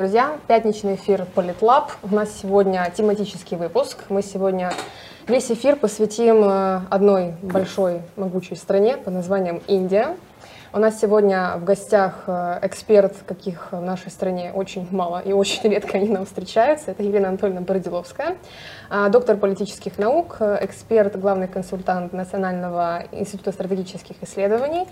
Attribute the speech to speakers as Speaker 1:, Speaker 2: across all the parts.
Speaker 1: Друзья, пятничный эфир Политлаб. У нас сегодня тематический выпуск. Мы сегодня весь эфир посвятим э, одной большой могучей стране под названием Индия. У нас сегодня в гостях э, эксперт, каких в нашей стране очень мало и очень редко они нам встречаются. Это Елена Анатольевна Бородиловская, а, доктор политических наук, э, эксперт, главный консультант Национального института стратегических исследований,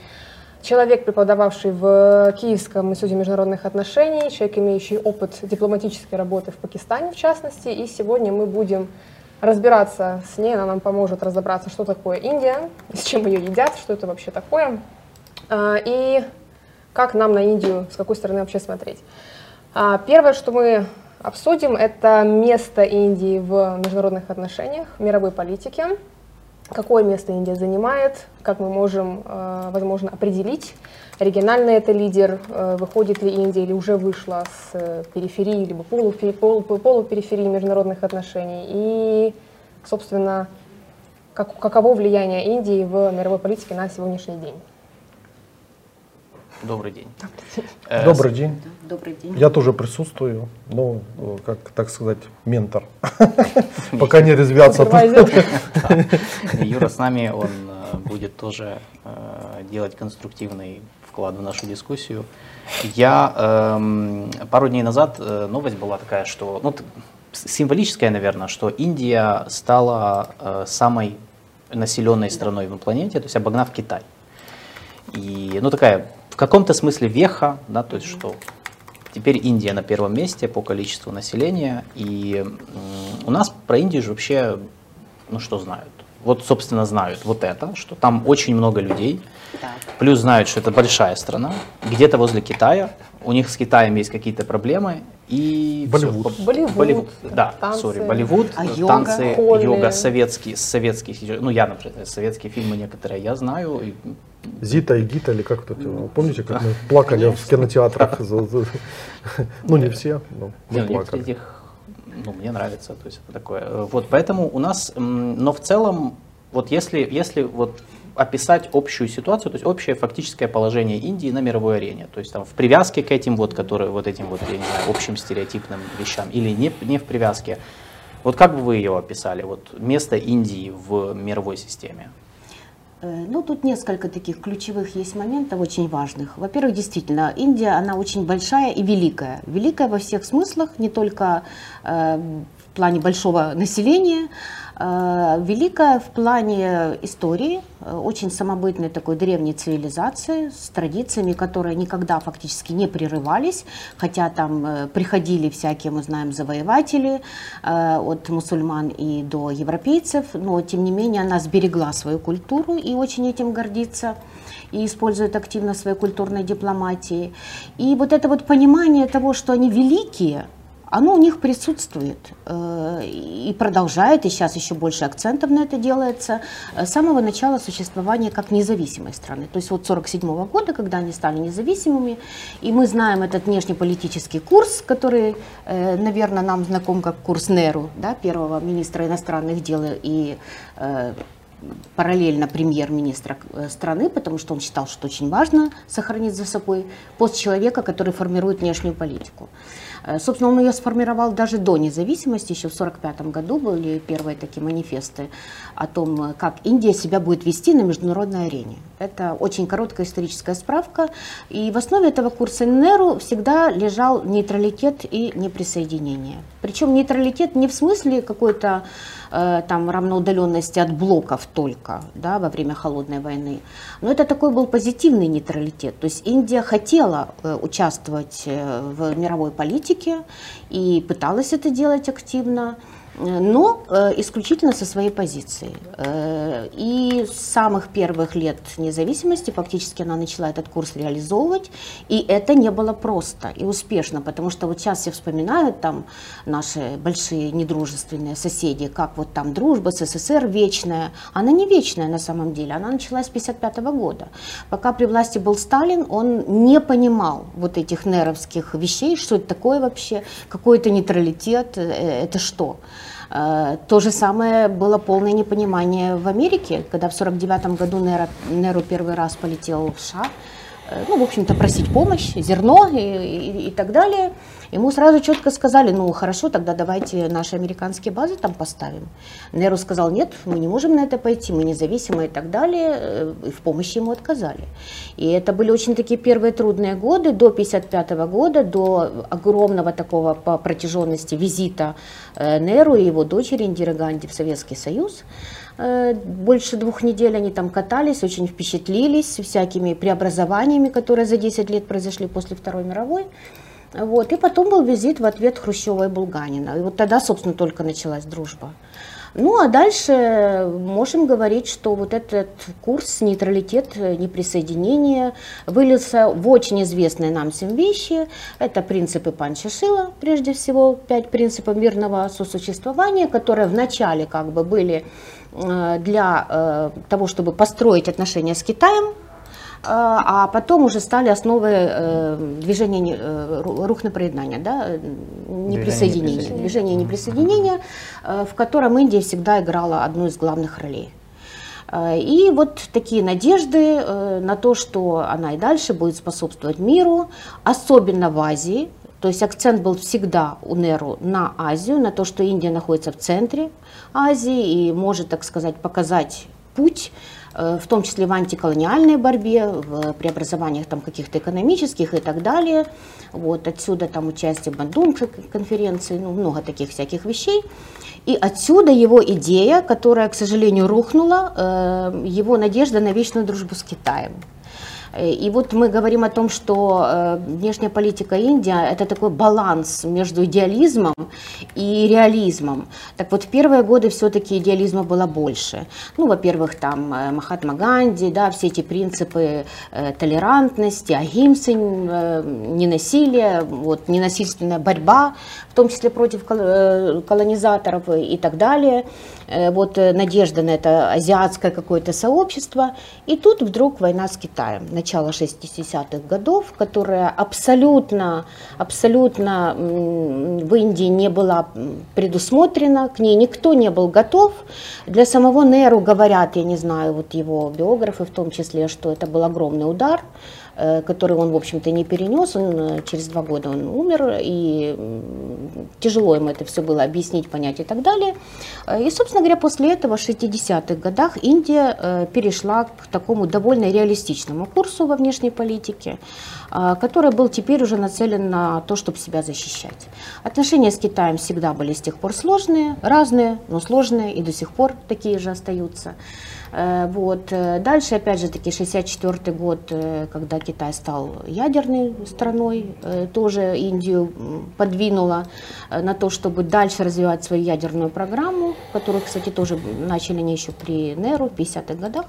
Speaker 1: Человек, преподававший в Киевском институте международных отношений, человек, имеющий опыт дипломатической работы в Пакистане, в частности. И сегодня мы будем разбираться с ней, она нам поможет разобраться, что такое Индия, с чем ее едят, что это вообще такое, а, и как нам на Индию, с какой стороны вообще смотреть. А, первое, что мы обсудим, это место Индии в международных отношениях, мировой политике какое место Индия занимает, как мы можем, э, возможно, определить, региональный это лидер, э, выходит ли Индия или уже вышла с э, периферии, либо полупериферии международных отношений, и, собственно, как, каково влияние Индии в мировой политике на сегодняшний день.
Speaker 2: Добрый день.
Speaker 3: Добрый день.
Speaker 4: Добрый день.
Speaker 3: Я тоже присутствую, ну, как, так сказать, ментор. Пока не резвятся.
Speaker 2: Юра с нами, он э, будет тоже э, делать конструктивный вклад в нашу дискуссию. Я эм, пару дней назад э, новость была такая, что, ну, символическая, наверное, что Индия стала самой населенной страной на планете, то есть обогнав Китай. И, ну, такая в каком-то смысле веха, да, то есть что теперь Индия на первом месте по количеству населения, и у нас про Индию же вообще, ну что знают? Вот, собственно, знают вот это, что там очень много людей, так. плюс знают, что это большая страна, где-то возле Китая, у них с Китаем есть какие-то проблемы, и
Speaker 3: Болливуд.
Speaker 1: Все, Болливуд,
Speaker 2: Болливуд, да, танцы. сори, Болливуд,
Speaker 4: а
Speaker 2: танцы,
Speaker 1: йога,
Speaker 2: йога, советские, советские, ну я, например, советские фильмы некоторые я знаю, и
Speaker 3: Зита и Гита, или как тут, помните, как мы плакали в кинотеатрах? Ну, не все, но мы плакали.
Speaker 2: Ну, мне нравится, то есть это такое. Вот, поэтому у нас, но в целом, вот если, если вот описать общую ситуацию, то есть общее фактическое положение Индии на мировой арене, то есть там в привязке к этим вот, которые, вот этим вот, я не знаю, общим стереотипным вещам, или не, не в привязке, вот как бы вы ее описали, вот место Индии в мировой системе?
Speaker 4: Э, ну, тут несколько таких ключевых есть моментов, очень важных. Во-первых, действительно, Индия, она очень большая и великая. Великая во всех смыслах, не только э, в плане большого населения, великая в плане истории, э, очень самобытной такой древней цивилизации, с традициями, которые никогда фактически не прерывались, хотя там э, приходили всякие, мы знаем, завоеватели от мусульман и до европейцев, но тем не менее она сберегла свою культуру и очень этим гордится и использует активно своей культурной дипломатии. И вот это вот понимание того, что они великие, оно у них присутствует э, и продолжает, и сейчас еще больше акцентов на это делается, с самого начала существования как независимой страны. То есть вот 1947 года, когда они стали независимыми, и мы знаем этот внешнеполитический курс, который, э, наверное, нам знаком как курс НЕРУ, да, первого министра иностранных дел и э, параллельно премьер-министра страны, потому что он считал, что очень важно сохранить за собой пост человека, который формирует внешнюю политику. Э, собственно, он ее сформировал даже до независимости, еще в 1945 году были первые такие манифесты о том, как Индия себя будет вести на международной арене. Это очень короткая историческая справка, и в основе этого курса НРУ всегда лежал нейтралитет и неприсоединение. Причем нейтралитет не в смысле какой-то э, там равноудаленности от блоков только да, во время холодной войны, но это такой был позитивный нейтралитет. То есть Индия хотела э, участвовать в мировой политике и пыталась это делать активно но э, исключительно со своей позиции. Э, и с самых первых лет независимости фактически она начала этот курс реализовывать, и это не было просто и успешно, потому что вот сейчас все вспоминают там наши большие недружественные соседи, как вот там дружба с СССР вечная. Она не вечная на самом деле, она началась с 1955 года. Пока при власти был Сталин, он не понимал вот этих неровских вещей, что это такое вообще, какой это нейтралитет, э, это что. Э, то же самое было полное непонимание в Америке, когда в 1949 году Неро, первый раз полетел в США, ну, в общем-то, просить помощь, зерно и, и, и так далее. Ему сразу четко сказали, ну, хорошо, тогда давайте наши американские базы там поставим. Неру сказал, нет, мы не можем на это пойти, мы независимые и так далее, э, и в помощи ему отказали. И это были очень такие первые трудные годы, до 1955 года, до огромного такого по протяженности визита Неру и его дочери Индиры Ганди в Советский Союз. Э, больше двух недель они там катались, очень впечатлились всякими преобразованиями, которые за 10 лет произошли после Второй мировой. Вот. И потом был визит в ответ Хрущева и Булганина. И вот тогда, собственно, только началась дружба. Ну а дальше можем говорить, что вот этот курс нейтралитет, неприсоединение вылился в очень известные нам всем вещи. Это принципы Панча Шила, прежде всего, пять принципов мирного сосуществования, которые вначале как бы были Э, для э, того, чтобы построить отношения с Китаем, э, а потом уже стали основы движения рух на проеднание, да, неприсоединения, движение неприсоединения, в котором Индия всегда играла одну из главных ролей. И вот такие надежды на то, что она и дальше будет способствовать миру, особенно в Азии, то есть акцент был всегда у Неру на Азию, на то, что Индия находится в центре Азии и может, так сказать, показать путь э, в том числе в антиколониальной борьбе, в преобразованиях там каких-то экономических и так далее. Вот отсюда там участие в Бандунской конференции, ну, много таких всяких вещей. И отсюда его идея, которая, к сожалению, рухнула, э, его надежда на вечную дружбу с Китаем. Э, и вот мы говорим о том, что э, внешняя политика Индии – это такой баланс между идеализмом и реализмом. Так вот, в первые годы все-таки идеализма было больше. Ну, во-первых, там э, Махатма Ганди, да, все эти принципы толерантности, агимсы, ненасилия, вот, ненасильственная борьба, том числе против колонизаторов и так далее. Вот надежда на это азиатское какое-то сообщество. И тут вдруг война с Китаем начала 60-х годов, которая абсолютно, абсолютно в Индии не была предусмотрена, к ней никто не был готов. Для самого Неру говорят, я не знаю, вот его биографы в том числе, что это был огромный удар, Э, который он, в общем-то, не перенес. Он, э, через два года он умер, и тяжело ему это все было объяснить, понять и так далее. Э, и, собственно говоря, после этого в 60-х годах Индия перешла к такому довольно реалистичному курсу во внешней политике, который был теперь уже нацелен на то, чтобы себя защищать. Отношения с Китаем всегда были с тех пор сложные, разные, но сложные, и до сих пор такие же остаются. Э, вот. Э, дальше, опять же таки, 64 год, э, когда Китай стал ядерной страной, тоже Индию подвинула на то, чтобы дальше развивать свою ядерную программу, которую, кстати, тоже начали они еще при НЕРу в 50-х годах.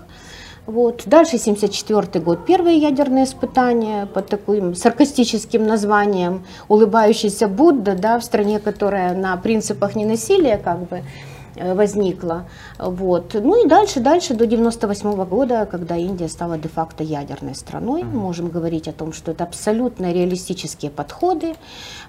Speaker 4: Вот. Дальше 74 год, первые ядерные испытания под таким саркастическим названием «Улыбающийся Будда», да, в стране, которая на принципах ненасилия как бы возникла. Вот. Ну и дальше, дальше до 98 -го года, когда Индия стала де-факто ядерной страной, mm-hmm. можем говорить о том, что это абсолютно реалистические подходы.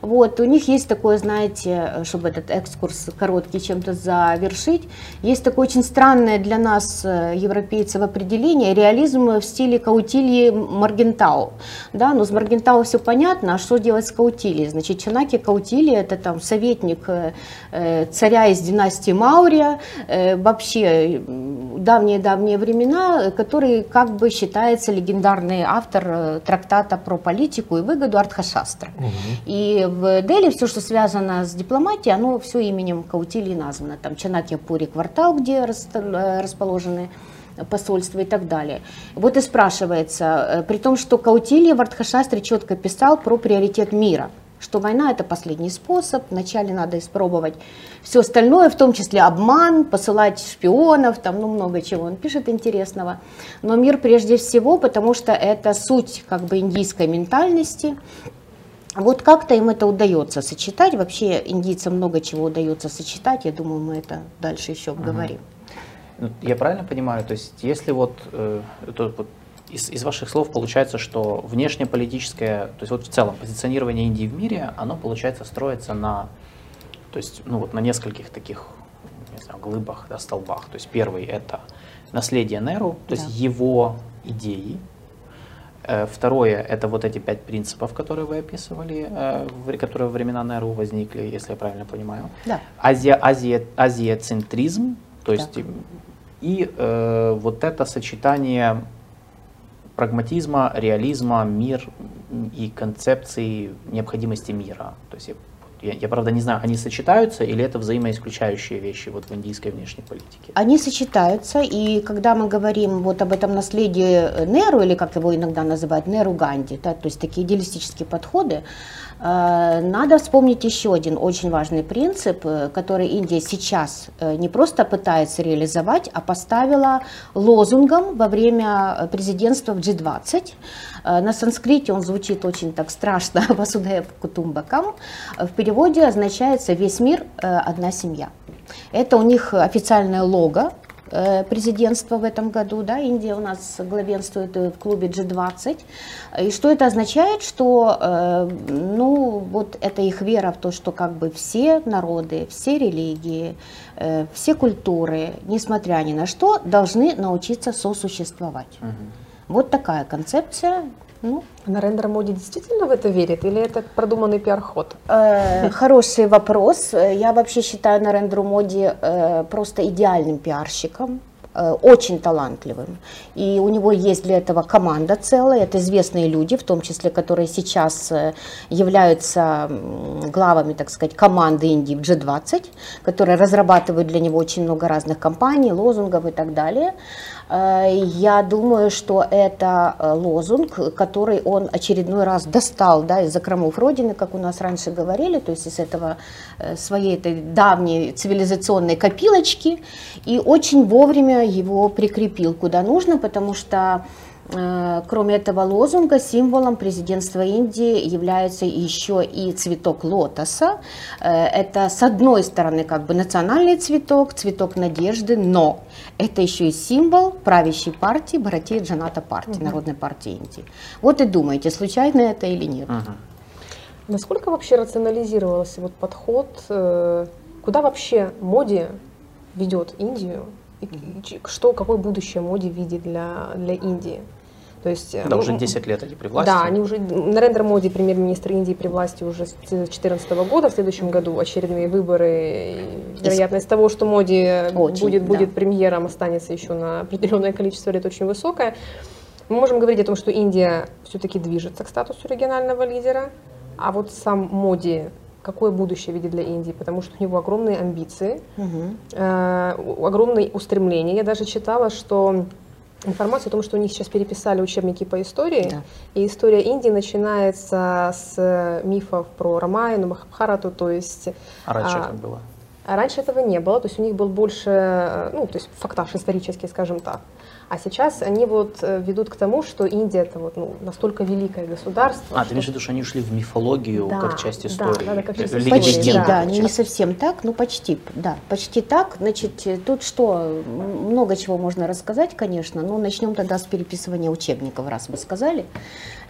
Speaker 4: Вот. У них есть такое, знаете, чтобы этот экскурс короткий чем-то завершить, есть такое очень странное для нас, э, европейцев, определение реализм в стиле Каутильи Маргентау. Да, но с Маргентау все понятно, а что делать с Каутильей? Значит, Чанаки Каутили это там советник э, царя из династии Мау, Маурия, э, вообще давние-давние времена, который как бы считается легендарный автор э, трактата про политику и выгоду Артхашастра. Угу. И в Дели все, что связано с дипломатией, оно все именем Каутилии названо. Там Чанакья-Пури квартал, где э, расположены посольства и так далее. Вот и спрашивается, при том, что Каутилия в Артхашастре четко писал про приоритет мира – что война это последний способ, вначале надо испробовать все остальное, в том числе обман, посылать шпионов, там ну много чего он пишет интересного. Но мир прежде всего, потому что это суть как бы индийской ментальности. Вот как-то им это удается сочетать. Вообще индийцам много чего удается сочетать. Я думаю, мы это дальше еще обговорим.
Speaker 2: Угу. Я правильно понимаю, то есть если вот, э, это вот из, из ваших слов получается, что внешнеполитическое, то есть вот в целом позиционирование Индии в мире, оно получается строится на, то есть, ну вот на нескольких таких, не знаю, глыбах, да, столбах. То есть первый это наследие Неру, то да. есть его идеи, Э, второе – это вот эти пять принципов, которые вы описывали, э, которые во времена НРУ возникли, если я правильно понимаю.
Speaker 4: Да.
Speaker 2: Азия, Азия, азиоцентризм, то есть и, и э, вот это сочетание прагматизма, реализма, мир и концепции необходимости мира. То есть я я, правда, не знаю, они сочетаются или это взаимоисключающие вещи вот в индийской внешней политике?
Speaker 4: Они сочетаются, и когда мы говорим вот об этом наследии Неру, или как его иногда называют, Неру Ганди, да, то есть такие идеалистические подходы, надо вспомнить еще один очень важный принцип, э, который Индия сейчас э, не просто пытается реализовать, а поставила лозунгом во время президентства в G20. На санскрите он звучит очень так страшно, Васудеев Кутумбакам. В переводе означается «весь мир – одна семья». Это у них официальное лого, Э, президентства в этом году. Да, Индия у нас главенствует в клубе G20. И что это означает? Что э, ну, вот это их вера в то, что как бы все народы, все религии, э, все культуры, несмотря ни на что, должны научиться сосуществовать. Угу. Вот такая концепция.
Speaker 1: Ну, Нарендра Моди действительно в это верит или это продуманный пиар-ход?
Speaker 4: Э, хороший вопрос. Я вообще считаю Нарендру Моди э, просто идеальным пиарщиком э, очень талантливым. И у него есть для этого команда целая, это известные люди, в том числе, которые сейчас являются главами, так сказать, команды Индии в G20, которые разрабатывают для него очень много разных компаний, лозунгов и так далее. Э, я думаю, что это э, лозунг, который он очередной раз достал да, из закромов Родины, как у нас раньше говорили, то есть из этого э, своей этой давней цивилизационной копилочки, и очень вовремя его прикрепил куда нужно, потому что кроме этого лозунга, символом президентства Индии является еще и цветок лотоса. Э, это с одной стороны как бы национальный цветок, цветок надежды, но это еще и символ правящей партии Бхаратия Джаната партии, угу. Народной партии Индии. Вот и думаете, случайно это или нет. Угу.
Speaker 1: Насколько вообще рационализировался вот подход, э, куда вообще Моди ведет Индию? И что, какое будущее Моди видит для, для Индии?
Speaker 2: То есть, да, ну, уже 10 лет они при власти.
Speaker 1: Да, они уже, Нарендра Моди, премьер-министр Индии, при власти уже с 2014 года, в следующем году очередные выборы, вероятность того, что Моди очень, будет, да. будет премьером, останется еще на определенное количество лет очень высокое. Мы можем говорить о том, что Индия все-таки движется к статусу регионального лидера, а вот сам Моди какое будущее видит для Индии, потому что у него огромные амбиции, угу. э, огромные устремления. Я даже читала, что информацию о том, что у них сейчас переписали учебники по истории, да. и история Индии начинается с мифов про Рамайну, Махабхарату, то есть...
Speaker 2: А раньше а, как было?
Speaker 1: А раньше этого не было, то есть у них был больше, ну, то есть фактаж исторический, скажем так. А сейчас они вот э, ведут к тому, что Индия это вот ну, настолько великое государство.
Speaker 2: А, что... ты имеешь в виду, что они ушли в мифологию
Speaker 1: да,
Speaker 2: как часть истории?
Speaker 1: Да, да, как часть
Speaker 4: истории. Почти, да, да не, не совсем так, но почти, да, почти так. Значит, э, тут что, много чего можно рассказать, конечно, но начнем тогда с переписывания учебников, раз вы сказали.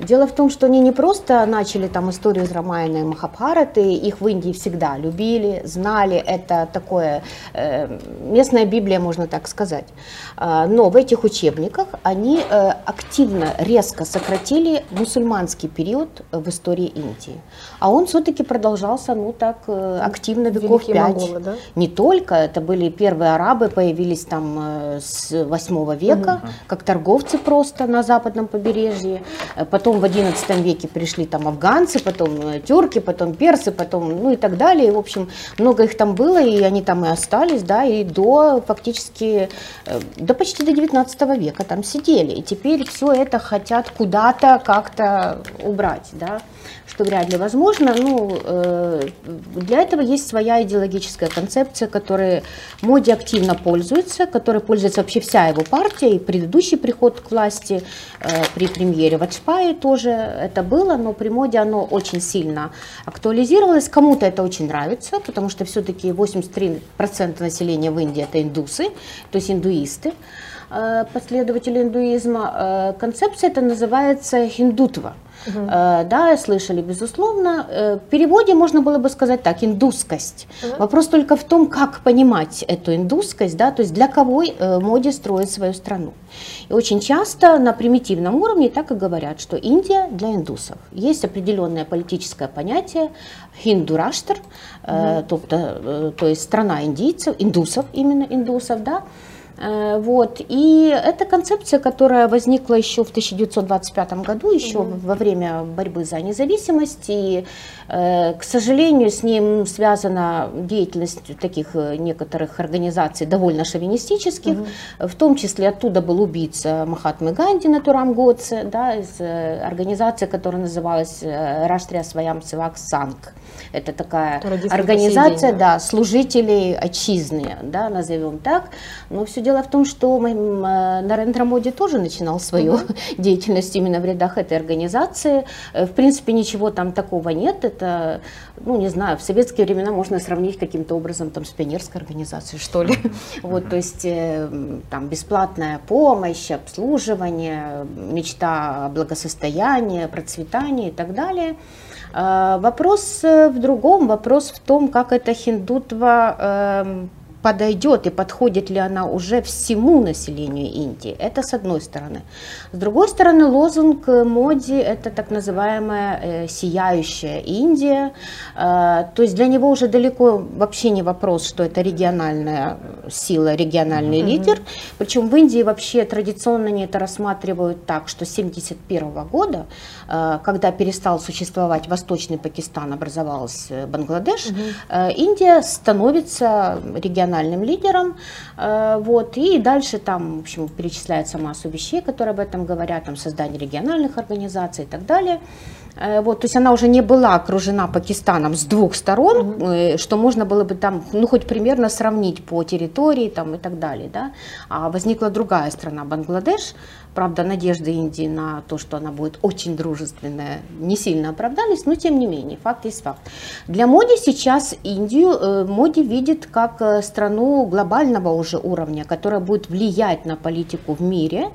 Speaker 4: Дело в том, что они не просто начали там историю из Рамаяна и Махабхараты, их в Индии всегда любили, знали, это такое э, местная Библия, можно так сказать. А, но в этих учебниках они э, активно, резко сократили мусульманский период в истории Индии. А он все-таки продолжался, ну так, э, активно веков Великие пять. Монголы, да? Не только, это были первые арабы, появились там э, с 8 века, угу. как торговцы просто на западном побережье. Потом в 11 веке пришли там афганцы, потом тюрки, потом персы, потом, ну и так далее. В общем, много их там было, и они там и остались, да, и до фактически, до почти до 19 19 века там сидели, и теперь все это хотят куда-то как-то убрать, да, что вряд ли возможно. Ну, э, для этого есть своя идеологическая концепция, которой Моди активно пользуется, которой пользуется вообще вся его партия, и предыдущий приход к власти э, при премьере Ваджпаи тоже это было, но при Моди оно очень сильно актуализировалось. Кому-то это очень нравится, потому что все-таки 83% населения в Индии это индусы, то есть индуисты. Э, последователи индуизма. Э, концепция это называется хиндутва. Угу. Да, слышали, безусловно. В переводе можно было бы сказать так, индусскость. Угу. Вопрос только в том, как понимать эту индусскость, да, то есть для кого моде строит свою страну. И очень часто на примитивном уровне так и говорят, что Индия для индусов. Есть определенное политическое понятие хиндураштр, угу. то, то, то есть страна индийцев, индусов именно индусов, да, вот. И это концепция, которая возникла еще в 1925 году, еще mm во время борьбы за независимость. И, э, к сожалению, с ним связана деятельность таких э, некоторых организаций довольно шовинистических. mm В том числе оттуда был убийца Махатмы Ганди на Турам Гоце, да, из организации, которая называлась Раштрия Своям Севак Санг. Это такая организация да, служителей отчизны, да, назовем так. Но все дело в том, что э, Нарендра Моди тоже начинал свою угу. деятельность именно в рядах этой организации. Э, в принципе, ничего там такого нет. Это, ну, не знаю, в советские времена можно сравнить каким-то образом там с пионерской организацией, что ли. Вот, то есть э, там бесплатная помощь, обслуживание, мечта о благосостоянии, процветании и так далее. А, вопрос в другом, вопрос в том, как эта хиндутва эм, подойдет и подходит ли она уже всему населению Индии. Это с одной стороны. С другой стороны, лозунг Моди – это так называемая э, сияющая Индия. Э, то есть для него уже далеко вообще не вопрос, что это региональная сила, региональный mm-hmm. лидер. Причем в Индии вообще традиционно они это рассматривают так, что с 1971 года, э, когда перестал существовать Восточный Пакистан, образовался Бангладеш, mm-hmm. Индия становится региональным лидером. Вот, и дальше там, в общем, перечисляется массу вещей, которые об этом говорят, там создание региональных организаций и так далее. Э, вот, то есть она уже не была окружена Пакистаном с двух сторон, mm-hmm. что можно было бы там, ну, хоть примерно сравнить по территории там, и так далее. Да? А возникла другая страна, Бангладеш, Правда, надежды Индии на то, что она будет очень дружественная, не сильно оправдались, но тем не менее, факт есть факт. Для Моди сейчас Индию э, Моди видит как э, страну глобального уже уровня, которая будет влиять на политику в мире.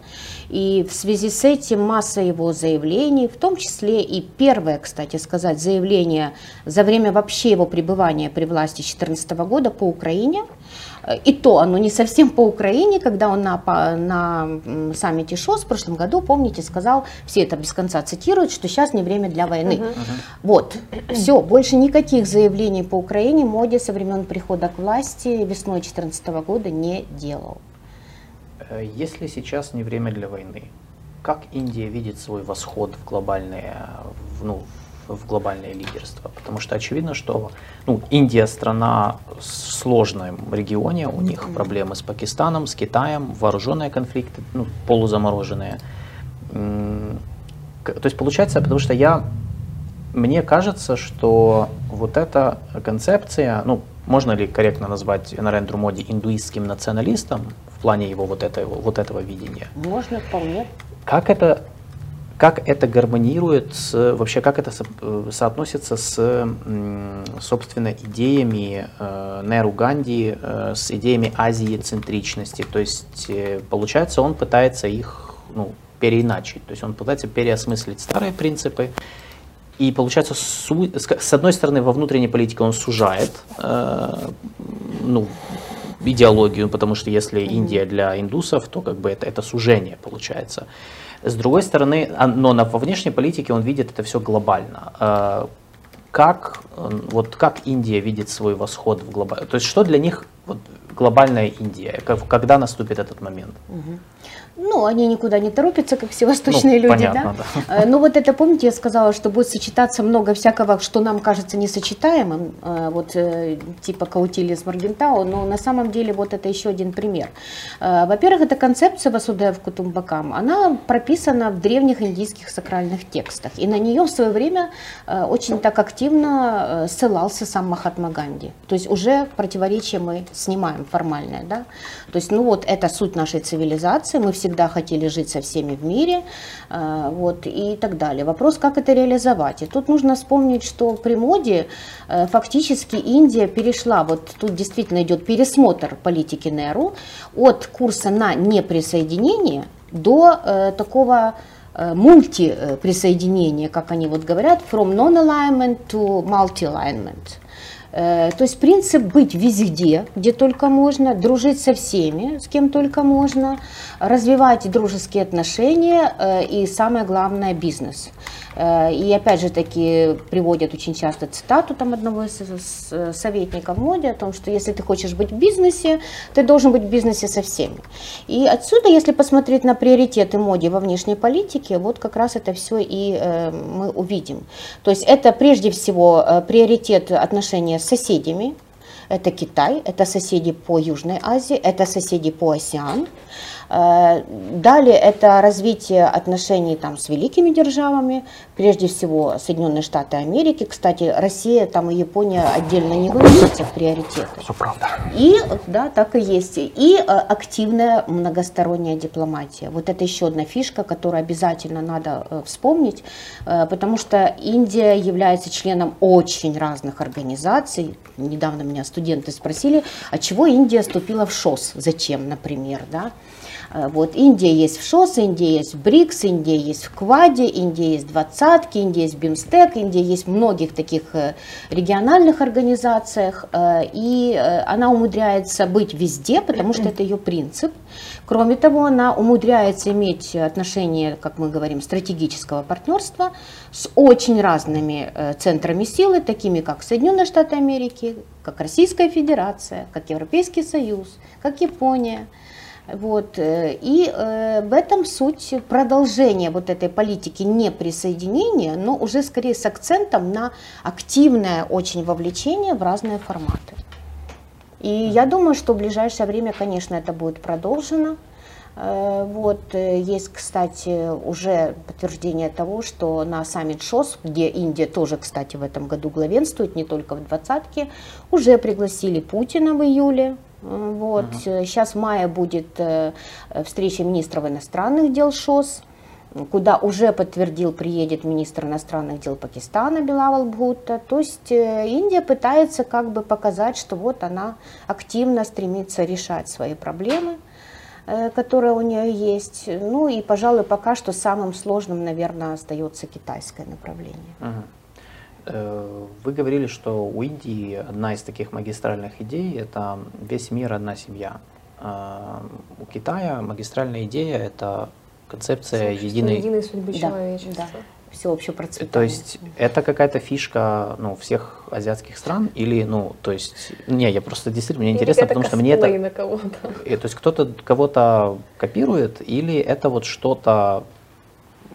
Speaker 4: И в связи с этим масса его заявлений, в том числе и первое, кстати сказать, заявление за время вообще его пребывания при власти 2014 года по Украине – и то оно не совсем по Украине, когда он на, на саммите ШОС в прошлом году, помните, сказал, все это без конца цитируют, что сейчас не время для войны. Uh-huh. Вот, все, больше никаких заявлений по Украине Моди со времен прихода к власти весной 2014 года не делал.
Speaker 2: Э, если сейчас не время для войны, как Индия видит свой восход в глобальное, ну, в глобальное лидерство. Потому что очевидно, что ну, Индия страна в сложном регионе, у них проблемы с Пакистаном, с Китаем, вооруженные конфликты, ну, полузамороженные. То есть получается, потому что я, мне кажется, что вот эта концепция, ну, можно ли корректно назвать Нарендру Моди индуистским националистом в плане его вот этого, вот этого видения?
Speaker 4: Можно, вполне.
Speaker 2: Как это как это гармонирует, с, вообще как это со, э, соотносится с, собственно, идеями э, Неру Ганди, э, с идеями Азии центричности. То есть, э, получается, он пытается их ну, переиначить, то есть он пытается переосмыслить старые принципы. И получается, с одной стороны, во внутренней политике он сужает э, ну, идеологию, потому что если Индия для индусов, то как бы это, это сужение получается. С другой стороны, а, но на, во внешней политике он видит это все глобально. А, как, вот как Индия видит свой восход в глобальном? То есть что для них вот, глобальная Индия? Когда наступит этот момент?
Speaker 4: Угу. Ну, они никуда не торопятся, как все восточные ну, люди,
Speaker 2: понятно,
Speaker 4: да? да. Э, ну, вот это, помните, я сказала, что будет сочетаться много всякого, что нам кажется несочетаемым, э, вот э, типа Каутили с Маргентау, но на самом деле вот это еще один пример. Во-первых, эта концепция Васудеев Кутумбакам, она прописана в древних индийских сакральных текстах, и на нее в свое время очень так активно ссылался сам Махатма Ганди. То есть уже противоречие мы снимаем формальное, да? То есть, ну вот, это суть нашей цивилизации, мы все всегда хотели жить со всеми в мире, э, вот, и так далее. Вопрос, как это реализовать. И тут нужно вспомнить, что при моде э, фактически Индия перешла, вот тут действительно идет пересмотр политики НЕРУ от курса на неприсоединение до э, такого э, мультиприсоединения, как они вот говорят, from non-alignment to multi-alignment. Э, то есть принцип быть везде, где только можно, дружить со всеми, с кем только можно, развивать дружеские отношения э, и самое главное бизнес. Э, и опять же таки приводят очень часто цитату там одного из советников в моде о том, что если ты хочешь быть в бизнесе, ты должен быть в бизнесе со всеми. И отсюда, если посмотреть на приоритеты моде во внешней политике, вот как раз это все и э, мы увидим. То есть это прежде всего э, приоритет отношения с соседями, это Китай, это соседи по Южной Азии, это соседи по Океану. Э, далее это развитие отношений там, с великими державами, прежде всего Соединенные Штаты Америки. Кстати, Россия там и Япония отдельно не выносятся в приоритеты.
Speaker 3: Все правда.
Speaker 4: И, да, так и есть. И э, активная многосторонняя дипломатия. Вот это еще одна фишка, которую обязательно надо э, вспомнить, потому что Индия является членом очень разных организаций. Недавно меня студенты спросили, а чего Индия вступила в ШОС, зачем, например, да? Э, вот Индия есть в ШОС, Индия есть в БРИКС, Индия есть в Кваде, Индия есть в двадцатке, Индия есть в БИМСТЕК, Индия есть в многих таких э, региональных организациях, э, и она умудряется быть везде, потому что это ее принцип. Кроме того, она умудряется иметь отношения, как мы говорим, стратегического партнерства с очень разными центрами силы, такими как Соединенные Штаты Америки, как Российская Федерация, как Европейский Союз, как Япония. Вот. Э, и э, в этом суть продолжения вот этой политики неприсоединения, но уже скорее с акцентом на активное очень вовлечение в разные форматы. И я думаю, что в ближайшее время, конечно, это будет продолжено. Э, вот, есть, кстати, уже подтверждение того, что на саммит ШОС, где Индия тоже, кстати, в этом году главенствует, не только в двадцатке, уже пригласили Путина в июле вот. Ага. Сейчас в мае будет э, встреча министров иностранных дел ШОС, куда уже подтвердил, приедет министр иностранных дел Пакистана Билавал Бхутта. То есть э, Индия пытается как бы показать, что вот она активно стремится решать свои проблемы, э, которые у нее есть. Ну и, пожалуй, пока что самым сложным, наверное, остается китайское направление.
Speaker 2: Ага. Э, вы говорили, что у Индии одна из таких магистральных идей – это весь мир – одна семья. А у Китая магистральная идея – это концепция единой...
Speaker 1: единой судьбы да, человечества. Да
Speaker 4: всеобщего процветания.
Speaker 2: То есть это какая-то фишка ну, всех азиатских стран или, ну, то есть, не, я просто действительно, мне интересно, потому что мне это...
Speaker 1: На кого-то.
Speaker 2: То есть кто-то кого-то копирует или это вот что-то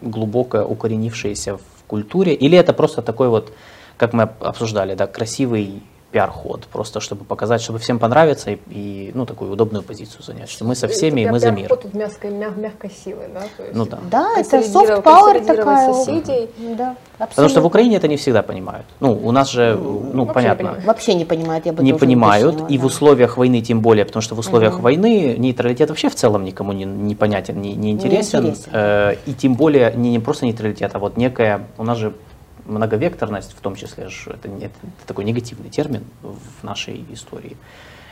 Speaker 2: глубоко укоренившееся в культуре, или это просто такой вот, как мы обсуждали, да, красивый пиар-ход, просто чтобы показать, чтобы всем понравиться и, и ну, такую удобную позицию занять, что мы со всеми, это мы за мир.
Speaker 1: Тут мягкой, мяг, мягкой силы, да?
Speaker 2: То есть, ну да.
Speaker 4: Да, это soft power такая.
Speaker 1: соседей.
Speaker 4: Да,
Speaker 2: Потому что в Украине это не всегда понимают. Ну, у нас же, ну,
Speaker 4: вообще
Speaker 2: понятно.
Speaker 4: Не вообще не понимают, я бы
Speaker 2: Не понимают, уточнила, и да. в условиях войны тем более, потому что в условиях угу. войны нейтралитет вообще в целом никому не, не понятен, не, не интересен. Не интересен. Э, и тем более не, не просто нейтралитет, а вот некая, у нас же многовекторность, в том числе, это, это такой негативный термин в нашей истории.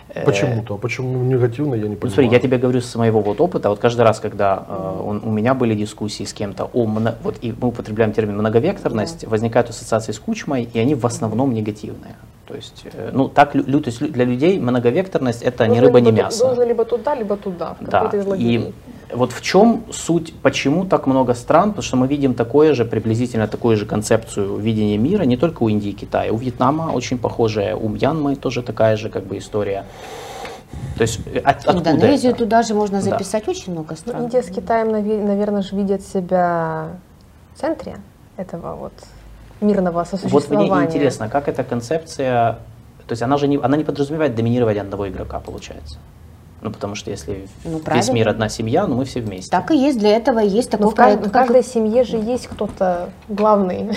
Speaker 3: Э, Почему-то, а почему негативно, я не понимаю.
Speaker 2: Смотри, я тебе говорю с моего вот опыта, вот каждый раз, когда э, он, у меня были дискуссии с кем-то о, вот и мы употребляем термин многовекторность, да. возникают ассоциации с кучмой, и они в основном негативные. То есть, э, ну, так лю, то есть для людей многовекторность это должен ни рыба, ни мясо.
Speaker 1: Должно либо туда, либо туда, в
Speaker 2: да. из И вот в чем суть, почему так много стран, потому что мы видим такое же, приблизительно такую же концепцию видения мира, не только у Индии и Китая, у Вьетнама очень похожая, у Мьянмы тоже такая же как бы история. То есть э, от,
Speaker 4: Индонезию это? туда же можно записать да. очень много стран.
Speaker 1: Ну, Индия с Китаем, наверное, же видят себя в центре этого вот мирного сосуществования.
Speaker 2: Вот мне интересно, как эта концепция, то есть она же не, она не подразумевает доминирование одного игрока, получается. Ну, потому что если ну, весь мир одна семья, ну мы все вместе.
Speaker 4: Так и есть, для этого есть такой
Speaker 1: Но в, кажд, в каждой семье же есть кто-то главный.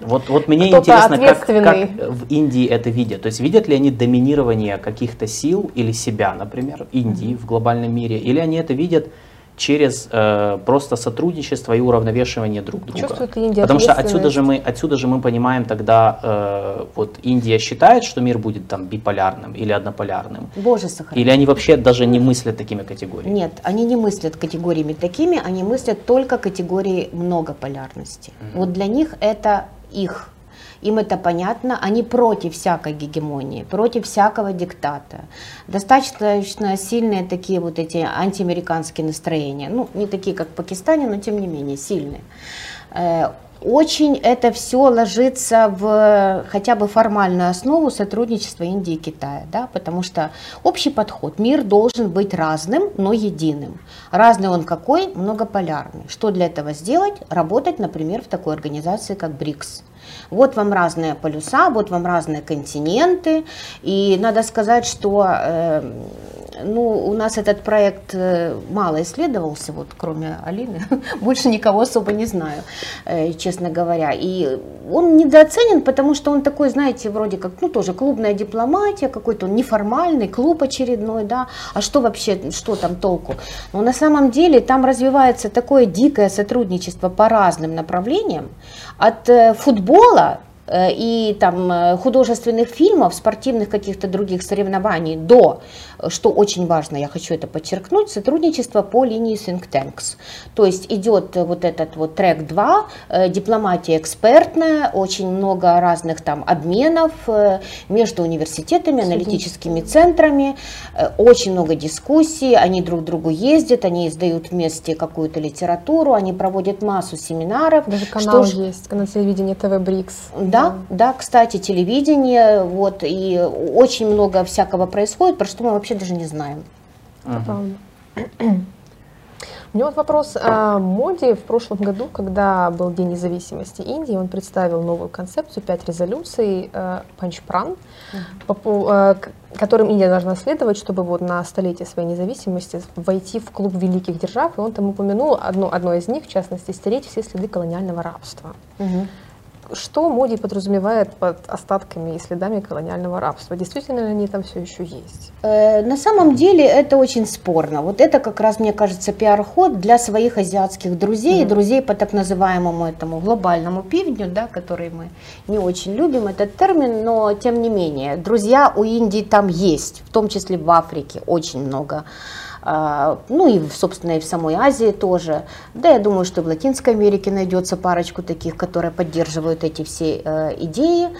Speaker 2: Вот, вот мне интересно, как, как в Индии это видят. То есть видят ли они доминирование каких-то сил или себя, например, Индии mm-hmm. в глобальном мире, или они это видят через э, просто сотрудничество и уравновешивание друг друга.
Speaker 1: Чувствует Индия
Speaker 2: Потому что отсюда же мы отсюда же мы понимаем тогда э, вот Индия считает, что мир будет там биполярным или однополярным,
Speaker 4: Боже сохрани.
Speaker 2: или они вообще даже не мыслят такими категориями.
Speaker 4: Нет, они не мыслят категориями такими, они мыслят только категорией многополярности. Вот для них это их. Им это понятно, они против всякой гегемонии, против всякого диктата. Достаточно сильные такие вот эти антиамериканские настроения. Ну, не такие, как в Пакистане, но тем не менее сильные. Э, Очень это все ложится в хотя бы формальную основу сотрудничества Индии и Китая, да, потому что общий подход, мир должен быть разным, но единым. Разный он какой? Многополярный. Что для этого сделать? Работать, например, в такой организации, как БРИКС. Вот вам разные полюса, вот вам разные континенты. И надо сказать, что э, ну, у нас этот проект э, мало исследовался, вот кроме Алины, больше никого особо не знаю, э, честно говоря. И он недооценен, потому что он такой, знаете, вроде как, ну, тоже клубная дипломатия, какой-то неформальный, клуб очередной, да. А что вообще, что там толку? Но на самом деле там развивается такое дикое сотрудничество по разным направлениям, от э, футбола и там э, художественных фильмов, спортивных каких-то других соревнований до, э, что очень важно, я хочу это подчеркнуть, сотрудничество по линии think tanks. То есть идет э, вот этот вот трек 2, э, дипломатия экспертная, очень много разных там обменов э, между университетами, аналитическими центрами, э, очень много дискуссий, они друг к другу ездят, они издают вместе какую-то литературу, они проводят массу семинаров.
Speaker 1: Даже
Speaker 4: Что
Speaker 1: канал
Speaker 4: ж-
Speaker 1: есть, канал телевидения ТВ Брикс.
Speaker 4: Да, да, кстати, телевидение, вот, и очень много всякого происходит, про что мы вообще даже не знаем.
Speaker 1: Правда. У меня вот вопрос о моде. В прошлом году, когда был День независимости Индии, он представил новую концепцию, пять резолюций, э, панчпран, э, которым Индия должна следовать, чтобы вот на столетие своей независимости войти в клуб великих держав. И он там упомянул одно, одно из них, в частности, стереть все следы колониального рабства. Что Моди подразумевает под остатками и следами колониального рабства? Действительно ли они там все еще есть?
Speaker 4: Э, На самом деле это очень спорно. Вот это как раз, мне кажется, пиар-ход для своих азиатских друзей, и друзей по так называемому этому глобальному пивню, да, который мы не очень любим этот термин, но тем не менее, друзья у Индии там есть, в том числе в Африке очень много. А, Ну и, собственно, и в самой Азии тоже. Да, я думаю, что в Латинской Америке найдется парочку таких, которые поддерживают эти все э, идеи.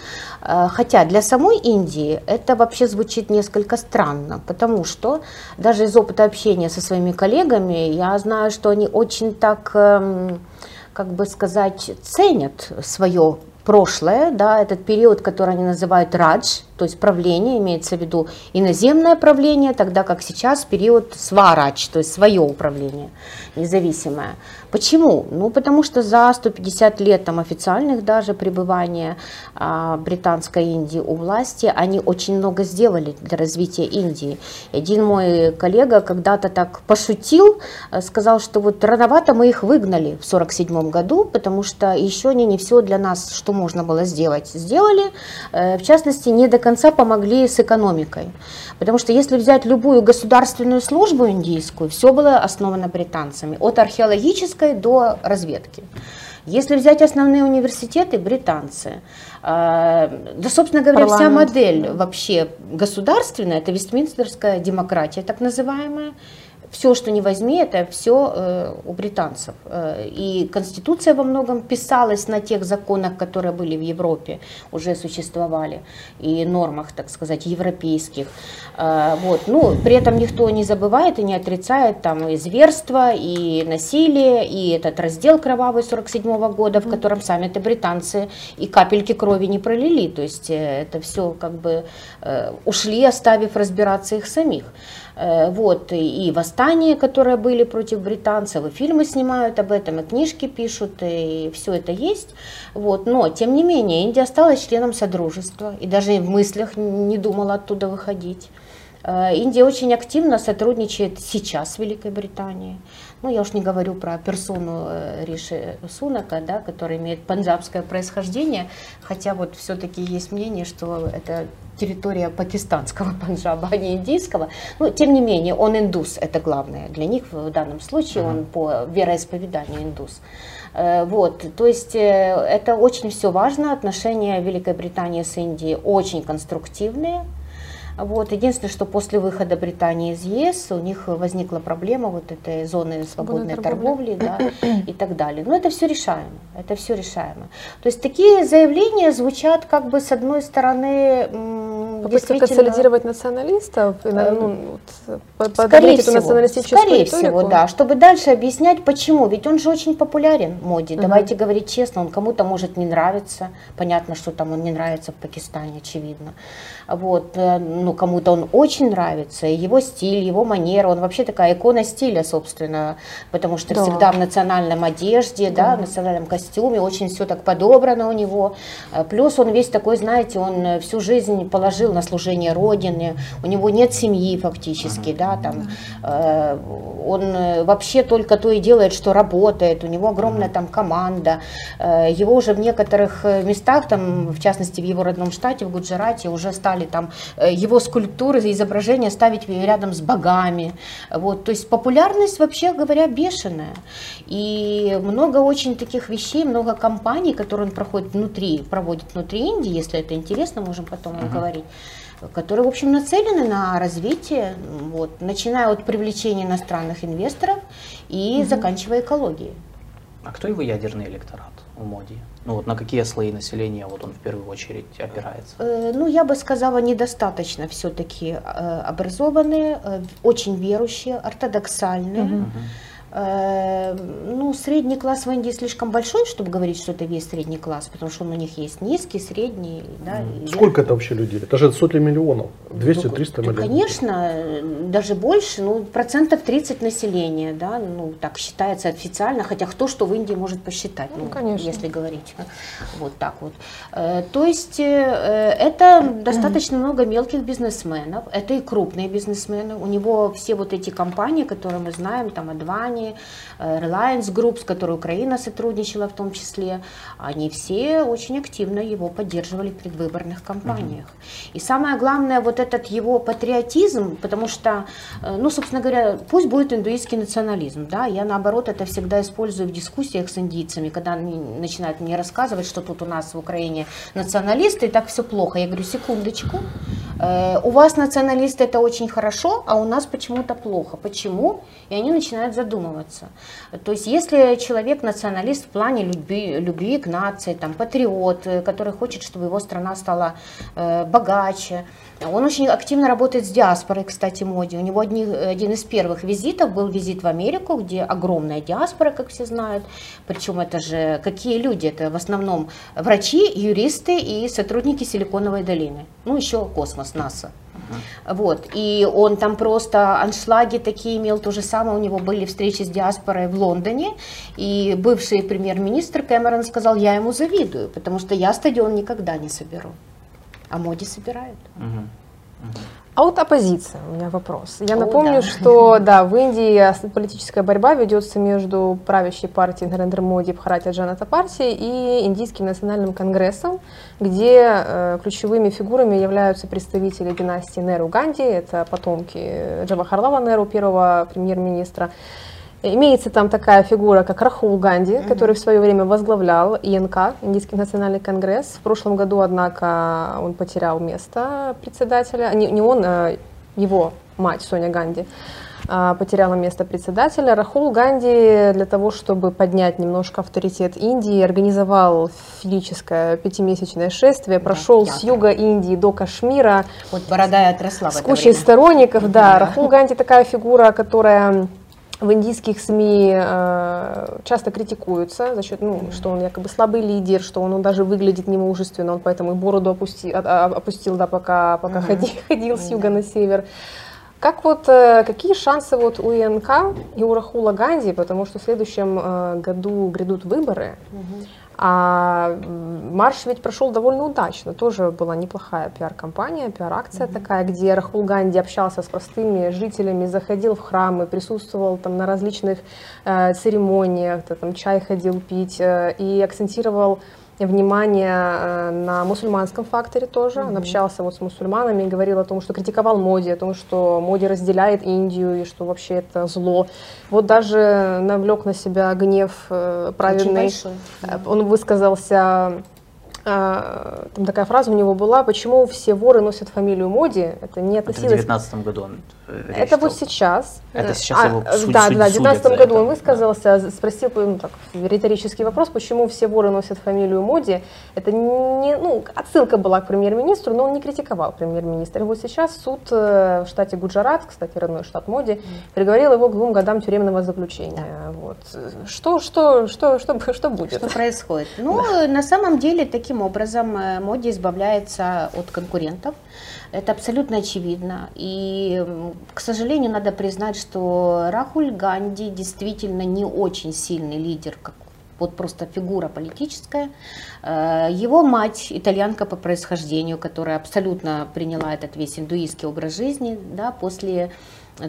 Speaker 4: Э, Хотя для самой Индии это вообще звучит несколько странно, потому что даже из опыта общения со своими коллегами я знаю, что они очень так, эм, как бы сказать, ценят свое прошлое, да, этот период, который они называют радж, то есть правление, имеется в виду иноземное правление, тогда как сейчас период сварадж, то есть свое управление независимое. Почему? Ну, потому что за 150 лет там официальных даже пребывания а, британской Индии у власти, они очень много сделали для развития Индии. Один мой коллега когда-то так пошутил, э, сказал, что вот рановато мы их выгнали в 47 году, потому что еще они не все для нас, что можно было сделать, сделали. Э, В частности, не до конца помогли с экономикой. Потому что если взять любую государственную службу индийскую, все было основано британцами, от археологической до разведки. Если взять основные университеты, британцы. Э, Да, собственно говоря, вся
Speaker 1: Парламент,
Speaker 4: модель вообще государственная, это вестминстерская демократия, так называемая. Все, что не возьми, это все у британцев. Э, И Конституция во многом писалась на тех законах, которые были в Европе, уже существовали, и нормах, так сказать, европейских. Э, Вот. Ну, при этом никто не забывает и не отрицает там и зверство, и насилие, и этот раздел кровавый 47 года, в котором сами-то британцы и капельки крови не пролили. То есть э, это все как бы э, ушли, оставив разбираться их самих. Э, Вот, и восстания, которые были против британцев, и фильмы снимают об этом, и книжки пишут, и все это есть. Вот, но, тем не менее, Индия стала членом Содружества, и даже в мыслях не думала оттуда выходить. Э, Индия очень активно сотрудничает сейчас с Великой Британией. Ну, я уж не говорю про персону э, Риши Сунака, да, который имеет панджабское происхождение, хотя вот все-таки есть мнение, что это территория пакистанского Панджаба, а не индийского. Но, тем не менее, он индус, это главное для них в данном случае, он по вероисповеданию индус. Э, Вот, то есть э, это очень все важно, отношения Великой Британии с Индией очень конструктивные. Вот. Единственное, что после выхода Британии из ЕС у них возникла проблема вот этой зоны свободной
Speaker 1: торговли.
Speaker 4: торговли, да, и так далее. Но это все решаемо, это все решаемо. То есть такие заявления звучат как бы с одной стороны
Speaker 1: Попытка
Speaker 4: действительно-
Speaker 1: консолидировать националистов, ну, вот, по-
Speaker 4: Скорее всего,
Speaker 1: националистическую
Speaker 4: скорее
Speaker 1: риторику.
Speaker 4: всего, да, чтобы дальше объяснять, почему. Ведь он же очень популярен, Моди. Давайте говорить честно, он кому-то может не нравиться. Понятно, что там он не нравится в Пакистане, очевидно. Вот, э, ну, кому-то он очень нравится, его стиль, его манера, он вообще такая икона стиля, собственно, потому что
Speaker 1: Да.
Speaker 4: всегда в национальном одежде, да, в национальном костюме, очень все так подобрано у него. Э, Плюс он весь такой, знаете, он э, всю жизнь положил на служение Родине, у него нет семьи фактически, да, там, э, он вообще только то и делает, что работает, у него огромная там команда, Э, его уже в некоторых местах, там, в частности в его родном штате, в Гуджарате, уже стали там э, его скульптуры, изображения ставить рядом с богами, вот, то есть популярность, вообще говоря, бешеная, и много очень таких вещей, много компаний, которые он проходит внутри, проводит внутри Индии, если это интересно, можем потом говорить, которые, в общем, нацелены на развитие, вот, начиная от привлечения иностранных инвесторов и заканчивая экологией.
Speaker 2: А кто его ядерный электорат у Моди? Ну вот на какие слои населения вот он в первую очередь опирается?
Speaker 4: Э, Ну, я бы сказала, недостаточно все-таки образованные, э, очень верующие, ортодоксальные. Э, Ну, средний класс в Индии слишком большой, чтобы говорить, что это весь средний класс, потому что он у них есть низкий, средний, да, и
Speaker 3: Сколько это вообще людей? Это же сотни миллионов. 200-300
Speaker 4: Ну,
Speaker 3: миллионов.
Speaker 4: Конечно, даже больше, ну, процентов 30 населения, да, ну, так считается официально, хотя кто что в Индии может посчитать, ну,
Speaker 1: конечно.
Speaker 4: если говорить вот так вот. Э, То есть э, это достаточно много мелких бизнесменов, это и крупные бизнесмены, у него все вот эти компании, которые мы знаем, там, Advani, 对。Reliance Group, с которой Украина сотрудничала в том числе, они все очень активно его поддерживали в предвыборных кампаниях. И самое главное, вот этот его патриотизм, потому что, э, ну, собственно говоря, пусть будет индуистский национализм, да, я наоборот это всегда использую в дискуссиях с индийцами, когда они начинают мне рассказывать, что тут у нас в Украине националисты, и так все плохо. Я говорю, секундочку, э, у вас националисты это очень хорошо, а у нас почему-то плохо. Почему? И они начинают задумываться. То есть, если человек националист в плане любви, любви к нации, там, патриот, э, который хочет, чтобы его страна стала э, богаче, он очень активно работает с диаспорой, кстати, Моди. У него одни- один из первых визитов был визит в Америку, где огромная диаспора, как все знают. Причем это же какие люди? Это в основном врачи, юристы и сотрудники Силиконовой долины. Ну, еще космос, НАСА. Вот. И он там просто аншлаги такие имел, то же самое. У него были встречи с диаспорой в Лондоне. И бывший премьер-министр Кэмерон сказал, я ему завидую, потому что я стадион никогда не соберу. А Моди собирают.
Speaker 2: Мгм.
Speaker 1: А вот оппозиция, у меня вопрос. Я
Speaker 4: О,
Speaker 1: напомню,
Speaker 4: да.
Speaker 1: что да, в Индии политическая борьба ведется между правящей партией Нарендра Моди Бхаратия Джаната партией и Индийским национальным конгрессом, где э, ключевыми фигурами являются представители династии Неру Ганди, это потомки Джавахарлала Неру, первого премьер-министра. Имеется там такая фигура, как Рахул Ганди, который в свое время возглавлял ИНК, Индийский национальный конгресс. В прошлом году, однако, он потерял место председателя. Не, не он, а его мать Соня Ганди а, потеряла место председателя. Рахул Ганди для того, чтобы поднять немножко авторитет Индии, организовал физическое пятимесячное шествие, прошел с
Speaker 4: ясно.
Speaker 1: юга Индии до Кашмира,
Speaker 4: Вот борода и отросла
Speaker 1: с кучей
Speaker 4: время.
Speaker 1: сторонников, да.
Speaker 4: Да.
Speaker 1: Рахул Ганди такая фигура, которая в индийских СМИ э, часто критикуется за счет, ну, что он якобы слабый лидер, что он, он даже выглядит немужественно, он поэтому и бороду опусти- а- а- опустил, да, пока, пока ходи- ходил с юга на север. Как вот, э, какие шансы вот у ИНК и у Рахула Ганди, потому что в следующем э, году грядут выборы, а марш ведь прошел довольно удачно, тоже была неплохая пиар-компания, пиар-акция mm-hmm. такая, где Рахул Ганди общался с простыми жителями, заходил в храмы, присутствовал там на различных э, церемониях, там чай ходил пить э, и акцентировал внимание э, на мусульманском факторе тоже. Mm-hmm. Он общался вот с мусульманами и говорил о том, что критиковал Моди, о том, что Моди разделяет Индию и что вообще это зло. Вот даже навлек на себя гнев э, праведный. Э, он высказался а, там такая фраза у него была, почему все воры носят фамилию Моди, это не относилось...
Speaker 2: Это в 2019 году он
Speaker 1: э, Это вот сейчас.
Speaker 2: Это сейчас а, его
Speaker 1: суд, Да, суд, да, в 2019 году он высказался, да. спросил ну, так, риторический вопрос, почему все воры носят фамилию Моди. Это не, ну, отсылка была к премьер-министру, но он не критиковал премьер-министра. И вот сейчас суд э, в штате Гуджарат, кстати, родной штат Моди, приговорил его к двум годам тюремного заключения. Да. Вот. Что, что, что, что, что будет?
Speaker 4: Что происходит? Ну, да. на самом деле, таким таким образом э, Моди избавляется от конкурентов. Это абсолютно очевидно. И, к сожалению, надо признать, что Рахуль Ганди действительно не очень сильный лидер, как вот просто фигура политическая. Э, его мать, итальянка по происхождению, которая абсолютно приняла этот весь индуистский образ жизни, да, после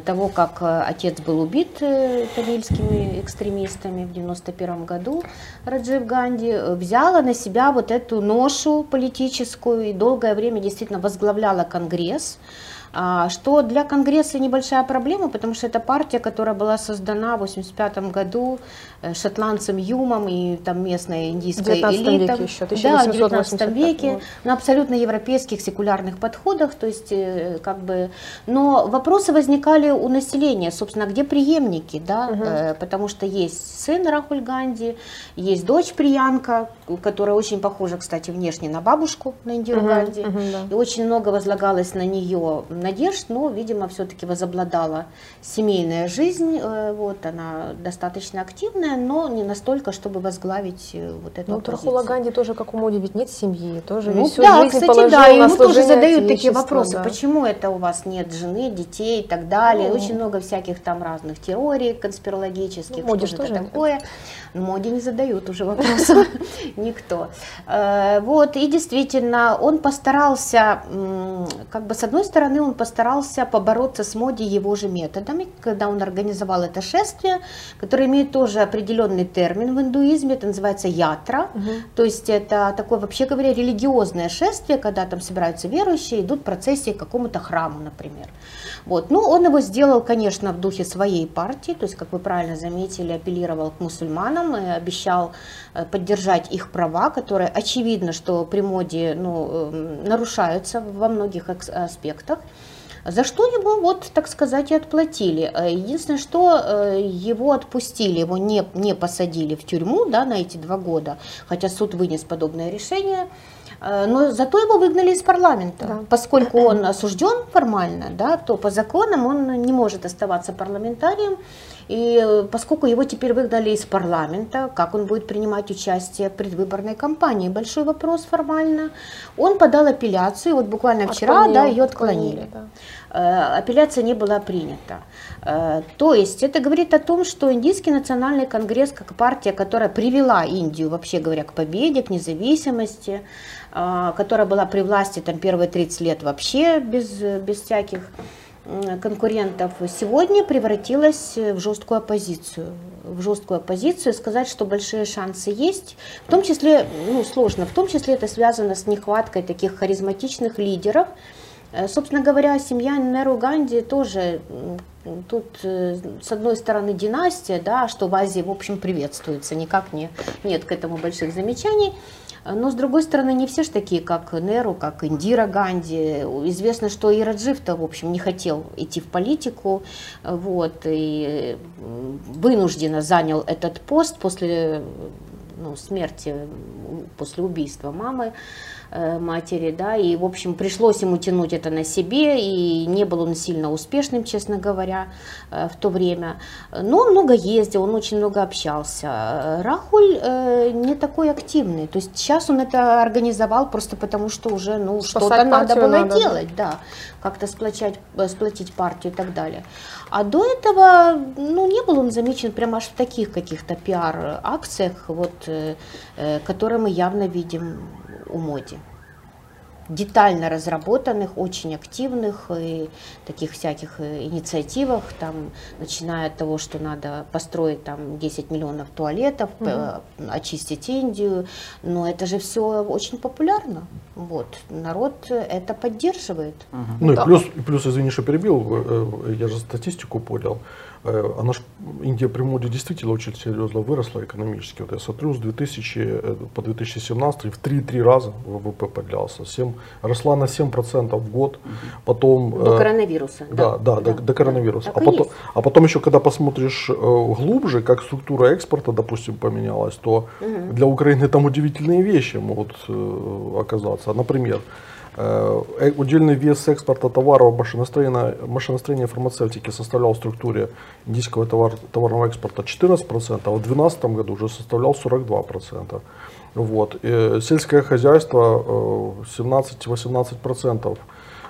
Speaker 4: того, как э, отец был убит э, тамильскими экстремистами в 91 году, Раджив Ганди, э, взяла на себя вот эту ношу политическую и долгое время действительно возглавляла Конгресс. А, что для Конгресса небольшая проблема, потому что это партия, которая была создана в 1985 году шотландцем Юмом и там местной индийской элитой.
Speaker 1: Еще,
Speaker 4: да, в 19 веке, на абсолютно европейских секулярных подходах, то есть э, как бы, но вопросы возникали у населения, собственно, где преемники, да, угу. потому что есть сын Рахуль Ганди, есть дочь Приянка, которая очень похожа, кстати, внешне на бабушку, на Индиру угу, Ганди, угу, да. и очень много возлагалось на нее надежд, но, видимо, все-таки возобладала семейная жизнь. Э, вот, она достаточно активная, но не настолько, чтобы возглавить э, вот эту Ну,
Speaker 1: Трахула Ганди тоже, как у Моди, ведь нет семьи, тоже
Speaker 4: ну, всю да, жизнь кстати, да, ему тоже задают такие вопросы, да. почему это у вас нет жены, детей и так далее. Ну, Очень много всяких там разных теорий конспирологических, ну, Моди что же это такое. Нет. Моди не задают уже вопросов никто. Э, вот, и действительно, он постарался, как бы с одной стороны, он постарался побороться с Моди его же методами, когда он организовал это шествие, которое имеет тоже определенный термин в индуизме, это называется ятра, угу. то есть это такое, вообще говоря, религиозное шествие, когда там собираются верующие, идут процессии к какому-то храму, например. Вот. Ну, он его сделал, конечно, в духе своей партии, то есть, как вы правильно заметили, апеллировал к мусульманам и обещал э, поддержать их права, которые очевидно, что при моде ну, эм, нарушаются во многих аспектах. За что ему, вот, так сказать, и отплатили. Э, единственное, что э, его отпустили, его не, не посадили в тюрьму да, на эти два года, хотя суд вынес подобное решение. Э, но зато его выгнали из парламента. Да. Поскольку он осужден формально, да, то по законам он не может оставаться парламентарием. И э, поскольку его теперь выгнали из парламента, как он будет принимать участие в предвыборной кампании? Большой вопрос формально. Он подал апелляцию, вот буквально вчера Отклонил, да, ее отклонили. отклонили да. Э, апелляция не была принята. То есть это говорит о том, что Индийский национальный конгресс, как партия, которая привела Индию, вообще говоря, к победе, к независимости, которая была при власти там первые 30 лет вообще без, без всяких конкурентов, сегодня превратилась в жесткую оппозицию. В жесткую оппозицию сказать, что большие шансы есть, в том числе, ну сложно, в том числе это связано с нехваткой таких харизматичных лидеров. Э, собственно говоря, семья Неру Ганди тоже Тут, э, с одной стороны, династия, да, что в Азии, в общем, приветствуется, никак не, нет к этому больших замечаний. Но, с другой стороны, не все же такие, как Неру, как Индира Ганди. Известно, что и Раджив-то, в общем, не хотел идти в политику, вот, и вынужденно занял этот пост после ну, смерти после убийства мамы. Э, матери, да, и, в общем, пришлось ему тянуть это на себе, и не был он сильно успешным, честно говоря, э, в то время. Но он много ездил, он очень много общался. Рахуль э, не такой активный, то есть сейчас он это организовал просто потому, что уже, ну, что-то надо было надо. делать, да, как-то сплочать, сплотить партию и так далее. А до этого, ну, не был он замечен прямо аж в таких каких-то пиар-акциях, вот, которые мы явно видим у моди детально разработанных, очень активных и таких всяких э, инициативах, там, начиная от того, что надо построить там 10 миллионов туалетов, угу. очистить Индию, но это же все очень популярно, вот, народ это поддерживает.
Speaker 3: Угу. Ну и плюс, плюс, извини, что перебил, э, я же статистику понял, она ж, Индия при моде действительно очень серьезно выросла экономически. Вот я смотрю, с 2000 э, по 2017 в 3-3 раза ВВП поднялся. 7, росла на 7% в год. Потом,
Speaker 4: до э, коронавируса.
Speaker 3: Да, да, да, да до, до коронавируса. Да, а, потом, а потом еще, когда посмотришь глубже, как структура экспорта, допустим, поменялась, то угу. для Украины там удивительные вещи могут оказаться. Например, Э, э, удельный вес экспорта товаров машиностроения, машиностроения фармацевтики составлял в структуре индийского товар, товарного экспорта 14%, а в 2012 году уже составлял 42%. Вот. И э, сельское хозяйство 17-18%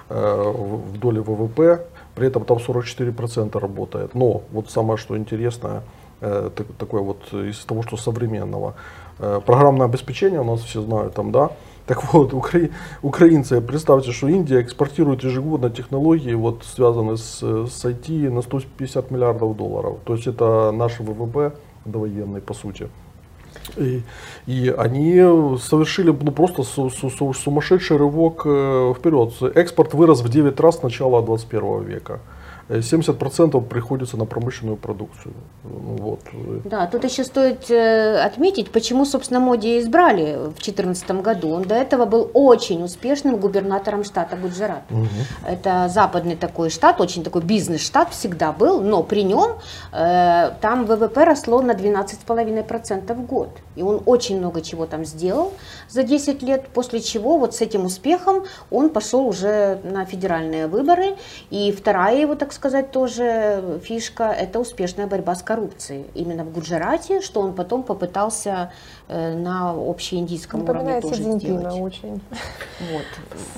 Speaker 3: в доле ВВП, при этом там 44% работает. Но вот самое что интересное, такое вот из того, что современного, программное обеспечение у нас все знают там, да, так вот, укра... украинцы, представьте, что Индия экспортирует ежегодно технологии, вот, связанные с, с IT, на 150 миллиардов долларов. То есть это наш ВВП довоенный, по сути. И, и они совершили ну, просто су, су, сумасшедший рывок э, вперед. Экспорт вырос в 9 раз с начала 21 века. 70% приходится на промышленную продукцию. Ну, вот.
Speaker 4: Да, тут еще стоит э, отметить, почему, собственно, Моди избрали в 2014 году. Он до этого был очень успешным губернатором штата Гуджарат. Угу. Это западный такой штат, очень такой бизнес-штат всегда был, но при нем э, там ВВП росло на 12,5% в год. И он очень много чего там сделал за 10 лет, после чего вот с этим успехом он пошел уже на федеральные выборы. И вторая его, так сказать, тоже фишка – это успешная борьба с коррупцией. Именно в Гуджарате, что он потом попытался э, на общеиндийском уровне тоже сделать.
Speaker 1: очень.
Speaker 4: Вот.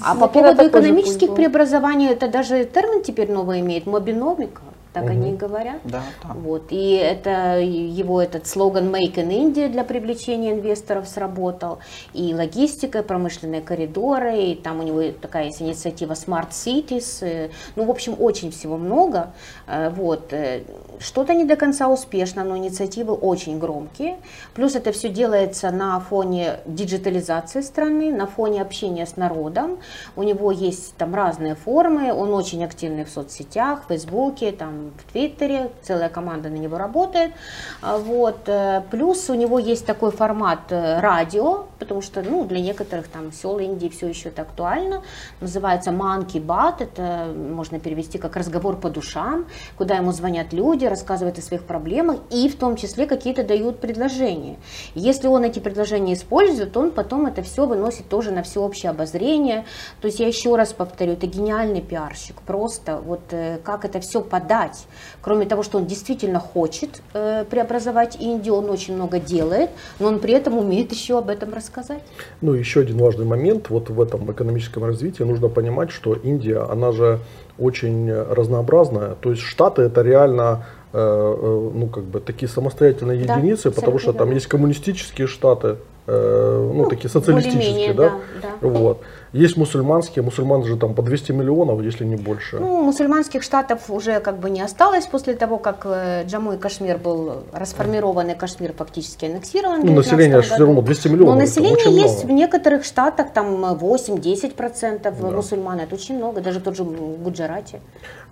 Speaker 4: А по поводу экономических преобразований, это даже термин теперь новый имеет – мобиномика так угу. они и говорят.
Speaker 2: Да,
Speaker 4: да. Вот. И это его этот слоган Make in India для привлечения инвесторов сработал. И логистика, и промышленные коридоры, и там у него такая есть инициатива Smart Cities. Э, ну, в общем, очень всего много. Э, вот. Э, что-то не до конца успешно, но инициативы очень громкие. Плюс это все делается на фоне диджитализации страны, на фоне общения с народом. У него есть там разные формы, он очень активный в соцсетях, в Фейсбуке, там, в Твиттере, целая команда на него работает. А, вот. Э, плюс у него есть такой формат э, радио, потому что ну, для некоторых там сел Индии все еще это актуально. Называется Monkey Bat, это можно перевести как разговор по душам, куда ему звонят люди, рассказывают о своих проблемах и в том числе какие-то дают предложения. Если он эти предложения использует, он потом это все выносит тоже на всеобщее обозрение. То есть я еще раз повторю, это гениальный пиарщик, просто вот э, как это все подать. Кроме того, что он действительно хочет э, преобразовать Индию, он очень много делает, но он при этом умеет еще об этом рассказать.
Speaker 3: Ну, еще один важный момент вот в этом экономическом развитии. Нужно понимать, что Индия, она же очень разнообразная. То есть Штаты это реально Э, э, ну, как бы такие самостоятельные да, единицы, потому что там есть коммунистические штаты, э, ну, ну такие социалистические, да? Да, да. Вот. Есть мусульманские, мусульман же там по 200 миллионов, если не больше.
Speaker 4: Ну, мусульманских штатов уже как бы не осталось после того, как Джаму и Кашмир был расформирован, и Кашмир фактически аннексирован.
Speaker 3: Ну, население все равно 200 миллионов.
Speaker 4: Но население есть много. в некоторых штатах, там 8-10% да. мусульман, это очень много, даже тот же Гуджарате.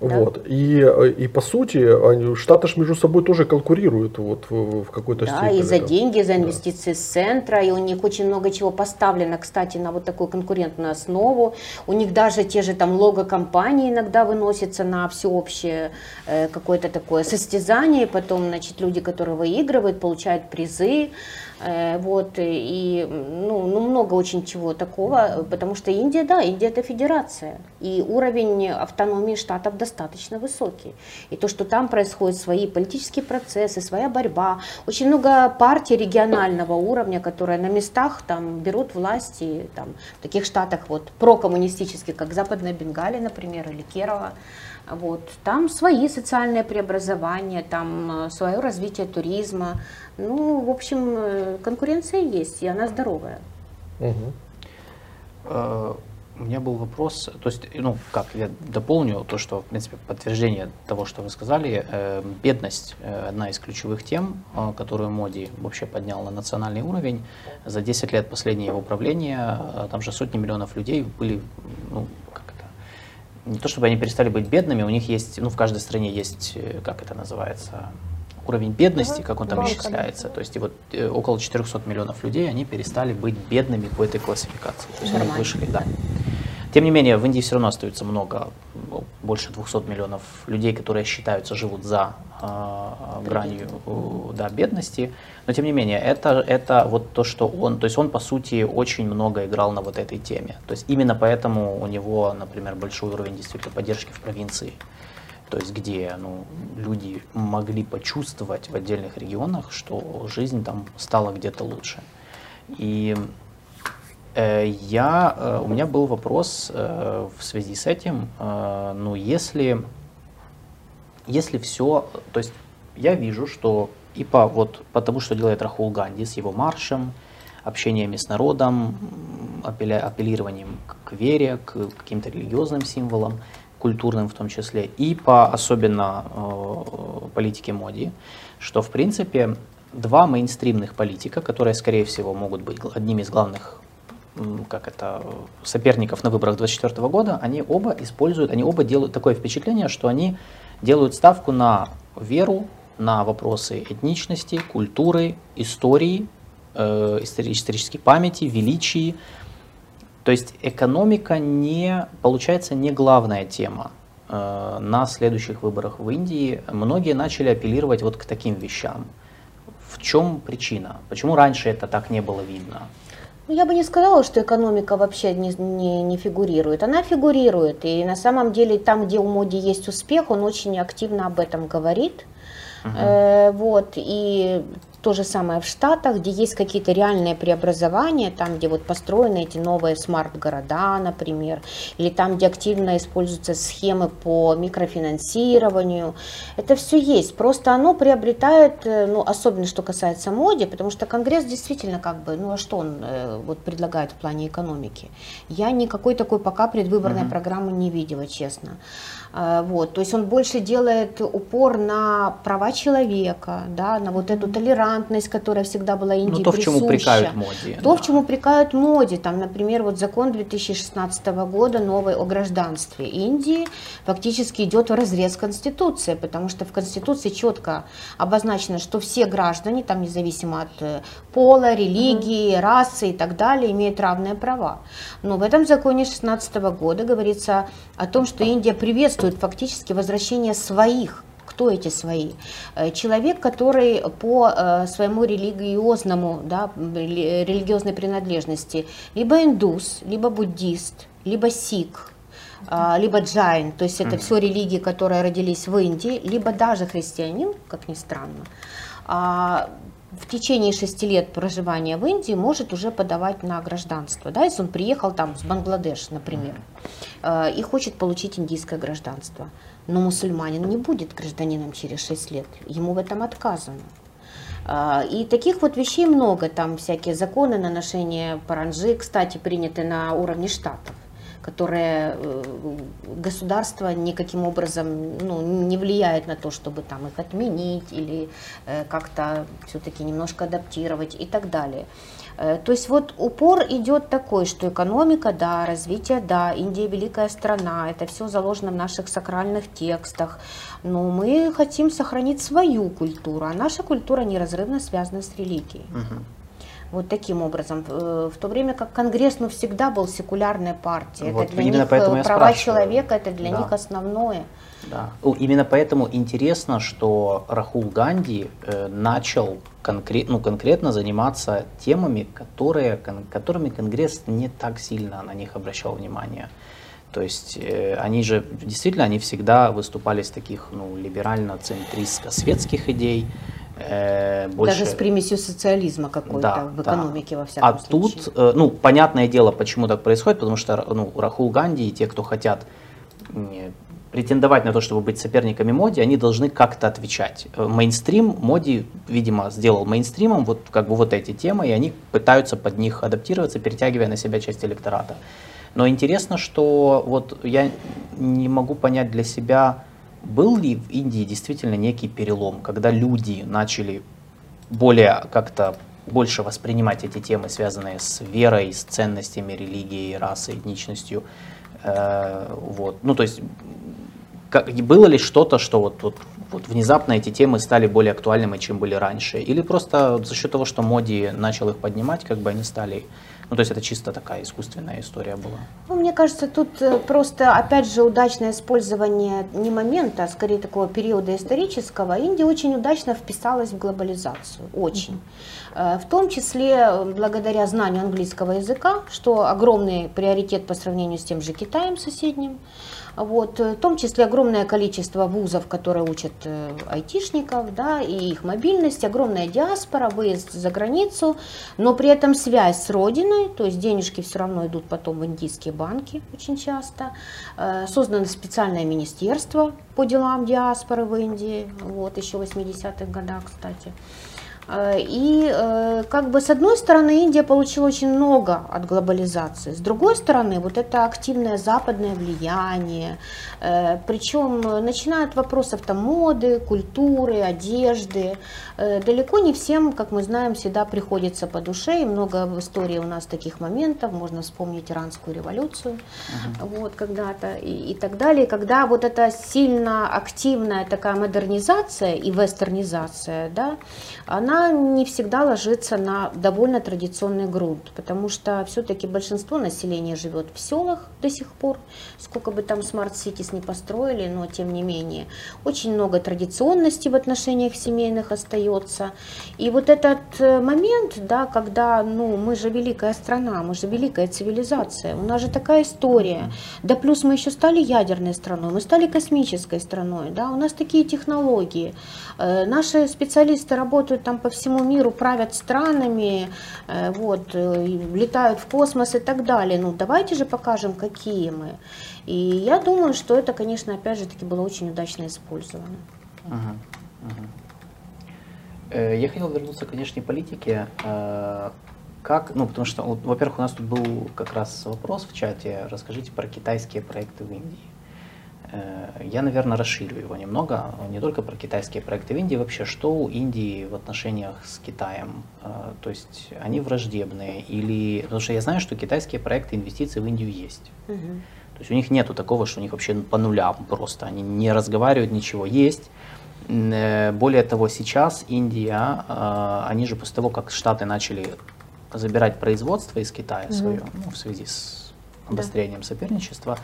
Speaker 3: Вот. Да. И, и по сути, штаты же между собой тоже конкурируют вот, в, в какой-то
Speaker 4: да,
Speaker 3: степени.
Speaker 4: и за деньги, за инвестиции да. с центра, и у них очень много чего поставлено, кстати, на вот такую конкурентную основу. У них даже те же там лого компании иногда выносятся на всеобщее э, какое-то такое состязание, потом, значит, люди, которые выигрывают, получают призы. Э, вот, и ну, ну, много очень чего такого, потому что Индия, да, Индия это федерация, и уровень автономии штатов достаточно высокий. И то, что там происходят свои политические процессы, своя борьба, очень много партий регионального уровня, которые на местах там берут власть, и там в таких штатах вот прокоммунистических, как Западная Бенгалия, например, или Керала, вот, там свои социальные преобразования, там э, свое развитие туризма, ну, в общем, э, конкуренция есть, и она здоровая.
Speaker 3: Угу.
Speaker 2: У меня был вопрос, то есть, ну, как, я дополню то, что, в принципе, подтверждение того, что вы сказали, э, бедность э, одна из ключевых тем, э, которую Моди вообще поднял на национальный уровень. За 10 лет последнего его правления э, там же сотни миллионов людей были, ну, не то чтобы они перестали быть бедными, у них есть, ну, в каждой стране есть, э, как это называется, уровень бедности, как он там
Speaker 1: Банка,
Speaker 2: исчисляется. То есть и вот э, около 400 миллионов людей, они перестали быть бедными по этой классификации. То есть они
Speaker 4: Нормально.
Speaker 2: вышли, да. Тем не менее, в Индии все равно остается много, больше 200 миллионов людей, которые считаются живут за э, гранью э, да, бедности. Но тем не менее, это, это вот то, что он, то есть он по сути очень много играл на вот этой теме. То есть именно поэтому у него, например, большой уровень действительно поддержки в провинции. То есть где ну, люди могли почувствовать в отдельных регионах, что жизнь там стала где-то лучше. И я, э, у меня был вопрос э, в связи с этим, э, ну если, если все, то есть я вижу, что и по, вот, по тому, что делает Рахул Ганди с его маршем, общениями с народом, апелля- апеллированием к, вере, к каким-то религиозным символам, культурным в том числе, и по особенно э, политике моди, что в принципе два мейнстримных политика, которые, скорее всего, могут быть одними из главных как это, соперников на выборах 2024 года, они оба используют, они оба делают такое впечатление, что они делают ставку на веру, на вопросы этничности, культуры, истории, э, истори- исторической памяти, величии. То есть экономика не, получается, не главная тема э, на следующих выборах в Индии. Многие начали апеллировать вот к таким вещам. В чем причина? Почему раньше это так не было видно?
Speaker 4: Ну, я бы не сказала, что экономика вообще не, не, не фигурирует. Она фигурирует, и на самом деле там, где у Моди есть успех, он очень активно об этом говорит. Э, вот, и то же самое в Штатах, где есть какие-то реальные преобразования, там, где вот построены эти новые смарт-города, например, или там, где активно используются схемы по микрофинансированию. Это все есть, просто оно приобретает, э, ну, особенно что касается моды, потому что Конгресс действительно как бы, ну, а что он э, вот предлагает в плане экономики? Я никакой такой пока предвыборной
Speaker 2: Мгм.
Speaker 4: программы не видела, честно. А, Вот, то есть он больше делает упор на права человека, да, на вот эту толерантность, которая всегда была Индии
Speaker 2: Ну, то, в чем
Speaker 4: присуща.
Speaker 2: упрекают моди.
Speaker 4: То,
Speaker 2: да.
Speaker 4: в чем упрекают моди, там, например, вот закон 2016 года новый о гражданстве Индии фактически идет в разрез Конституции, потому что в Конституции четко обозначено, что все граждане, там независимо от э, пола, религии, расы и так далее, имеют равные права. Но в этом законе 2016 года говорится о том, что Индия приветствует фактически возвращение своих кто эти свои? Э, Человек, который по э, своему религиозному, да, рели- религиозной принадлежности, либо индус, либо буддист, либо сик, а, либо джайн, то есть это все религии, которые родились в Индии, либо даже христианин, как ни странно, а, в течение шести лет проживания в Индии может уже подавать на гражданство. Да, если он приехал там с Бангладеш, например, э, и хочет получить индийское гражданство. Но мусульманин не будет гражданином через 6 лет. Ему в этом отказано. А, И таких вот вещей много. Там всякие законы на ношение паранджи, кстати, приняты на уровне штатов которые э, государство никаким образом ну, не влияет на то, чтобы там их отменить или э, как-то все-таки немножко адаптировать и так далее. Э, То есть вот упор идет такой, что экономика, да, развитие, да, Индия великая страна, это все заложено в наших сакральных текстах, но мы хотим сохранить свою культуру, а наша культура неразрывно связана с религией. Вот таким образом. Э, в то время как Конгресс ну, всегда был секулярной партией.
Speaker 2: Вот
Speaker 4: это для них э, права
Speaker 2: спрашиваю.
Speaker 4: человека, это для
Speaker 2: Да.
Speaker 4: них основное.
Speaker 2: Да. Ну, Именно поэтому интересно, что Рахул Ганди э, начал конкрет, ну, конкретно заниматься темами, которые, кон- которыми Конгресс не так сильно на них обращал внимание. То есть э, они же действительно они всегда выступали с таких ну, либерально-центристско-светских идей. э, больше...
Speaker 4: Даже с примесью социализма какой-то
Speaker 2: Да,
Speaker 4: в
Speaker 2: да.
Speaker 4: экономике, во всяком
Speaker 2: А
Speaker 4: случае.
Speaker 2: тут, э, ну, понятное дело, почему так происходит, потому что ну, Рахул Ганди и те, кто хотят претендовать на то, чтобы быть соперниками моди, они должны как-то отвечать. Э, Мейнстрим, моди, видимо, сделал мейнстримом вот как бы вот эти темы, и они пытаются под них адаптироваться, перетягивая на себя часть электората. Но интересно, что вот я не могу понять для себя, был ли в Индии действительно некий перелом, когда люди начали более как-то больше воспринимать эти темы, связанные с верой, с ценностями, религией, расой, этничностью. Э, вот. Ну, то есть, как, было ли что-то, что вот, вот, вот внезапно эти темы стали более актуальными, чем были раньше? Или просто за счет того, что Моди начал их поднимать, как бы они стали... Ну, то есть это чисто такая искусственная история была.
Speaker 4: Ну, мне кажется, тут э, просто, опять же, удачное использование не момента, а скорее такого периода исторического. Индия очень удачно вписалась в глобализацию, очень. Э, В том числе э, благодаря знанию английского языка, что огромный приоритет по сравнению с тем же Китаем соседним. Вот, э, в том числе огромное количество вузов, которые учат э, айтишников, да, и их мобильность, огромная диаспора, выезд за границу, но при этом связь с родиной, то есть денежки все равно идут потом в индийские банки очень часто. Э, Создано специальное министерство по делам диаспоры в Индии, вот, еще в 80-х годах, кстати. Э, И э, как бы с одной стороны Индия получила очень много от глобализации, с другой стороны вот это активное западное влияние, э, причем начиная от вопросов там моды, культуры, одежды, далеко не всем, как мы знаем, всегда приходится по душе, и много в истории у нас таких моментов, можно вспомнить иранскую революцию, вот когда-то и, и так далее, когда вот эта сильно активная такая модернизация и вестернизация, да, она не всегда ложится на довольно традиционный грунт, потому что все-таки большинство населения живет в селах до сих пор, сколько бы там smart cities не построили, но тем не менее очень много традиционности в отношениях семейных остается. И вот этот э, момент, да, когда, ну, мы же великая страна, мы же великая цивилизация, у нас же такая история, да плюс мы еще стали ядерной страной, мы стали космической страной, да, у нас такие технологии, Э, наши специалисты работают там по всему миру, правят странами, э, вот, э, летают в космос и так далее. Ну, давайте же покажем, какие мы. И я думаю, что это, конечно, опять же таки было очень удачно использовано.
Speaker 2: Мгм, мгм. Э, Я хотел вернуться к внешней политике. Как, ну, потому что, во-первых, у нас тут был как раз вопрос в чате. Расскажите про китайские проекты в Индии. Э, Я, наверное, расширю его немного. Не только про китайские проекты в Индии. Вообще, что у Индии в отношениях с Китаем? Э, То есть они враждебные? Или... Потому что я знаю, что китайские проекты инвестиций в Индию есть. То есть у них нету такого, что у них вообще по нулям просто. Они не разговаривают, ничего. Есть. Э, Более того, сейчас Индия, они же после того, как Штаты начали забирать производство из Китая свое, ну, в связи с обострением соперничества,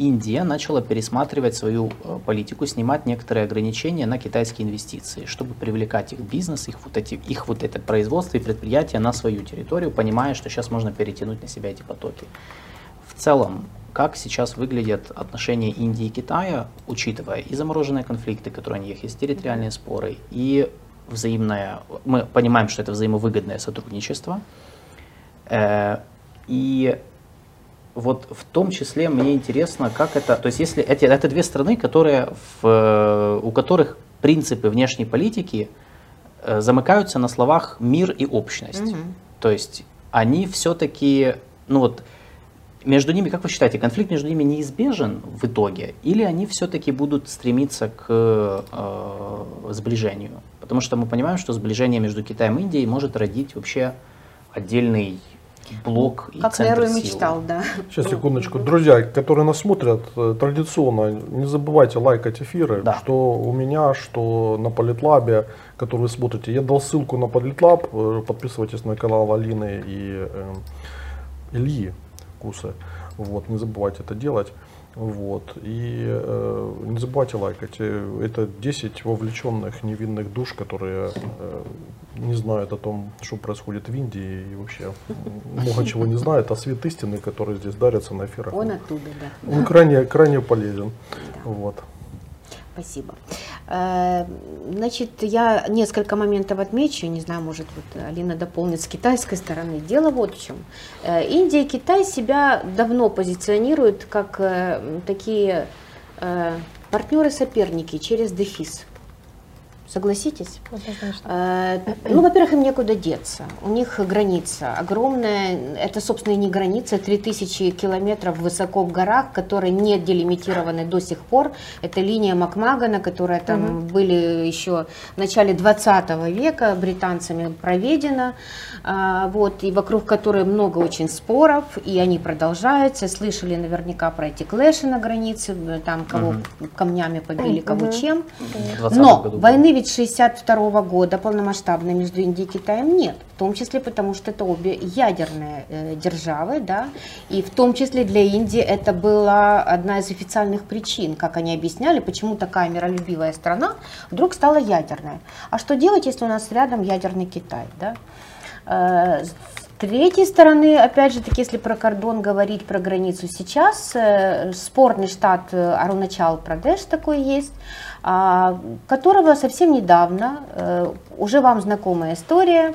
Speaker 2: Индия начала пересматривать свою э, политику, снимать некоторые ограничения на китайские инвестиции, чтобы привлекать их бизнес, их вот, эти, их вот это производство и предприятия на свою территорию, понимая, что сейчас можно перетянуть на себя эти потоки. В целом, как сейчас выглядят отношения Индии и Китая, учитывая и замороженные конфликты, которые у них есть, территориальные споры, и взаимное, мы понимаем, что это взаимовыгодное сотрудничество, Э, и вот в том числе мне интересно, как это, то есть если эти, это две страны, которые в, э, у которых принципы внешней политики э, замыкаются на словах мир и общность. То есть они все-таки, ну вот, между ними, как вы считаете, конфликт между ними неизбежен в итоге, или они все-таки будут стремиться к э, сближению? Потому что мы понимаем, что сближение между Китаем и Индией может родить вообще отдельный блок и
Speaker 4: Как
Speaker 2: центр
Speaker 4: Неру и
Speaker 2: силы.
Speaker 4: мечтал, да.
Speaker 3: Сейчас, секундочку. Друзья, которые нас смотрят, э, традиционно не забывайте лайкать эфиры,
Speaker 2: Да.
Speaker 3: что у меня, что на Политлабе, который вы смотрите. Я дал ссылку на Политлаб, э, подписывайтесь на канал Алины и э, Ильи Кусы. Вот, не забывайте это делать. Вот. И э, не забывайте лайкать. Э, Это 10 вовлеченных невинных душ, которые э, не знают о том, что происходит в Индии и вообще много чего не знают, а свет истины, который здесь дарится на эфирах.
Speaker 4: Он оттуда, да.
Speaker 3: Он крайне, крайне полезен. Вот.
Speaker 4: Спасибо. Э, Значит, я несколько моментов отмечу, не знаю, может, вот Алина дополнит с китайской стороны. Дело вот в чем. Э, Индия и Китай себя давно позиционируют как э, такие партнеры-соперники через дефис. Согласитесь?
Speaker 1: Однозначно.
Speaker 4: Э, Ну, во-первых, им некуда деться. У них граница огромная. Это, собственно, и не граница. 3000 километров высоко в горах, которые не делимитированы до сих пор. Это линия Макмагана, которая там были еще в начале 20 века британцами проведена. А, Вот, и вокруг которой много очень споров, и они продолжаются. Слышали наверняка про эти клэши на границе, э, там кого камнями побили, кого
Speaker 1: Мгм.
Speaker 4: чем.
Speaker 2: В 2020
Speaker 4: Но
Speaker 2: году
Speaker 4: войны ведь 62 года полномасштабной между Индией и Китаем нет. В том числе потому, что это обе ядерные э, державы, да, и в том числе для Индии это была одна из официальных причин, как они объясняли, почему такая миролюбивая страна вдруг стала ядерной. А что делать, если у нас рядом ядерный Китай, да? Третьей стороны, опять же таки, если про кордон говорить, про границу сейчас, э, спорный штат э, Аруначал Прадеш такой есть, а, которого совсем недавно, э, уже вам знакомая история,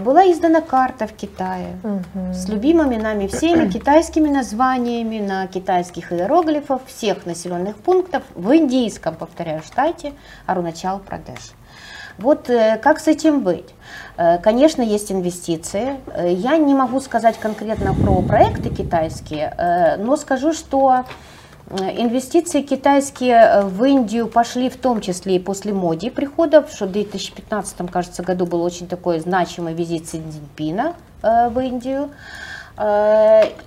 Speaker 4: была издана карта в Китае
Speaker 1: Мгм.
Speaker 4: с любимыми нами всеми китайскими названиями на китайских иероглифов всех населенных пунктов в индийском, повторяю, штате Аруначал Прадеш. Вот э, как с этим быть? Э, Конечно, есть инвестиции. Э, Я не могу сказать конкретно про проекты китайские, но скажу, что инвестиции китайские в Индию пошли в том числе и после Моди приходов, что в 2015, кажется, году был очень такой значимый визит Си Цзиньпина в Индию.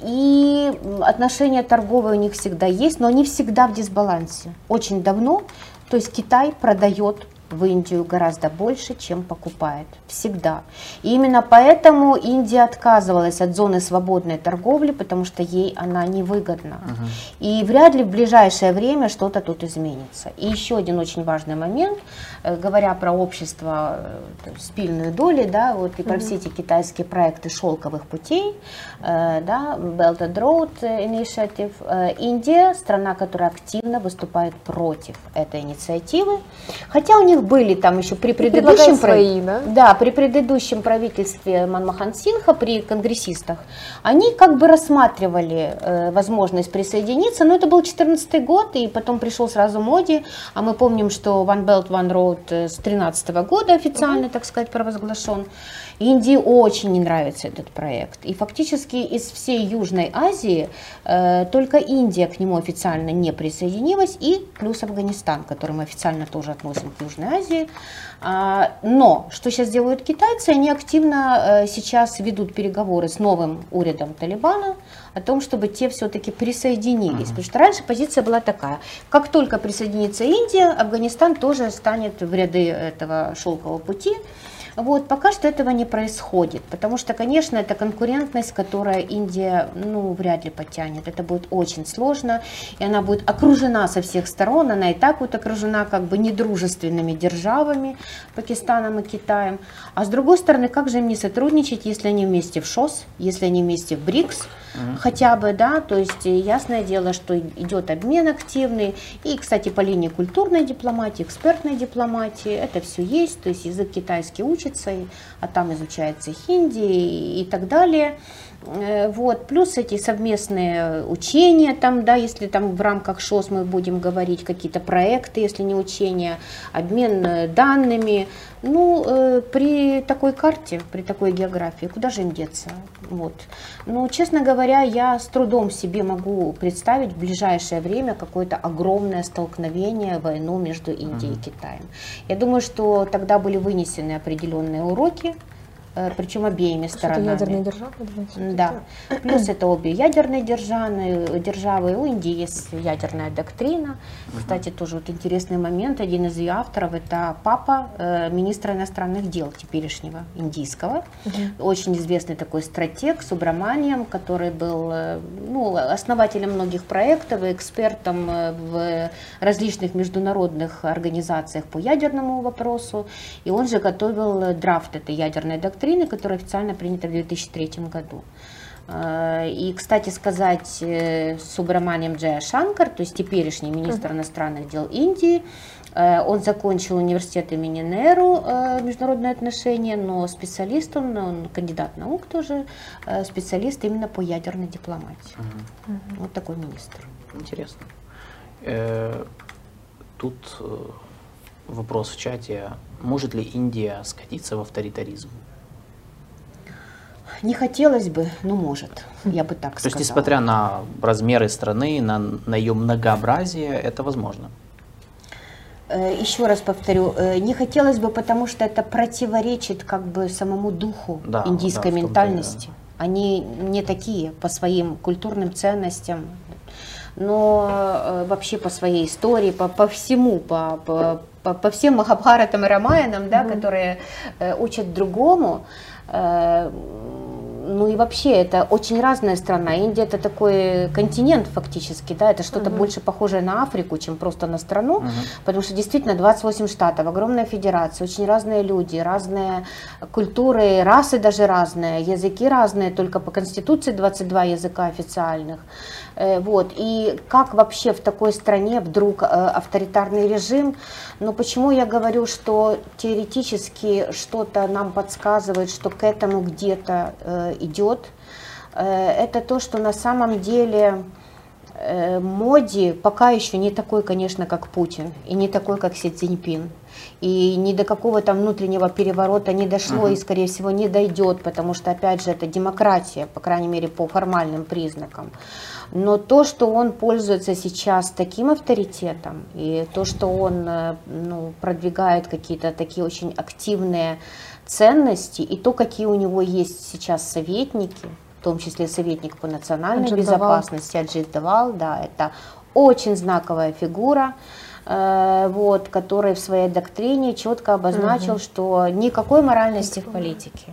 Speaker 4: И отношения торговые у них всегда есть, но они всегда в дисбалансе. Очень давно. То есть Китай продает в Индию гораздо больше, чем покупает. Всегда. И именно поэтому Индия отказывалась от зоны свободной торговли, потому что ей она невыгодна. И вряд ли в ближайшее время что-то тут изменится. И еще один очень важный момент, э, говоря про общество э, спильную доли, да, вот и про все эти китайские проекты шелковых путей, э, да, Belt and Road Initiative, э, Индия, страна, которая активно выступает против этой инициативы, хотя у них были там еще при предыдущем
Speaker 1: свои, да?
Speaker 4: да, при предыдущем правительстве Манмохан Синха, при конгрессистах, они как бы рассматривали э, возможность присоединиться, но это был 2014 год, и потом пришел сразу Моди, а мы помним, что One Belt, One Road э, с 2013 года официально, так сказать, провозглашен. Индии очень не нравится этот проект, и фактически из всей Южной Азии э, только Индия к нему официально не присоединилась, и плюс Афганистан, который мы официально тоже относим к Южной Азии. А, Но что сейчас делают китайцы? Они активно э, сейчас ведут переговоры с новым урядом Талибана о том, чтобы те все-таки присоединились. Потому что раньше позиция была такая. Как только присоединится Индия, Афганистан тоже станет в ряды этого шелкового пути. Вот, пока что этого не происходит, потому что, конечно, это конкурентность, которая Индия, ну, вряд ли потянет. Это будет очень сложно, и она будет окружена со всех сторон, она и так будет окружена как бы недружественными державами, Пакистаном и Китаем. А с другой стороны, как же им не сотрудничать, если они вместе в ШОС, если они вместе в БРИКС, хотя бы, да, то есть ясное дело, что идет обмен активный, и, кстати, по линии культурной дипломатии, экспертной дипломатии, это все есть, то есть язык китайский учится, а там изучается хинди и так далее. Э, Вот, плюс эти совместные учения, там, да, если там в рамках ШОС мы будем говорить, какие-то проекты, если не учения, обмен э, данными, ну, э, при такой карте, при такой географии, куда же им деться? Вот. Ну, честно говоря, я с трудом себе могу представить в ближайшее время какое-то огромное столкновение, войну между Индией и Китаем. Я думаю, что тогда были вынесены определенные уроки, причем обеими
Speaker 1: Что это
Speaker 4: сторонами.
Speaker 1: ядерные державы? давайте
Speaker 4: Да. Плюс это обе ядерные державы, державы. У Индии есть ядерная доктрина. Кстати, тоже вот интересный момент. Один из ее авторов это папа э, министра иностранных дел теперешнего индийского. Очень известный такой стратег Субраманием, который был э, ну, основателем многих проектов и экспертом э, в различных международных организациях по ядерному вопросу. И он же готовил э, драфт этой ядерной доктрины, которая официально принята в 2003 году. Э, И, кстати сказать, э, Субраманием Джая Шанкар, то есть теперешний министр иностранных дел Индии, э, он закончил университет имени Неру, международные отношения, но специалист он, он кандидат наук тоже, специалист именно по ядерной дипломатии. Вот такой министр.
Speaker 2: Интересно. Тут вопрос в чате. Может ли Индия скатиться в авторитаризм?
Speaker 4: Не хотелось бы, но может, я бы так
Speaker 2: То есть,
Speaker 4: сказала.
Speaker 2: несмотря на размеры страны, на, на ее многообразие, это возможно.
Speaker 4: Э, Еще раз повторю, э, не хотелось бы, потому что это противоречит как бы самому духу
Speaker 2: Да,
Speaker 4: индийской
Speaker 2: да,
Speaker 4: ментальности. Они не такие по своим культурным ценностям, но э, вообще по своей истории, по, по всему, по, по, по- по всем Махабхаратам и Рамаянам, да, которые э, учат другому. э, ну и вообще, это очень разная страна. Индия это такой континент фактически, да, это что-то больше похожее на Африку, чем просто на страну, потому что действительно 28 штатов, огромная федерация, очень разные люди, разные культуры, расы даже разные, языки разные, только по конституции 22 языка официальных. Э, Вот. И как вообще в такой стране вдруг э, авторитарный режим? Но почему я говорю, что теоретически что-то нам подсказывает, что к этому где-то э, идет? Это то, что на самом деле Моди пока еще не такой, конечно, как Путин, и не такой, как Си Цзиньпин. И ни до какого там внутреннего переворота не дошло и, скорее всего, не дойдет, потому что, опять же, это демократия, по крайней мере, по формальным признакам. Но то, что он пользуется сейчас таким авторитетом, и то, что он э, ну, продвигает какие-то такие очень активные ценности, и то, какие у него есть сейчас советники, в том числе советник по национальной
Speaker 1: Аджит
Speaker 4: безопасности Аджит Давал, да, это очень знаковая фигура, э, вот, который в своей доктрине четко обозначил, что никакой моральности в политике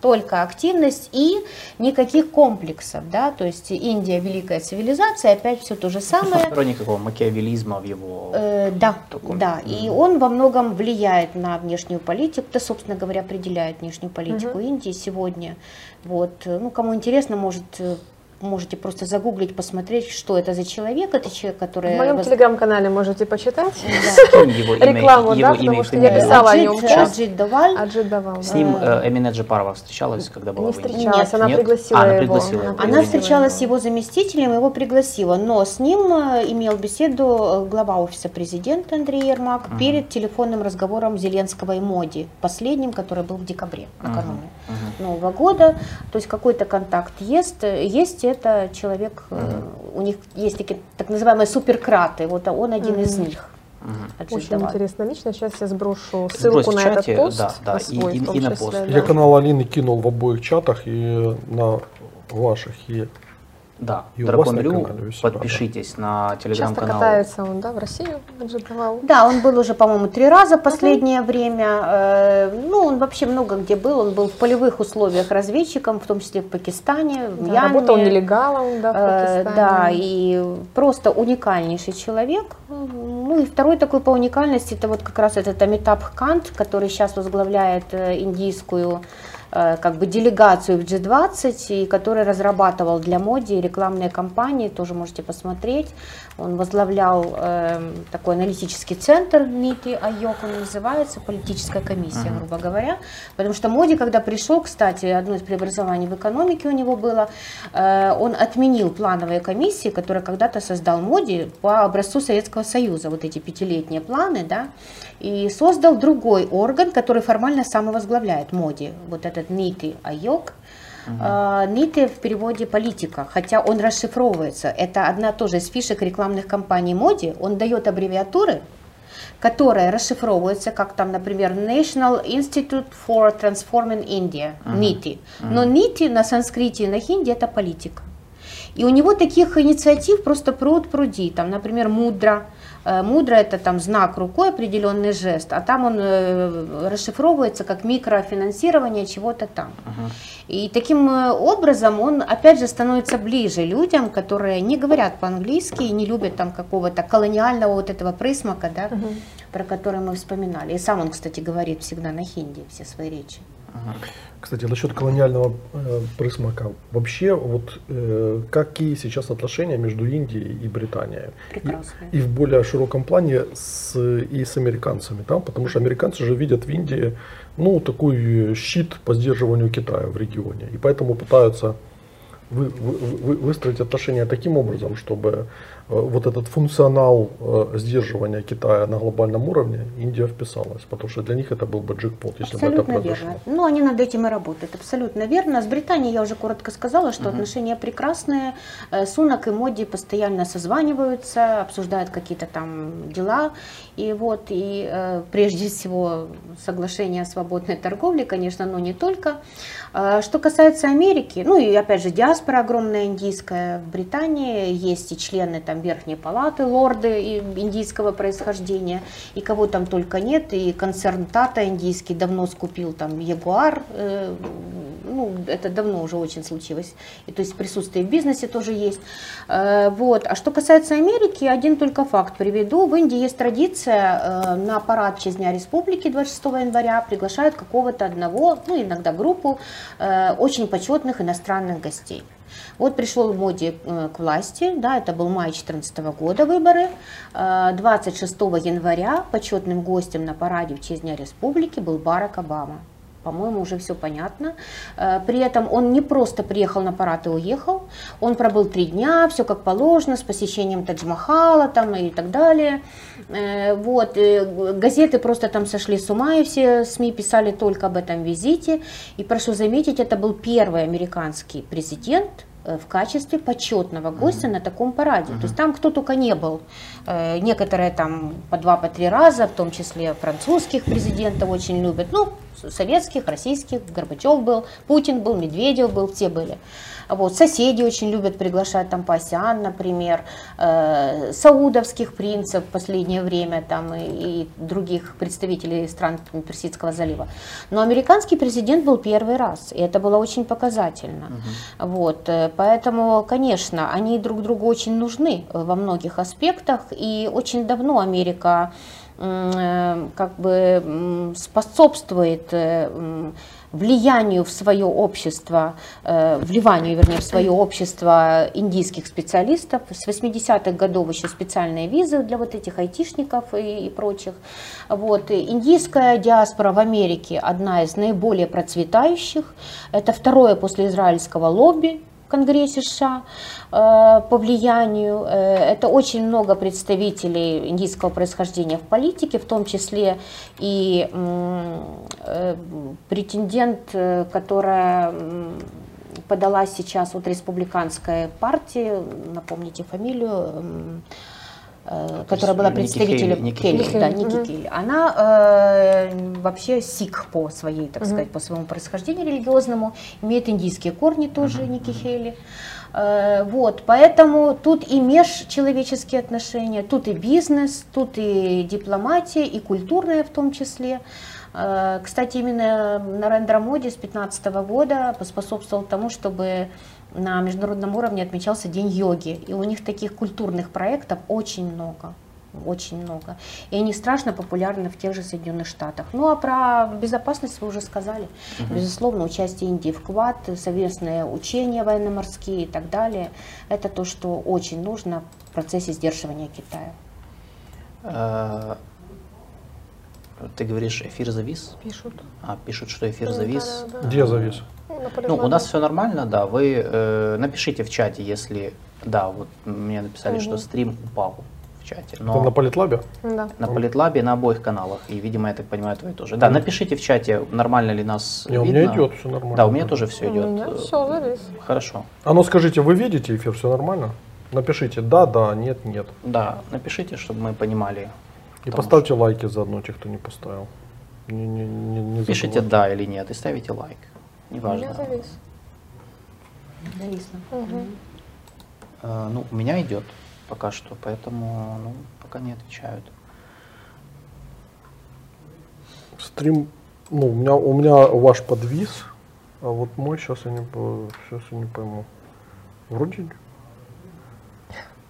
Speaker 4: только активность и никаких комплексов, да, то есть Индия великая цивилизация, опять все то же самое.
Speaker 2: Вроде никакого макиавелизма в его...
Speaker 4: Э, да,
Speaker 2: таком.
Speaker 4: да, и он во многом влияет на внешнюю политику, да, собственно говоря, определяет внешнюю политику Индии сегодня. Вот, ну, кому интересно, может, можете просто загуглить, посмотреть, что это за человек, это человек, который...
Speaker 1: В моем
Speaker 4: воз-
Speaker 1: телеграм-канале можете почитать.
Speaker 2: Скинь его имя,
Speaker 1: Рекламу,
Speaker 2: его
Speaker 1: да,
Speaker 2: имя
Speaker 1: потому что я писала о нем
Speaker 4: Аджит. Аджит.
Speaker 1: Аджит Довал.
Speaker 2: С ним э, Эмине Джапарова встречалась, когда была
Speaker 1: Не встречалась, она
Speaker 2: Нет?
Speaker 1: пригласила
Speaker 2: А, она
Speaker 1: его.
Speaker 2: пригласила
Speaker 1: Она
Speaker 2: его.
Speaker 4: Она встречалась с
Speaker 1: его.
Speaker 4: заместителем, его пригласила, но с ним э, имел беседу э, глава офиса президента Андрей Ермак перед телефонным разговором Зеленского и Моди, последним, который был в декабре, накануне Нового года. То есть какой-то контакт есть. Есть это человек, э, у них есть такие так называемые суперкраты, вот он один из них. Аджит
Speaker 1: Очень
Speaker 4: Даваль.
Speaker 1: интересная личность. Сейчас я сброшу
Speaker 2: Сбрось
Speaker 1: ссылку
Speaker 2: в
Speaker 1: на
Speaker 2: чате,
Speaker 1: этот пост.
Speaker 2: да, да,
Speaker 1: на
Speaker 2: и-
Speaker 1: свой,
Speaker 2: и-
Speaker 1: том
Speaker 2: и на
Speaker 1: числе,
Speaker 2: пост.
Speaker 1: да.
Speaker 3: Я канал Алины кинул в обоих чатах и на ваших. И
Speaker 2: Да,
Speaker 3: И
Speaker 2: Дракон
Speaker 3: себя,
Speaker 2: подпишитесь на
Speaker 1: Часто
Speaker 2: телеграм-канал.
Speaker 1: катается он, да, в Россию давал.
Speaker 4: Да, он был уже, по-моему, три раза последнее время. Э, Ну, он вообще много где был. Он был в полевых условиях разведчиком, в том числе в Пакистане, в
Speaker 1: Да,
Speaker 4: Мьянме.
Speaker 1: работал нелегалом, да, в
Speaker 4: Э,
Speaker 1: Пакистане.
Speaker 4: Да, и просто уникальнейший человек. Ну и второй такой по уникальности, это вот как раз этот Амитабх Кант, который сейчас возглавляет э, индийскую как бы делегацию в G20, и который разрабатывал для Моди рекламные кампании, тоже можете посмотреть. Он возглавлял э, такой аналитический центр НИТИ АЙОК, он называется, политическая комиссия, грубо говоря. Потому что Моди, когда пришел, кстати, одно из преобразований в экономике у него было, э, он отменил плановые комиссии, которые когда-то создал Моди по образцу Советского Союза, вот эти пятилетние планы, да, и создал другой орган, который формально сам и возглавляет Моди, вот этот НИТИ АЙОК. НИТИ в переводе политика, хотя он расшифровывается. Это одна тоже из фишек рекламных кампаний Моди. Он дает аббревиатуры, которая расшифровывается как там, например, National Institute for Transforming India, NITI. Но NITI на санскрите и на хинди это политика. И у него таких инициатив просто пруд пруди. Там, например, мудра. Э, Мудра это там знак рукой, определенный жест, а там он э, расшифровывается как микрофинансирование чего-то там. И таким э, образом он опять же становится ближе людям, которые не говорят по-английски и не любят там какого-то колониального вот этого присмака, да, про который мы вспоминали. И сам он, кстати, говорит всегда на хинди все свои речи.
Speaker 3: Кстати, насчет колониального э, присмака. Вообще, вот э, какие сейчас отношения между Индией и Британией?
Speaker 4: Прекрасные.
Speaker 3: И, и в более широком плане с, и с американцами, да? потому что американцы же видят в Индии ну, такой щит по сдерживанию Китая в регионе. И поэтому пытаются вы, вы- вы- выстроить отношения таким образом, чтобы вот этот функционал э, сдерживания Китая на глобальном уровне Индия вписалась, потому что для них это был бы джекпот, если бы это
Speaker 4: Абсолютно
Speaker 3: произошло.
Speaker 4: верно. Ну, они над этим и работают, абсолютно верно. С Британией я уже коротко сказала, что отношения прекрасные. Э, Сунак и Моди постоянно созваниваются, обсуждают какие-то там дела. И вот, и э, прежде всего соглашение о свободной торговле, конечно, но не только. Э, Что касается Америки, ну и опять же диаспора огромная индийская в Британии, есть и члены там верхней палаты, лорды индийского происхождения, и кого там только нет, и концерн Тата индийский давно скупил там Ягуар, э, ну это давно уже очень случилось, и то есть присутствие в бизнесе тоже есть. Э, Вот. А что касается Америки, один только факт приведу. В Индии есть традиция э, на парад в честь Дня Республики 26 января приглашают какого-то одного, ну иногда группу э, очень почетных иностранных гостей. Вот пришел Моди э, к власти, да, это был май 2014 года выборы. Э, 26 января почетным гостем на параде в честь Дня Республики был Барак Обама. По-моему, уже все понятно. Э, При этом он не просто приехал на парад и уехал, он пробыл три дня, все как положено, с посещением Тадж-Махала там и так далее. Э, Вот, э, газеты просто там сошли с ума, и все СМИ писали только об этом визите. И прошу заметить, это был первый американский президент, э, в качестве почетного гостя на таком параде. То есть там кто только не был. Э, Некоторые там по два, по три раза, в том числе французских президентов очень любят. Ну, советских, российских, Горбачев был, Путин был, Медведев был, все были. А Вот, соседи очень любят приглашать, там Пасян, например, э, саудовских принцев в последнее время, там и, и других представителей стран Персидского залива. Но американский президент был первый раз, и это было очень показательно. Вот, э, поэтому, конечно, они друг другу очень нужны во многих аспектах, и очень давно Америка э, как бы способствует э, влиянию в свое общество, э, вливанию, вернее, в свое общество индийских специалистов. С 80-х годов еще специальные визы для вот этих айтишников и, и прочих. Вот. Индийская диаспора в Америке одна из наиболее процветающих. Это второе после израильского лобби в Конгрессе США э, по влиянию. Э, Это очень много представителей индийского происхождения в политике, в том числе и э, претендент, которая подала сейчас от республиканской партии, напомните фамилию, которая была представителем
Speaker 2: Ники
Speaker 4: Келли,
Speaker 1: Хейли.
Speaker 4: да. Ники Келли. Она э, вообще сикх по своей, так сказать, по своему происхождению религиозному, имеет индийские корни тоже, Ники Хейли. Э, Вот, поэтому тут и межчеловеческие отношения, тут и бизнес, тут и дипломатия, и культурная в том числе. Э, Кстати, именно Нарендра Моди с 2015 года поспособствовал тому, чтобы на международном уровне отмечался День йоги. И у них таких культурных проектов очень много. Очень много. И они страшно популярны в тех же Соединенных Штатах. Ну а про безопасность вы уже сказали. Безусловно, участие Индии в Квад, совместные учения военно-морские и так далее. Это то, что очень нужно в процессе сдерживания Китая.
Speaker 2: Ты говоришь, эфир завис?
Speaker 1: Пишут.
Speaker 2: А, пишут, что эфир завис.
Speaker 1: Да.
Speaker 3: Где завис?
Speaker 1: Ну,
Speaker 2: Ну, у нас все нормально, да. Вы э, напишите в чате, если... Да, вот мне написали, что
Speaker 1: Мгм.
Speaker 2: стрим упал в чате.
Speaker 3: Это
Speaker 2: Но
Speaker 3: на Политлабе?
Speaker 1: Да.
Speaker 2: на Политлабе, на обоих каналах. И, видимо, я так понимаю, твои тоже. Да, напишите в чате, нормально ли нас
Speaker 3: Не, у
Speaker 2: видно.
Speaker 3: меня идет все нормально.
Speaker 2: Да, у меня тоже все
Speaker 1: У
Speaker 2: идет.
Speaker 1: меня все завис.
Speaker 2: Хорошо.
Speaker 3: А ну скажите, вы видите эфир, все нормально? Напишите да, да, нет, нет.
Speaker 2: Да, напишите, чтобы мы понимали. Потому
Speaker 3: поставьте лайки заодно, те, кто не поставил. Не, не, не, не
Speaker 2: Пишите да или нет и ставите лайк. Неважно.
Speaker 1: Я завис.
Speaker 4: Зависло.
Speaker 1: Мгм.
Speaker 2: Э, ну, у меня идет пока что, поэтому ну, пока не отвечают.
Speaker 3: Стрим, ну, у меня, у меня ваш подвис, а вот мой сейчас я не, сейчас я не пойму. Вроде...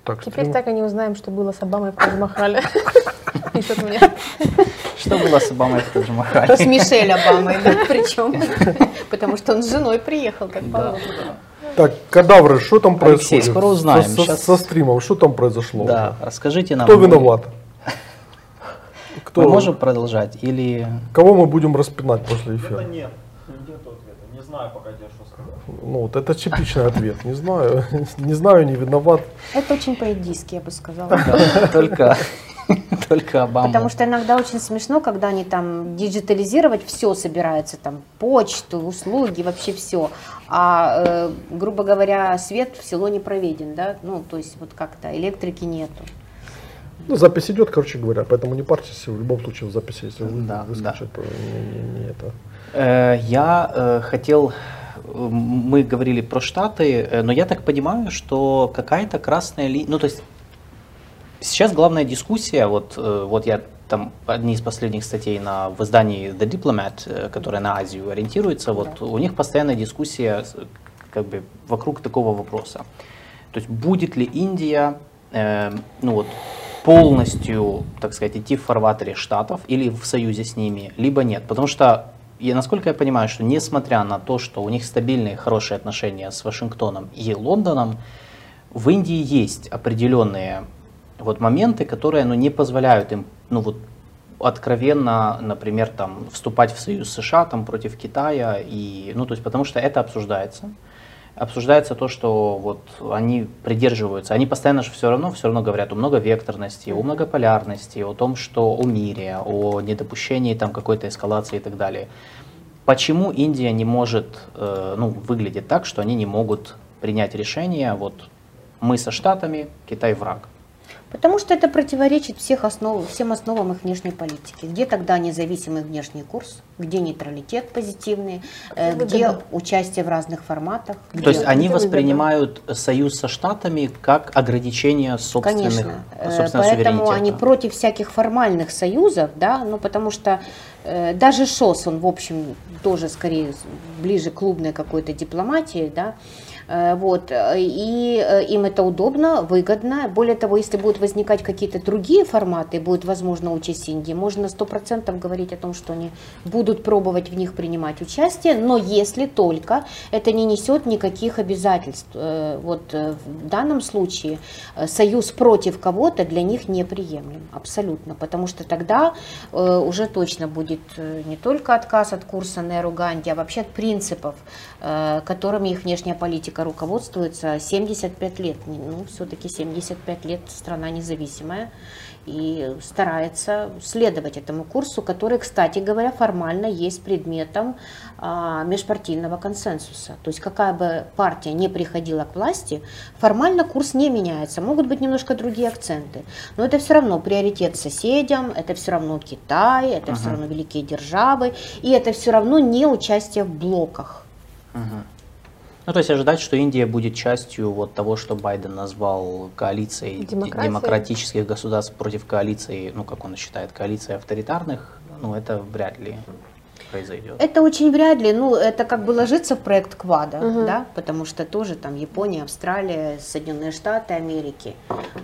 Speaker 3: Так,
Speaker 1: Теперь
Speaker 3: стрим-
Speaker 1: так и не узнаем, что было с Обамой в Тадж-Махале. Пишет мне.
Speaker 2: Что было с Обамой в
Speaker 4: С
Speaker 2: Махале?
Speaker 4: Мишель Обамой, да, причем. Потому что он с женой приехал, как
Speaker 2: Да,
Speaker 4: положено.
Speaker 3: Так, кадавры, что там
Speaker 2: Алексей,
Speaker 3: происходит?
Speaker 2: скоро узнаем.
Speaker 3: Со, со-
Speaker 2: Щас-
Speaker 3: со стримом, что там произошло?
Speaker 2: да. Расскажите нам.
Speaker 3: Кто виноват? Кто,
Speaker 2: Мы можем продолжать или
Speaker 3: Кого мы будем распинать после
Speaker 5: Ответа
Speaker 3: эфира?
Speaker 5: нет. Нету ответа. Не знаю пока сказать.
Speaker 3: Ну, вот это типичный ответ. Не знаю, не знаю, не виноват.
Speaker 4: Это очень по-эдийски, я бы сказала.
Speaker 2: Да, только только Обама?
Speaker 4: Потому что иногда очень смешно, когда они там диджитализировать все собираются, там почту, услуги, вообще все. А, э, грубо говоря, свет в село не проведен, да, ну, то есть вот как-то электрики нету.
Speaker 3: Ну, запись идет, короче говоря, поэтому не парьтесь, в любом случае в записи, если вы,
Speaker 2: Да,
Speaker 3: выскочит, то не, не- не это.
Speaker 2: Э, Я э, хотел, мы говорили про Штаты, э, но я так понимаю, что какая-то красная линия, ну то есть сейчас главная дискуссия, вот, э, вот я там одни из последних статей на, в издании The Diplomat, э, которая на Азию ориентируется, вот у них постоянная дискуссия как бы вокруг такого вопроса. То есть будет ли Индия э, ну вот, полностью, так сказать, идти в фарватере Штатов или в союзе с ними, либо нет. Потому что, я, насколько я понимаю, что несмотря на то, что у них стабильные, хорошие отношения с Вашингтоном и Лондоном, в Индии есть определенные вот моменты, которые ну, не позволяют им ну, вот, откровенно, например, там, вступать в союз США там, против Китая. И, ну, то есть, потому что это обсуждается обсуждается то, что вот они придерживаются, они постоянно же все равно, все равно говорят о многовекторности, о многополярности, о том, что о мире, о недопущении там какой-то эскалации и так далее. Почему Индия не может, э, ну, выглядит так, что они не могут принять решение, вот мы со Штатами, Китай враг?
Speaker 4: Потому что это противоречит всех основ, всем основам их внешней политики. Где тогда независимый внешний курс, где нейтралитет позитивный, э,
Speaker 1: Выгодно.
Speaker 4: где участие в разных форматах.
Speaker 2: То
Speaker 4: где-
Speaker 2: есть они воспринимают союз со Штатами как ограничение собственных,
Speaker 4: Конечно. Э,
Speaker 2: собственного
Speaker 4: Поэтому они против всяких формальных союзов, да, ну потому что э, даже ШОС, он в общем тоже скорее ближе к клубной какой-то дипломатии, да, вот, э, и э, им это удобно, выгодно. Более того, если будут возникать какие-то другие форматы, будет возможно участь Индии, можно на 100% говорить о том, что они будут пробовать в них принимать участие, но если только это не несет никаких обязательств. Э, Вот э, в данном случае э, союз против кого-то для них неприемлем, абсолютно, потому что тогда э, уже точно будет э, не только отказ от курса Неру Ганди, а вообще от принципов, э, которыми их внешняя политика руководствуется 75 лет. Ну, все-таки 75 лет страна независимая и старается следовать этому курсу, который, кстати говоря, формально есть предметом а, межпартийного консенсуса. То есть какая бы партия не приходила к власти, формально курс не меняется. Могут быть немножко другие акценты, но это все равно приоритет соседям, это все равно Китай, это все равно великие державы, и это все равно не участие в блоках.
Speaker 2: Ну, то есть ожидать, что Индия будет частью вот того, что Байден назвал коалицией д-
Speaker 1: Демократии.
Speaker 2: демократических государств против коалиции, ну, как он считает, коалиции авторитарных, ну, это вряд ли произойдет.
Speaker 4: Это очень вряд ли, ну, это как бы ложится в проект Квада,
Speaker 1: Мгм.
Speaker 4: да, потому что тоже там Япония, Австралия, Соединенные Штаты Америки.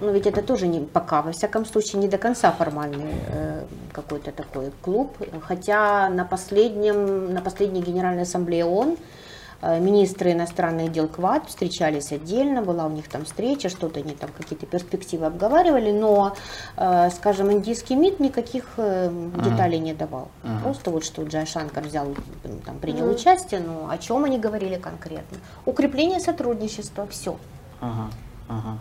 Speaker 4: Но ведь это тоже не, пока, во всяком случае, не до конца формальный э, какой-то такой клуб. Хотя на, последнем, на последней Генеральной Ассамблее ООН министры иностранных дел КВАД встречались отдельно, была у них там встреча, что-то они там какие-то перспективы обговаривали, но, э, скажем, индийский МИД никаких э, деталей не давал. Просто вот что Джай Шанкар взял, там, принял участие, но о чем они говорили конкретно? Укрепление сотрудничества, все.
Speaker 2: Ага, ага.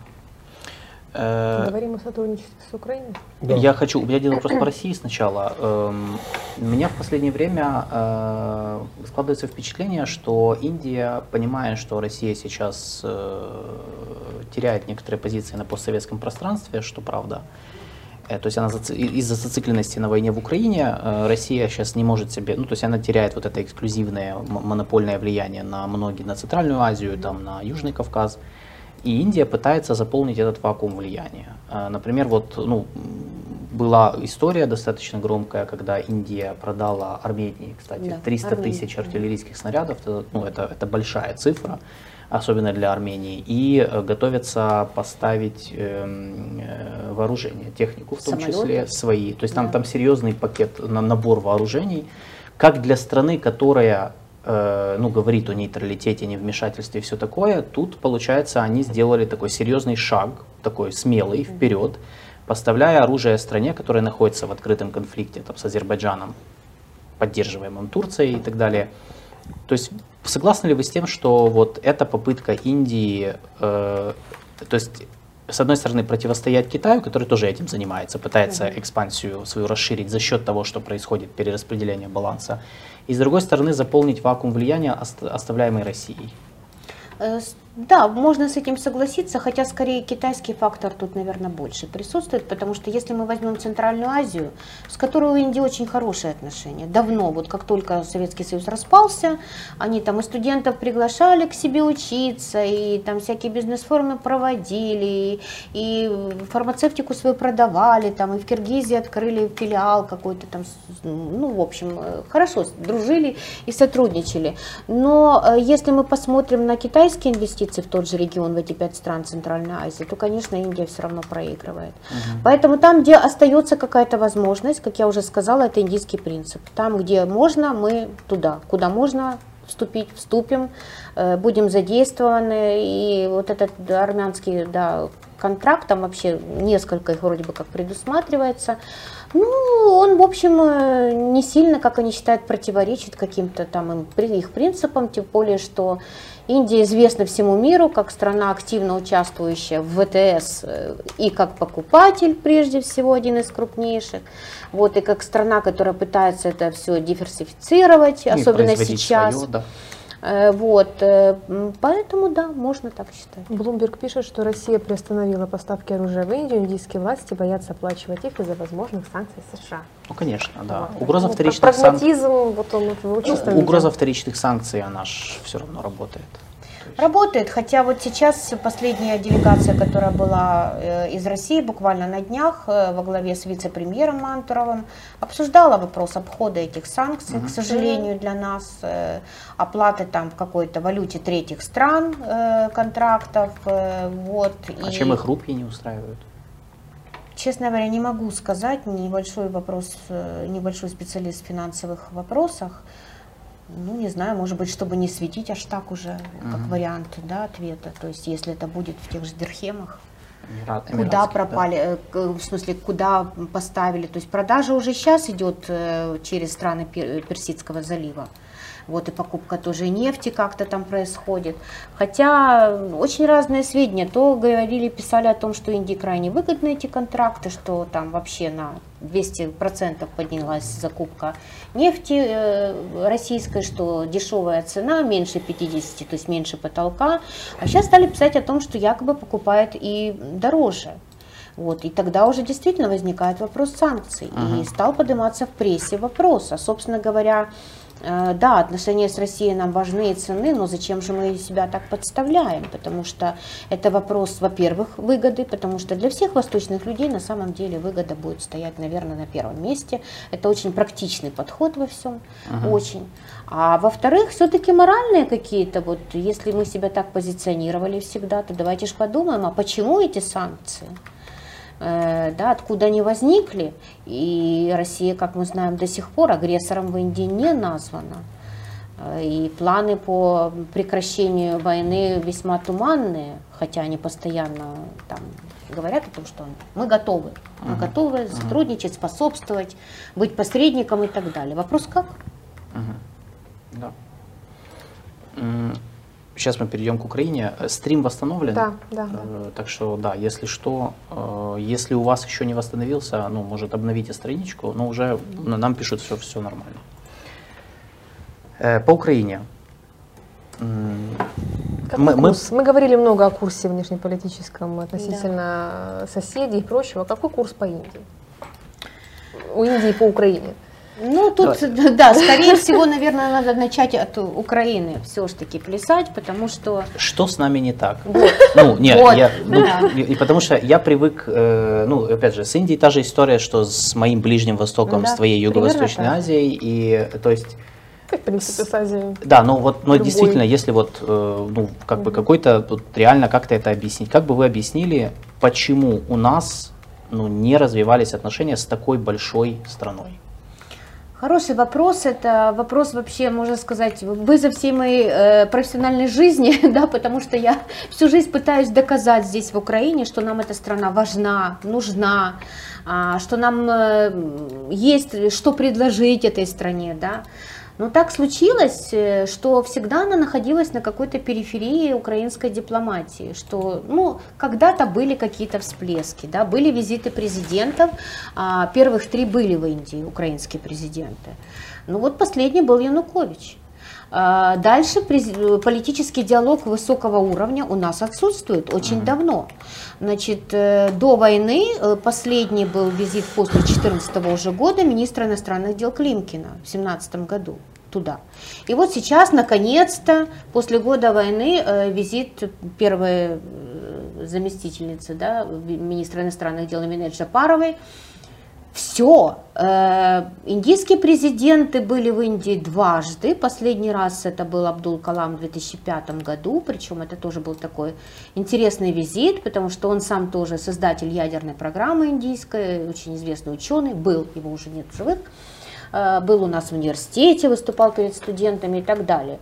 Speaker 2: Э,
Speaker 1: Говорим о сотрудничестве с Украиной.
Speaker 3: Да.
Speaker 2: Я хочу, у меня один вопрос по России сначала. Эм, У меня в последнее время э, складывается впечатление, что Индия, понимая, что Россия сейчас э, теряет некоторые позиции на постсоветском пространстве, что правда, то есть она из-за зацикленности на войне в Украине Россия сейчас не может себе, ну то есть она теряет вот это эксклюзивное монопольное влияние на многие, на Центральную Азию, там на Южный Кавказ. И Индия пытается заполнить этот вакуум влияния. Э, Например, вот ну, была история достаточно громкая, когда Индия продала Армении, кстати,
Speaker 4: Да,
Speaker 2: 300
Speaker 4: Армении,
Speaker 2: тысяч артиллерийских снарядов. Это, ну, это, это большая цифра, особенно для Армении. И э, готовятся поставить эм, э, вооружение, технику в том
Speaker 4: Самолеты?
Speaker 2: числе свои. То есть там,
Speaker 4: Да.
Speaker 2: там серьезный пакет, на, набор вооружений. Как для страны, которая ну, говорит о нейтралитете, невмешательстве и все такое, тут, получается, они сделали такой серьезный шаг, такой смелый вперед, поставляя оружие стране, которая находится в открытом конфликте там, с Азербайджаном, поддерживаемым Турцией и так далее. То есть согласны ли вы с тем, что вот эта попытка Индии, э, то есть с одной стороны противостоять Китаю, который тоже этим занимается, пытается экспансию свою расширить за счет того, что происходит перераспределение баланса, и с другой стороны заполнить вакуум влияния, ост- оставляемый Россией?
Speaker 4: Э, Да, можно с этим согласиться, хотя скорее китайский фактор тут, наверное, больше присутствует, потому что если мы возьмем Центральную Азию, с которой у Индии очень хорошие отношения, давно, вот как только Советский Союз распался, они там и студентов приглашали к себе учиться, и там всякие бизнес-форумы проводили, и фармацевтику свою продавали, там и в Киргизии открыли филиал какой-то там, ну, в общем, э, хорошо дружили и сотрудничали. Но э, если мы посмотрим на китайские инвестиции в тот же регион, в эти пять стран Центральной Азии, то, конечно, Индия все равно проигрывает. Поэтому там, где остается какая-то возможность, как я уже сказала, это индийский принцип. Там, где можно, мы туда. Куда можно вступить, вступим, э, будем задействованы. И вот этот армянский да, контракт, там вообще несколько их вроде бы как предусматривается. Ну, он, в общем, э, не сильно, как они считают, противоречит каким-то там им, их принципам, тем более, что Индия известна всему миру как страна, активно участвующая в ВТС э, и как покупатель, прежде всего, один из крупнейших, вот, и как страна, которая пытается это все диверсифицировать,
Speaker 2: и
Speaker 4: особенно сейчас.
Speaker 2: своё, да.
Speaker 4: Э, Вот, э, поэтому да, можно так считать.
Speaker 1: Блумберг пишет, что Россия приостановила поставки оружия в Индию. Индийские власти боятся оплачивать их из-за возможных санкций США.
Speaker 2: Ну, конечно, да.
Speaker 1: Вот.
Speaker 2: Угроза
Speaker 1: Ну,
Speaker 2: вторичных санкций.
Speaker 1: Прагматизм, вот он в его чистом виде.
Speaker 2: Угроза вторичных санкций, она ж все равно работает.
Speaker 4: Работает, хотя вот сейчас последняя делегация, которая была э, из России буквально на днях э, во главе с вице-премьером Мантуровым, обсуждала вопрос обхода этих санкций, к сожалению, для нас, э, оплаты там в какой-то валюте третьих стран контрактов. Вот,
Speaker 2: А
Speaker 4: и,
Speaker 2: чем их рупии не устраивают?
Speaker 4: Честно говоря, не могу сказать, небольшой вопрос, небольшой специалист в финансовых вопросах. Ну, не знаю, может быть, чтобы не светить аж так уже, как вариант да, ответа. То есть, если это будет в тех же дирхемах,
Speaker 2: Эмира-
Speaker 4: куда
Speaker 2: эмиратских, да.
Speaker 4: пропали, э, в смысле, куда поставили. То есть, продажа уже сейчас идет э, через страны Пер- Персидского залива. Вот и покупка тоже нефти как-то там происходит. Хотя очень разные сведения. То говорили, писали о том, что Индии крайне выгодны эти контракты, что там вообще на 200% поднялась закупка нефти э, российской, что дешевая цена, меньше 50, то есть меньше потолка. А сейчас стали писать о том, что якобы покупает и дороже. Вот, и тогда уже действительно возникает вопрос санкций. И стал подниматься в прессе вопрос. А, собственно говоря, да, отношения с Россией нам важны и ценны, но зачем же мы себя так подставляем? Потому что это вопрос, во-первых, выгоды, потому что для всех восточных людей на самом деле выгода будет стоять, наверное, на первом месте. Это очень практичный подход во всем, очень. А во-вторых, все-таки моральные какие-то, вот если мы себя так позиционировали всегда, то давайте же подумаем, а почему эти санкции? Э, да, откуда они возникли. И Россия, как мы знаем, до сих пор агрессором в Индии не названа. Э, И планы по прекращению войны весьма туманные, хотя они постоянно там говорят о том, что мы готовы. Мы готовы сотрудничать, способствовать, быть посредником и так далее. Вопрос как?
Speaker 2: Да. Сейчас мы перейдем к Украине. Э, Стрим восстановлен.
Speaker 1: Да, да, да.
Speaker 2: Э, Так что, да, если что, э, если у вас еще не восстановился, ну, может, обновите страничку, но уже нам пишут все, все нормально. Э, По Украине. Мы- мы-
Speaker 1: курс? Мы говорили много о курсе внешнеполитическом относительно соседей и прочего. Какой курс по Индии? У Индии по Украине.
Speaker 4: Ну, тут, да, скорее всего, наверное, надо начать от Украины все-таки плясать, потому что
Speaker 2: Что с нами не так? Ну, не,
Speaker 4: Вот.
Speaker 2: я, ну,
Speaker 4: Да.
Speaker 2: и, потому что я привык, э, ну, опять же, с Индией та же история, что с моим Ближним Востоком,
Speaker 4: Да,
Speaker 2: с твоей Юго-Восточной. Азией, и, то есть,
Speaker 1: Как, в принципе, с Азией.
Speaker 2: да, ну вот, но
Speaker 1: Любой.
Speaker 2: действительно, если вот, э, ну, как бы какой-то, вот реально как-то это объяснить, как бы вы объяснили, почему у нас, ну, не развивались отношения с такой большой страной?
Speaker 4: Хороший вопрос. Это вопрос вообще, можно сказать, вызов всей моей э, профессиональной жизни, да, потому что я всю жизнь пытаюсь доказать здесь в Украине, что нам эта страна важна, нужна, а, что нам э, есть что предложить этой стране, да. Но так случилось, э, что всегда она находилась на какой-то периферии украинской дипломатии, что, ну, когда-то были какие-то всплески, да, были визиты президентов, а, первых три были в Индии, украинские президенты. Ну вот последний был Янукович. А, Дальше политический диалог высокого уровня у нас отсутствует очень давно. Значит, э, до войны э, последний был визит после 2014 уже года министра иностранных дел Климкина в 2017 году туда. И вот сейчас, наконец-то, после года войны, э, визит первой э, заместительницы да, министра иностранных дел Аминет Джапаровой, все. Индийские президенты были в Индии дважды. Последний раз это был Абдул Калам в 2005 году. Причем это тоже был такой интересный визит, потому что он сам тоже создатель ядерной программы индийской, очень известный ученый, был, его уже нет в живых. Э, Был у нас в университете, выступал перед студентами и так далее.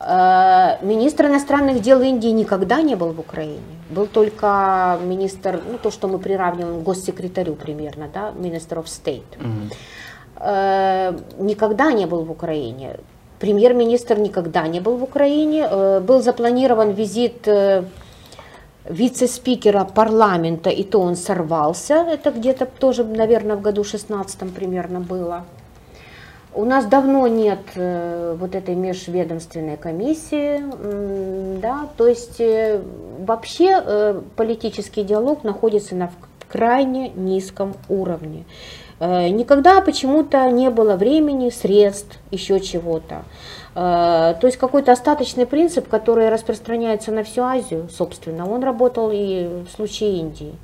Speaker 4: Э, Министр иностранных дел Индии никогда не был в Украине. Был только министр, ну то, что мы приравниваем к госсекретарю примерно, да, Minister of State. Э, Никогда не был в Украине. Премьер-министр никогда не был в Украине. Был запланирован визит вице-спикера парламента, и то он сорвался. Это где-то тоже, наверное, в году 16 примерно было. У нас давно нет э, вот этой межведомственной комиссии, да, то есть э, вообще э, политический диалог находится на крайне низком уровне. Никогда почему-то не было времени, средств, еще чего-то. То есть какой-то остаточный принцип, который распространяется на всю Азию, собственно, он работал и в случае Индии.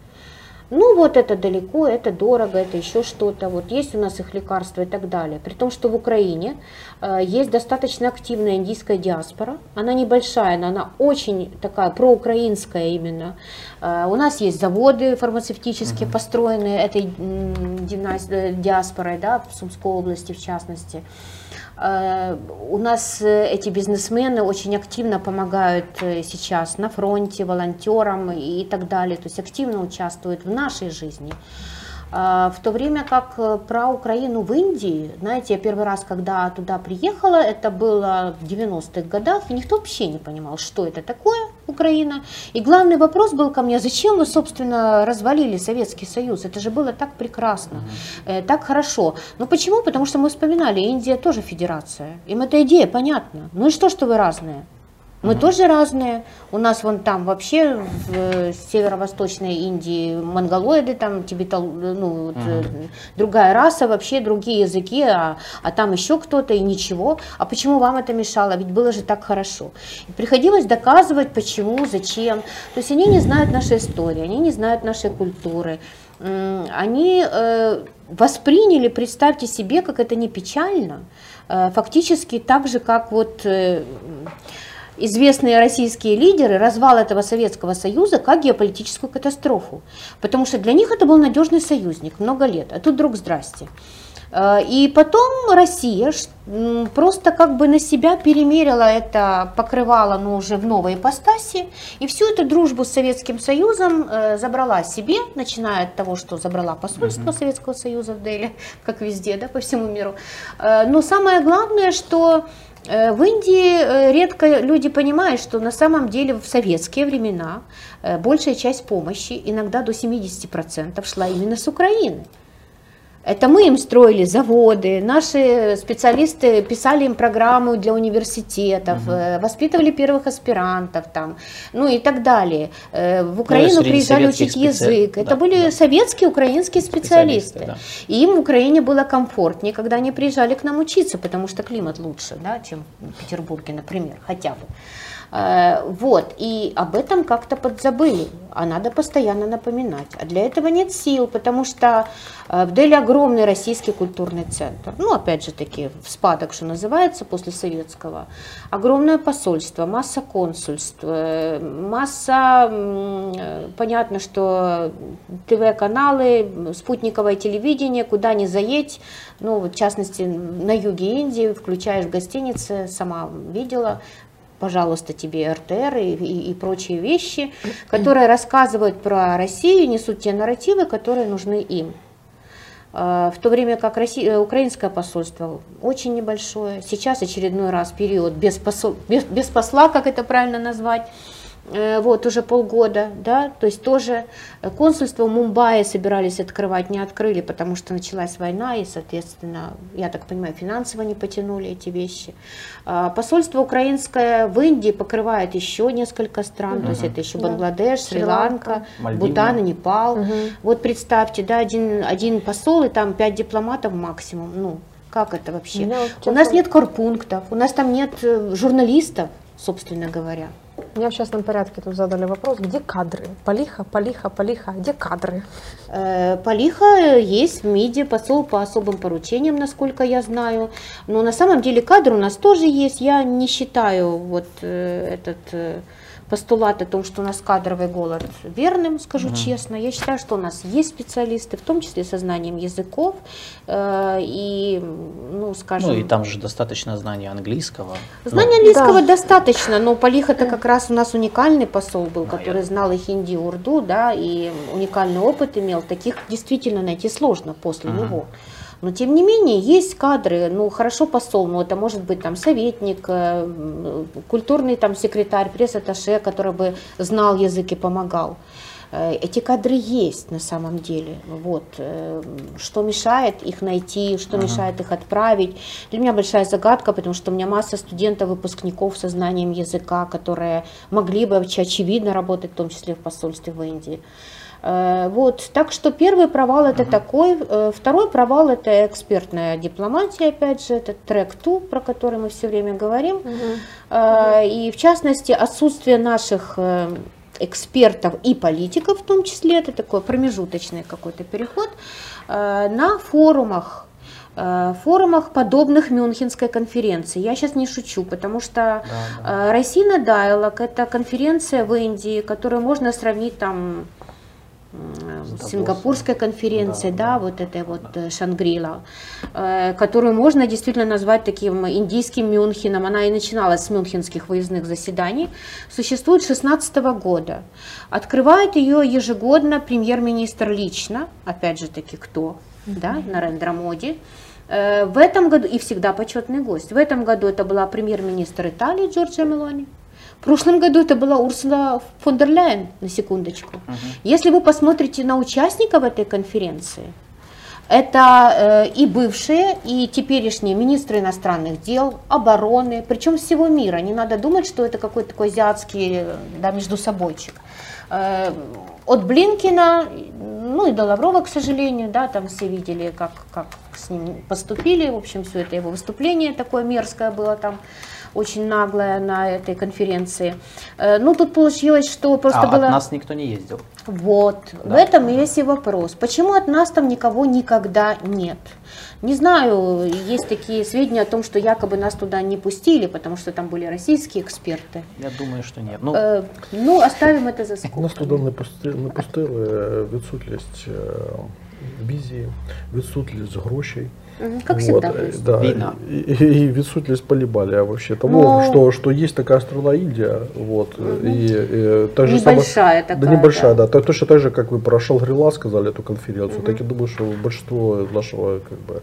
Speaker 4: Ну вот это далеко, это дорого, это еще что-то, вот есть у нас их лекарства и так далее. При том, что в Украине э, есть достаточно активная индийская диаспора, она небольшая, но она очень такая проукраинская именно. Э, у нас есть заводы фармацевтические, построенные этой э, диаспорой, да, в Сумской области в частности. Э, У нас э, эти бизнесмены очень активно помогают э, сейчас на фронте, волонтерам и так далее, то есть активно участвуют в нашей жизни. В то время как про Украину в Индии, знаете, я первый раз, когда туда приехала, это было в 90-х годах, и никто вообще не понимал, что это такое Украина. И главный вопрос был ко мне, зачем вы, собственно, развалили Советский Союз? Это же было так прекрасно, э, так хорошо. Ну почему? Потому что мы вспоминали, Индия тоже федерация. Им эта идея понятна. Ну и что, что вы разные? Мы тоже разные. У нас вон там вообще в э, северо-восточной Индии монголоиды, там тибетал, ну, э, другая раса, вообще другие языки, а, а там еще кто-то и ничего. А почему вам это мешало? Ведь было же так хорошо. И приходилось доказывать, почему, зачем. То есть они не знают нашей истории, они не знают нашей культуры. Они э, восприняли, представьте себе, как это не печально, фактически так же, как вот известные российские лидеры развал этого Советского Союза как геополитическую катастрофу. Потому что для них это был надежный союзник много лет, а тут вдруг здрасте. Э, И потом Россия просто как бы на себя перемерила это покрывало, но уже в новой ипостаси, и всю эту дружбу с Советским Союзом э, забрала себе, начиная от того, что забрала посольство Советского Союза в Дели, как везде, да, по всему миру. Э, Но самое главное, что в Индии э, редко люди понимают, что на самом деле в советские времена э, большая часть помощи, иногда до 70%, шла именно с Украины. Это мы им строили заводы, наши специалисты писали им программу для университетов, э, воспитывали первых аспирантов там, ну и так далее. Э, В Украину
Speaker 2: среди
Speaker 4: приезжали учить
Speaker 2: специ-
Speaker 4: язык. Это
Speaker 2: да,
Speaker 4: были
Speaker 2: да.
Speaker 4: советские, украинские специалисты.
Speaker 2: Специалисты,
Speaker 4: И им в Украине было комфортнее, когда они приезжали к нам учиться, потому что климат лучше, да, чем в Петербурге, например, хотя бы. Э, Вот, и об этом как-то подзабыли, а надо постоянно напоминать. А для этого нет сил, потому что э, в Дели огромный российский культурный центр. Ну, опять же таки, в спадок, что называется, после советского. Огромное посольство, масса консульств, э, масса, понятно, что ТВ-каналы, спутниковое телевидение, куда ни заедь, ну, в частности, на юге Индии, включаешь в гостинице, сама видела, пожалуйста, тебе РТР и, и- и прочие вещи, которые рассказывают про Россию, несут те нарративы, которые нужны им. Э, В то время как Россия, э, украинское посольство очень небольшое, сейчас очередной раз период без, посол- без, без посла, как это правильно назвать, вот уже полгода, да, то есть тоже э, консульство в Мумбаи собирались открывать, не открыли, потому что началась война и, соответственно, я так понимаю, финансово не потянули эти вещи. А Посольство украинское в Индии покрывает еще несколько стран, то есть это еще
Speaker 1: Да.
Speaker 4: Бангладеш,
Speaker 1: Шри-Ланка.
Speaker 4: Бутан и Непал.
Speaker 1: Мгм.
Speaker 4: Вот представьте, да, один, один посол и там пять дипломатов максимум. Ну, как это вообще?
Speaker 1: Меня вот
Speaker 4: У нас
Speaker 1: честно-
Speaker 4: нет корпунктов, у нас там нет э, журналистов, собственно говоря.
Speaker 1: Мне в частном порядке тут задали вопрос, где кадры? Полиха, полиха, полиха, где кадры?
Speaker 4: Э, Полиха есть в МИДе, посол по особым поручениям, насколько я знаю. Но на самом деле кадр у нас тоже есть. Я не считаю вот э, этот э, постулат о том, что у нас кадровый голод верным, скажу честно. Я считаю, что у нас есть специалисты, в том числе со знанием языков э, и, ну, скажем...
Speaker 2: Ну и там же достаточно знания английского.
Speaker 4: Знания
Speaker 2: Ну,
Speaker 4: английского
Speaker 1: Да.
Speaker 4: достаточно, но Полих это как раз у нас уникальный посол был, который знал и хинди, и урду, да, и уникальный опыт имел. Таких действительно найти сложно после него. Но тем не менее есть кадры, ну хорошо посол, но это может быть там советник, э, культурный там секретарь, пресс-атташе, который бы знал язык и помогал. Э, Эти кадры есть на самом деле. Вот. э, Что мешает их найти, что мешает их отправить. Для меня большая загадка, потому что у меня масса студентов, выпускников со знанием языка, которые могли бы оч- очевидно работать, в том числе в посольстве в Индии. Э, Вот, так что первый провал это такой, Э, второй провал это экспертная дипломатия, опять же, это трек 2, про который мы все время говорим, Э, и в частности отсутствие наших экспертов и политиков в том числе, это такой промежуточный какой-то переход, на форумах, форумах, подобных Мюнхенской конференции. Я сейчас не шучу, потому что э, Росина Dialog это конференция в Индии, которую можно сравнить там сингапурской конференцией,
Speaker 2: Да,
Speaker 4: да, вот этой вот э, Шангрила, э, которую можно действительно назвать таким индийским Мюнхеном. Она и начиналась с мюнхенских выездных заседаний. Существует с 16 года. Открывает ее ежегодно премьер-министр лично, опять же таки кто, да, Нарендра Моди. Э, В этом году, и всегда почетный гость, в этом году это была премьер-министр Италии Джорджия Мелони. В прошлом году это была Урсула фон дер Ляйен, на секундочку. Если вы посмотрите на участников этой конференции, это э, и бывшие, и теперешние министры иностранных дел, обороны, причем всего мира. Не надо думать, что это какой-то такой азиатский да, между собойчик. Э, от Блинкина, ну и до Лаврова, к сожалению, да, там все видели, как, как с ним поступили. В общем, все это его выступление такое мерзкое было там очень наглое на этой конференции. Э, Ну, тут получилось, что просто
Speaker 2: а
Speaker 4: было...
Speaker 2: от нас никто не ездил.
Speaker 4: Вот, в
Speaker 2: Да.
Speaker 4: этом и есть и вопрос. Почему от нас там никого никогда нет? Не знаю, есть такие сведения о том, что якобы нас туда не пустили, потому что там были российские эксперты.
Speaker 2: Я думаю, что нет. Ну,
Speaker 4: Э, ну, оставим это за
Speaker 3: У нас
Speaker 4: скобками.
Speaker 3: туди не пусти- не пустили е, відсутність е, візії, відсутність грошей.
Speaker 4: Мгм, Как
Speaker 3: Вот,
Speaker 4: всегда.
Speaker 3: э,
Speaker 4: происходит.
Speaker 3: да,
Speaker 2: Війна.
Speaker 3: и, и- и відсутність полибалия вообще того,
Speaker 4: Ну.
Speaker 3: что, что есть такая страна Индия, вот, и, и так же самое-
Speaker 4: Небольшая такая.
Speaker 3: да небольшая, да. Так, точно так же, как вы про Шангрила сказали эту конференцию, так я думаю, что большинство нашего как бы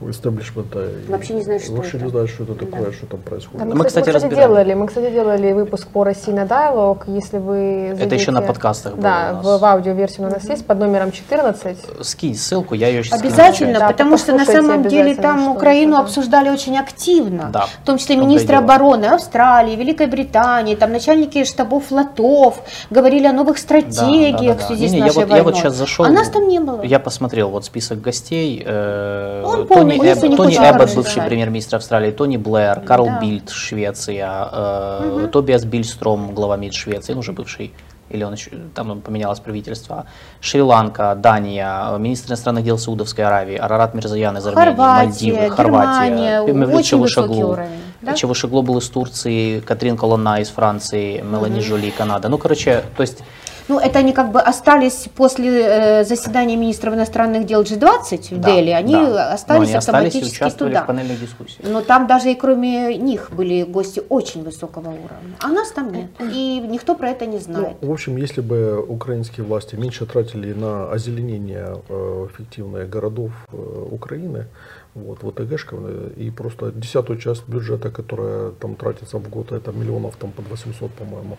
Speaker 3: истеблишмента.
Speaker 4: Вообще не знаю, что
Speaker 3: Вообще
Speaker 4: это.
Speaker 3: не знаю, что это такое,
Speaker 4: Да.
Speaker 3: что там происходит.
Speaker 1: Да, мы,
Speaker 2: Мы,
Speaker 1: кстати, мы, кстати, делали, мы, кстати, делали выпуск по России на Dialog, если вы
Speaker 2: Это еще на
Speaker 1: зайдете-
Speaker 2: подкастах было
Speaker 1: Да,
Speaker 2: у
Speaker 1: в,
Speaker 2: нас.
Speaker 1: в аудиоверсии у нас есть под номером 14.
Speaker 2: Скинь ссылку, я ее сейчас
Speaker 4: Обязательно,
Speaker 1: Да,
Speaker 4: потому что на самом деле там Украину обсуждали очень активно.
Speaker 2: Да,
Speaker 4: В том числе министры обороны Австралии, Великой Британии, там начальники штабов флотов говорили о новых стратегиях
Speaker 2: Да, да, да, да.
Speaker 4: в связи с
Speaker 2: Не-не, я
Speaker 4: нашей
Speaker 2: вот- я вот
Speaker 4: войной.
Speaker 2: щас зашел,
Speaker 4: А нас там не было.
Speaker 2: Я посмотрел вот список гостей. э,
Speaker 4: Он полный,
Speaker 2: Эббот,
Speaker 4: если не
Speaker 2: Тони Эббот,
Speaker 4: хороший
Speaker 2: бывший премьер-министр Австралии, Тони Блэр, Карл
Speaker 4: Да.
Speaker 2: Бильд, Швеция, э, Тобиас Бильстром, глава МИД Швеции, ну, уже бывший, или он еще, там поменялось правительство, Шри-Ланка, Дания, министр иностранных дел Саудовской Аравии, Арарат Мирзаян из Армении,
Speaker 4: Хорватия,
Speaker 2: Мальдивы, Хорватия,
Speaker 4: Германия,
Speaker 2: Мевлют
Speaker 4: очень высокий
Speaker 2: Чавушоглу.
Speaker 4: уровень, да?
Speaker 2: Чавушоглу был из Турции, Катрин Колонна из Франции, Мелани Жоли, Канада. Ну, короче, то есть
Speaker 4: Ну, это они как бы остались после э, заседания министров иностранных дел G20 в
Speaker 2: Да,
Speaker 4: Дели, они
Speaker 2: да.
Speaker 4: остались
Speaker 2: Но они остались
Speaker 4: автоматически
Speaker 2: участвовали
Speaker 4: туда.
Speaker 2: в панельной дискуссии.
Speaker 4: Но там даже и кроме них были гости очень высокого уровня. А нас там нет. И никто про это не знает.
Speaker 3: Ну, в общем, если бы украинские власти меньше тратили на озеленение э, эффективных городов э, Украины, вот, в ОТГшках, э, и просто десятую часть бюджета, которая там тратится в год, это миллионов там под 800, по-моему,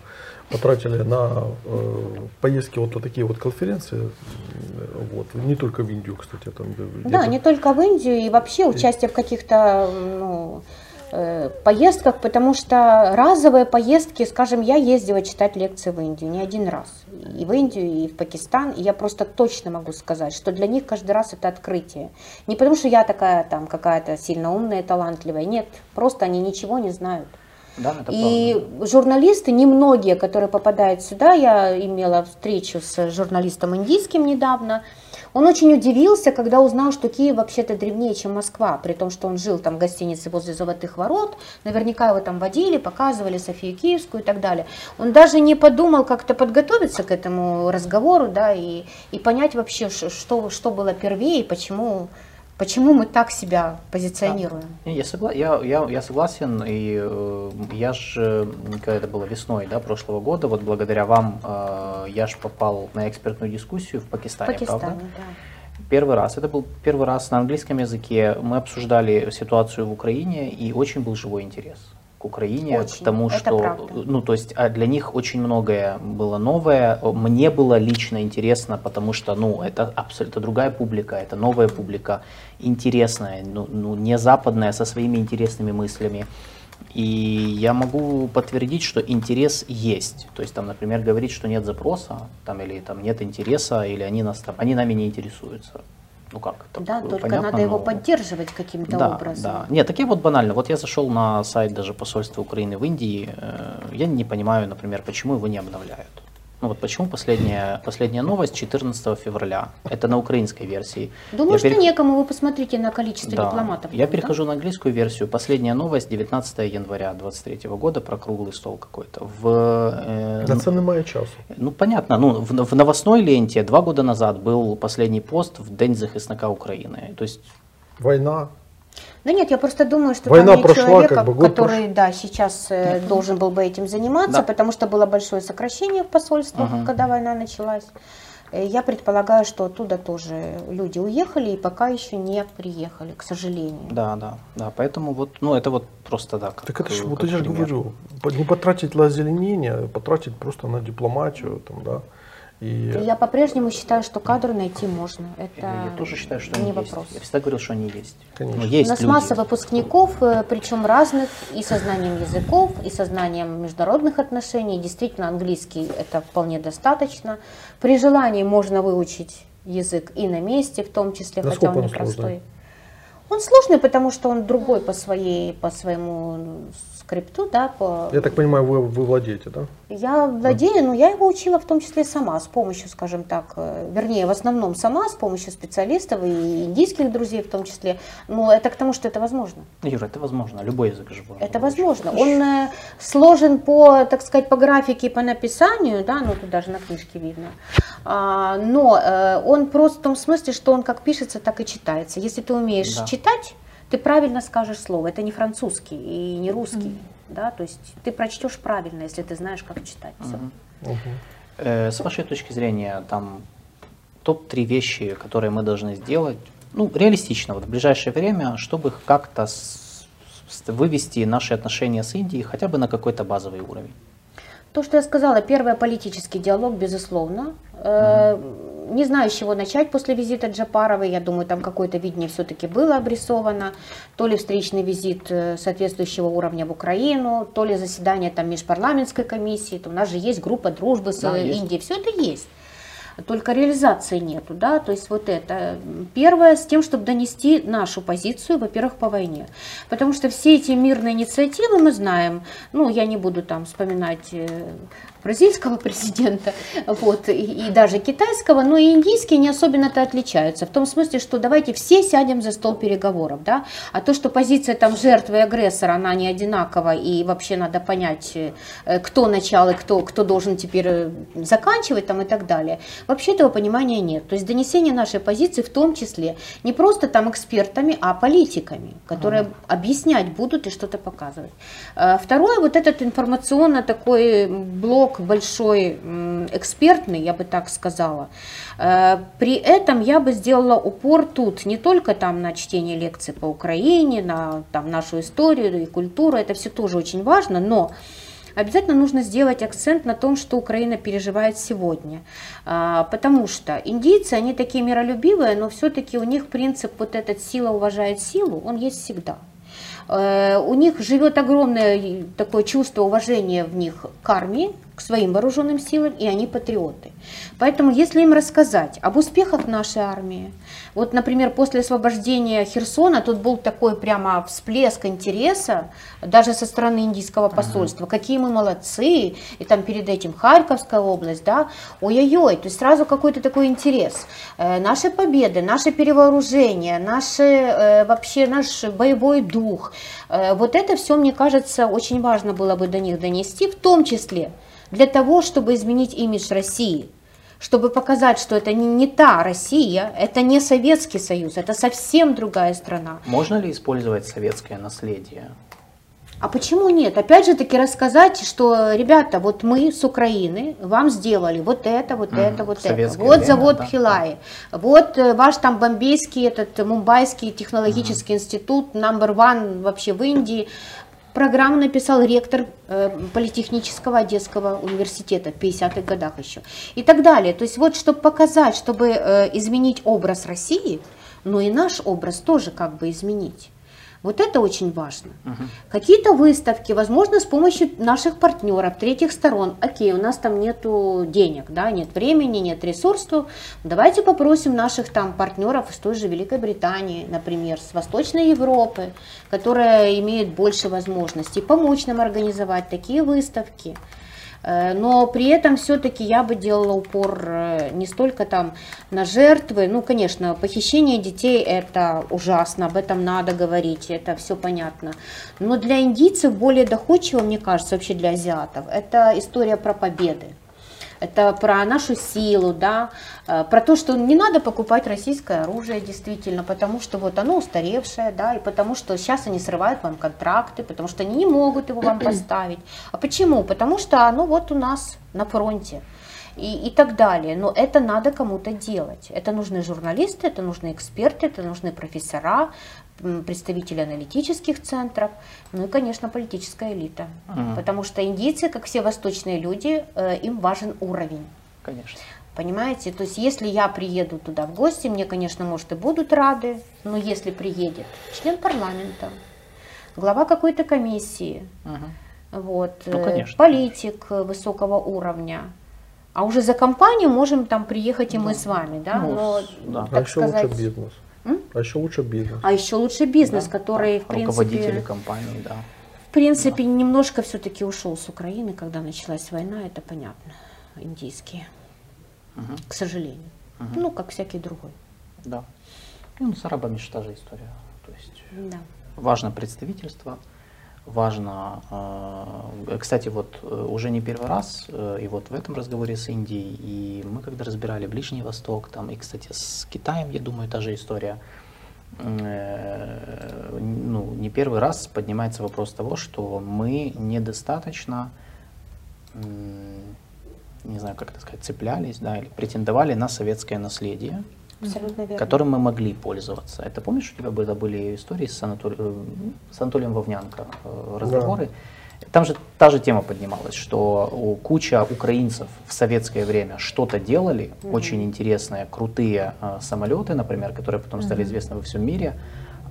Speaker 3: потратили на э, поездки вот, вот такие вот конференции, вот, не только в Индию, кстати, там
Speaker 4: Да, не только в Индию, и вообще участие в каких-то ну, поездках, потому что разовые поездки, скажем, я ездила читать лекции в Индию не один раз. И в Индию, и в Пакистан, и я просто точно могу сказать, что для них каждый раз это открытие. Не потому что я такая там какая-то сильно умная, талантливая, нет, просто они ничего не знают.
Speaker 2: Да,
Speaker 4: И
Speaker 2: правда.
Speaker 4: журналисты, немногие, которые попадают сюда, я имела встречу с журналистом индийским недавно, он очень удивился, когда узнал, что Киев вообще-то древнее, чем Москва, при том, что он жил там в гостинице возле Золотых Ворот, наверняка его там водили, показывали Софию Киевскую и так далее. Он даже не подумал как-то подготовиться к этому разговору, да, и, и понять вообще, что, что было первее и почему, почему мы так себя позиционируем.
Speaker 2: Не, Я, согла- я, я, я согласен, и э, я же, когда это было весной да, прошлого года, вот благодаря вам э, я же попал на экспертную дискуссию в
Speaker 4: В
Speaker 2: Пакистане,
Speaker 4: Пакистане,
Speaker 2: правда?
Speaker 4: да.
Speaker 2: Первый раз, это был первый раз на английском языке, мы обсуждали ситуацию в Украине, и очень был живой интерес к Украине,
Speaker 4: Очень,
Speaker 2: к тому,
Speaker 4: это
Speaker 2: что,
Speaker 4: правда.
Speaker 2: ну, то есть а для них очень многое было новое, мне было лично интересно, потому что, ну, это абсолютно другая публика, это новая публика, интересная, ну, ну, не западная, со своими интересными мыслями. И я могу подтвердить, что интерес есть. То есть там, например, говорить, что нет запроса, там, или там нет интереса, или они нас там, они нами не интересуются. Ну как? так,
Speaker 4: Да,
Speaker 2: э,
Speaker 4: только
Speaker 2: понятно,
Speaker 4: надо его
Speaker 2: но-
Speaker 4: поддерживать каким-то
Speaker 2: да,
Speaker 4: образом.
Speaker 2: Да. Нет, такие вот банально. Вот я зашел на сайт даже посольства Украины в Индии. э, Я не понимаю, например, почему его не обновляют. Ну вот почему последняя, последняя новость 14 февраля. Это на украинской версии.
Speaker 4: Думаю,
Speaker 2: Я
Speaker 4: что
Speaker 2: перех-
Speaker 4: некому. Вы посмотрите на количество
Speaker 2: Да.
Speaker 4: дипломатов.
Speaker 2: Я
Speaker 4: там,
Speaker 2: перехожу на английскую версию. Последняя новость 19 января 23 года про круглый стол какой-то. В, э,
Speaker 3: На цены мая часу.
Speaker 2: ну понятно, ну в, в новостной ленте два года назад был последний пост в День захисника Украины. То есть
Speaker 3: Война.
Speaker 4: Да нет, я просто думаю, что
Speaker 3: Война
Speaker 4: там нет
Speaker 3: прошла,
Speaker 4: человека,
Speaker 3: как бы, год
Speaker 4: который, да, сейчас э, должен был бы этим заниматься,
Speaker 2: Да.
Speaker 4: потому что было большое сокращение в посольствах,
Speaker 2: Мгм.
Speaker 4: когда война началась. Э, Я предполагаю, что оттуда тоже люди уехали и пока еще не приехали, к сожалению.
Speaker 2: да, да, да. Поэтому вот, ну это вот просто да. Как,
Speaker 3: Так это же, вот я же говорю, не потратить на озеленение, а потратить просто на дипломатию, там, да. И
Speaker 4: Я по-прежнему считаю, что кадры найти можно. Это
Speaker 2: Я тоже считаю, что
Speaker 4: не
Speaker 2: они есть.
Speaker 4: вопрос.
Speaker 2: Я всегда говорил, что они есть.
Speaker 3: Конечно.
Speaker 4: У
Speaker 2: есть
Speaker 4: нас
Speaker 2: люди.
Speaker 4: масса выпускников, э, причем разных, и со знанием языков, и со знанием международных отношений. Действительно, английский это вполне достаточно. При желании можно выучить язык и на месте, в том числе, хотя
Speaker 3: Насколько
Speaker 4: он
Speaker 3: он
Speaker 4: непростой. Он сложный, потому что он другой по своей, по своему скрипту, да, по
Speaker 3: я так понимаю, вы, вы владеете, да?
Speaker 4: я владею, но я его учила в том числе сама, с помощью, скажем так, э, вернее, в основном сама, с помощью специалистов и индийских друзей в том числе. Но это к тому, что это возможно.
Speaker 2: Юра, это возможно. Любой язык же можно
Speaker 4: Это возможно. Он э, сложен по, так сказать, по графике, по написанию, да, ну тут даже на книжке видно. А, но э, он прост в том смысле, что он как пишется, так и читается. Если ты умеешь
Speaker 2: Да.
Speaker 4: читать, ты правильно скажешь слово. Это не французский и не русский. Да, то есть ты прочтешь правильно, если ты знаешь, как читать. Всё.
Speaker 2: Мгм.
Speaker 3: Мгм.
Speaker 2: Э, С вашей точки зрения, там топ-3 вещи, которые мы должны сделать ну, реалистично вот в ближайшее время, чтобы как-то вывести наши отношения с Индией хотя бы на какой-то базовый уровень?
Speaker 4: То, что я сказала, первое политический диалог, безусловно. Э, Не знаю, с чего начать после визита Джапаровой. Я думаю, там какое-то видение все-таки было обрисовано. То ли встречный визит э, соответствующего уровня в Украину, то ли заседание там межпарламентской комиссии. То у нас же есть группа дружбы с
Speaker 2: Да,
Speaker 4: э,
Speaker 2: есть.
Speaker 4: Индией. Все это есть. Только реализации нету, да, то есть вот это. Первое, с тем, чтобы донести нашу позицию, во-первых, по войне. Потому что все эти мирные инициативы мы знаем, ну, я не буду там вспоминать э, бразильского президента, вот, и, и даже китайского, но и индийские не особенно-то отличаются. В том смысле, что давайте все сядем за стол переговоров, да, а то, что позиция там жертвы и агрессора, она не одинакова, и вообще надо понять, э, кто начало, кто, кто должен теперь э, заканчивать там и так далее. Вообще этого понимания нет. То есть донесение нашей позиции в том числе не просто там экспертами, а политиками, которые объяснять будут и что-то показывать. Э, Второе, вот этот информационно такой блок большой, экспертный, я бы так сказала. Э, При этом я бы сделала упор тут не только там на чтение лекций по Украине, на там, нашу историю и культуру, это все тоже очень важно, но Обязательно нужно сделать акцент на том, что Украина переживает сегодня. А, Потому что индийцы, они такие миролюбивые, но все-таки у них принцип вот этот сила уважает силу, он есть всегда. Э, У них живет огромное такое чувство уважения в них к армии, к своим вооруженным силам, и они патриоты. Поэтому, если им рассказать об успехах нашей армии, вот, например, после освобождения Херсона тут был такой прямо всплеск интереса, даже со стороны индийского посольства, какие мы молодцы, и там перед этим Харьковская область, да, ой-ой-ой, то есть сразу какой-то такой интерес. Э, Наши победы, наше перевооружение, наши, э, вообще наш боевой дух, э, вот это все, мне кажется, очень важно было бы до них донести, в том числе для того, чтобы изменить имидж России, чтобы показать, что это не, не та Россия, это не Советский Союз, это совсем другая страна.
Speaker 2: Можно ли использовать советское наследие?
Speaker 4: А почему нет? Опять же таки рассказать, что, ребята, вот мы с Украины вам сделали вот это, вот
Speaker 2: Мгм.
Speaker 4: это, вот это.
Speaker 2: советское
Speaker 4: Вот
Speaker 2: время,
Speaker 4: завод
Speaker 2: да,
Speaker 4: Пхилаи, вот э, ваш там бомбейский, этот мумбайский технологический институт, number one вообще в Индии. Программу написал ректор э, Политехнического Одесского университета в 50-х годах еще. И так далее. То есть вот, чтобы показать, чтобы э, изменить образ России, но и наш образ тоже как бы изменить. Вот это очень важно. Какие-то выставки, возможно, с помощью наших партнеров, третьих сторон. Окей, у нас там нету денег, да, нет времени, нет ресурсов. Давайте попросим наших там партнеров из той же Великой Британии, например, с Восточной Европы, которая имеет больше возможностей, помочь нам организовать такие выставки. Э, Но при этом все-таки я бы делала упор э, не столько там на жертвы, ну, конечно, похищение детей это ужасно, об этом надо говорить, это все понятно. Но для индийцев более доходчиво, мне кажется, вообще для азиатов, это история про победы. Это про нашу силу, да, э, про то, что не надо покупать российское оружие действительно, потому что вот оно устаревшее, да, и потому что сейчас они срывают вам контракты, потому что они не могут его вам поставить. А почему? Потому что оно вот у нас на фронте и, и так далее. Но это надо кому-то делать. Это нужны журналисты, это нужны эксперты, это нужны профессора, представители аналитических центров, ну и, конечно, политическая элита.
Speaker 2: Мгм.
Speaker 4: Потому что индийцы, как все восточные люди, э, им важен уровень.
Speaker 2: Конечно.
Speaker 4: Понимаете? То есть, если я приеду туда в гости, мне, конечно, может, и будут рады, но если приедет член парламента, глава какой-то комиссии,
Speaker 2: Мгм.
Speaker 4: вот,
Speaker 2: Ну,
Speaker 4: э,
Speaker 2: конечно.
Speaker 4: политик э, высокого уровня, а уже за компанию можем там приехать и мы с вами, да?
Speaker 2: Ну,
Speaker 4: но,
Speaker 2: да.
Speaker 3: А
Speaker 4: так
Speaker 3: еще
Speaker 4: сказать,
Speaker 3: лучше бизнес.
Speaker 4: М?
Speaker 3: А еще лучше бизнес.
Speaker 4: а еще лучше бизнес,
Speaker 2: Да,
Speaker 4: который,
Speaker 2: да,
Speaker 4: в
Speaker 2: Руководители
Speaker 4: принципе,
Speaker 2: компании, да.
Speaker 4: в принципе, немножко все-таки ушел с Украины, когда началась война, это понятно, индийские,
Speaker 2: Мгм.
Speaker 4: к сожалению. Ну, как всякий другой.
Speaker 2: Да. Ну, с арабами же та же история. То есть
Speaker 4: Да.
Speaker 2: важно представительство, важно, э, кстати, вот э, уже не первый раз, э, и вот в этом разговоре с Индией, и мы когда разбирали Ближний Восток, там, и, кстати, с Китаем, я думаю, та же история, ну, не первый раз поднимается вопрос того, что мы недостаточно, не знаю, как это сказать, цеплялись, да, или претендовали на советское наследие,
Speaker 4: Абсолютно верно.
Speaker 2: которым мы могли пользоваться. Это помнишь, у тебя были, были истории с, Анатолием, э, с Анатолием Вовнянко, э, разговоры? Там же та же тема поднималась, что у- куча украинцев в советское время что-то делали, очень интересные, крутые э, самолеты, например, которые потом стали известны во всем мире,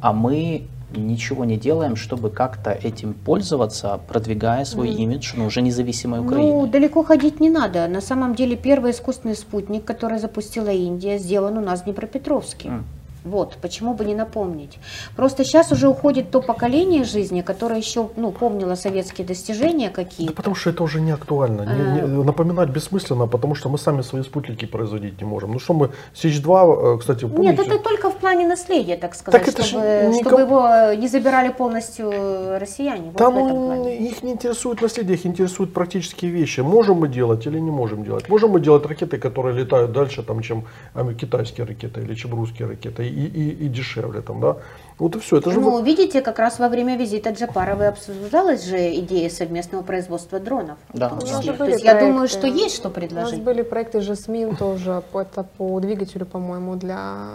Speaker 2: а мы ничего не делаем, чтобы как-то этим пользоваться, продвигая свой имидж, ну, уже независимой Украины.
Speaker 4: Ну, далеко ходить не надо. На самом деле первый искусственный спутник, который запустила Индия, сделан у нас в Днепропетровске.
Speaker 2: М.
Speaker 4: Вот, почему бы не напомнить. Просто сейчас уже уходит то поколение жизни, которое еще ну, помнило советские достижения
Speaker 3: Да
Speaker 4: какие-то.
Speaker 3: потому что это уже не актуально. Не- не- напоминать бессмысленно, потому что мы сами свои спутники производить не можем. Ну что мы, Сич-2, э, кстати, помните?
Speaker 4: Нет, это только в плане наследия, так сказать,
Speaker 3: Так это
Speaker 4: чтобы,
Speaker 3: никак-
Speaker 4: чтобы его не забирали полностью россияне. Вот
Speaker 3: Да,
Speaker 4: этом
Speaker 3: ну, их не интересует наследие, их интересуют практические вещи. Можем мы делать или не можем делать? Можем мы делать ракеты, которые летают дальше, там, чем а, китайские ракеты или чем русские ракеты, и, и, и дешевле там, да? Вот и все. Это же
Speaker 4: Ну,
Speaker 3: вот-
Speaker 4: видите, как раз во время визита Джапаровой обсуждалась же идея совместного производства дронов.
Speaker 2: Да. У нас
Speaker 1: же
Speaker 4: То
Speaker 1: были
Speaker 4: есть я думаю, что есть что
Speaker 1: У нас
Speaker 4: предложить.
Speaker 1: были проекты «Жасмин» тоже, это по двигателю, по-моему, для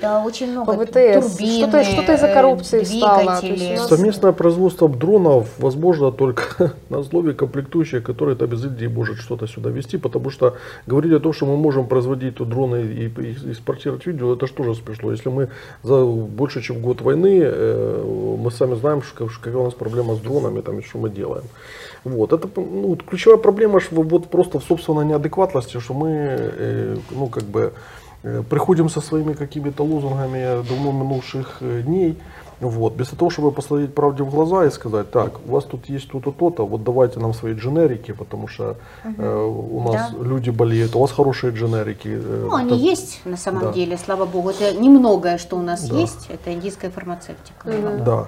Speaker 4: Да, очень много.
Speaker 1: по ВТС.
Speaker 4: Турбины,
Speaker 1: Что-то- что-то из-за коррупции у нас-
Speaker 3: Совместное производство дронов возможно только на условии комплектующих, которые это без Индии может что-то сюда вести, потому что говорить о том, что мы можем производить дроны и, и экспортировать видео, это же тоже смешно. Если мы за больше чем год войны, э, мы сами знаем, что, как- какая у нас проблема с дронами, там, и что мы делаем. Вот, это ну, ключевая проблема ж вот просто в собственной неадекватности, что мы, э, ну, как бы, приходим со своими какими-то лозунгами давно минувших дней, вот, без того, чтобы посмотреть правде в глаза и сказать, так, у вас тут есть то-то, то-то, вот давайте нам свои дженерики, потому что э, у нас
Speaker 4: Да.
Speaker 3: люди болеют, у вас хорошие дженерики. э,
Speaker 4: Ну, они
Speaker 3: так-
Speaker 4: есть на самом
Speaker 3: Да.
Speaker 4: деле, слава богу. Это немногое, что у нас
Speaker 3: Да.
Speaker 4: есть, это индийская фармацевтика.
Speaker 3: Да,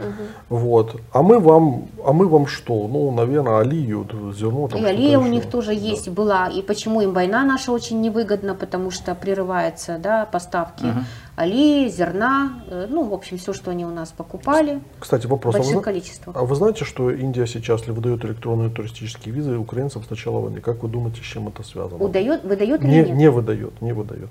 Speaker 3: вот. А мы вам, а мы вам что? Ну, наверное, алию, зерно там.
Speaker 4: И аллея у
Speaker 3: еще.
Speaker 4: них тоже
Speaker 3: Да.
Speaker 4: есть, была. И почему им война наша очень невыгодна, потому что прерываются да, поставки
Speaker 2: Мгм.
Speaker 4: Аллеи, зерна, э, ну, в общем, все, что они у нас покупали,
Speaker 3: Кстати,
Speaker 4: в
Speaker 3: вопрос. А вы,
Speaker 4: больших количествах.
Speaker 3: а вы знаете, что Индия сейчас ли выдает электронные туристические визы украинцам с начала войны? Как вы думаете, с чем это связано?
Speaker 4: Удает, выдает
Speaker 3: не,
Speaker 4: или нет?
Speaker 3: не выдает, не выдает.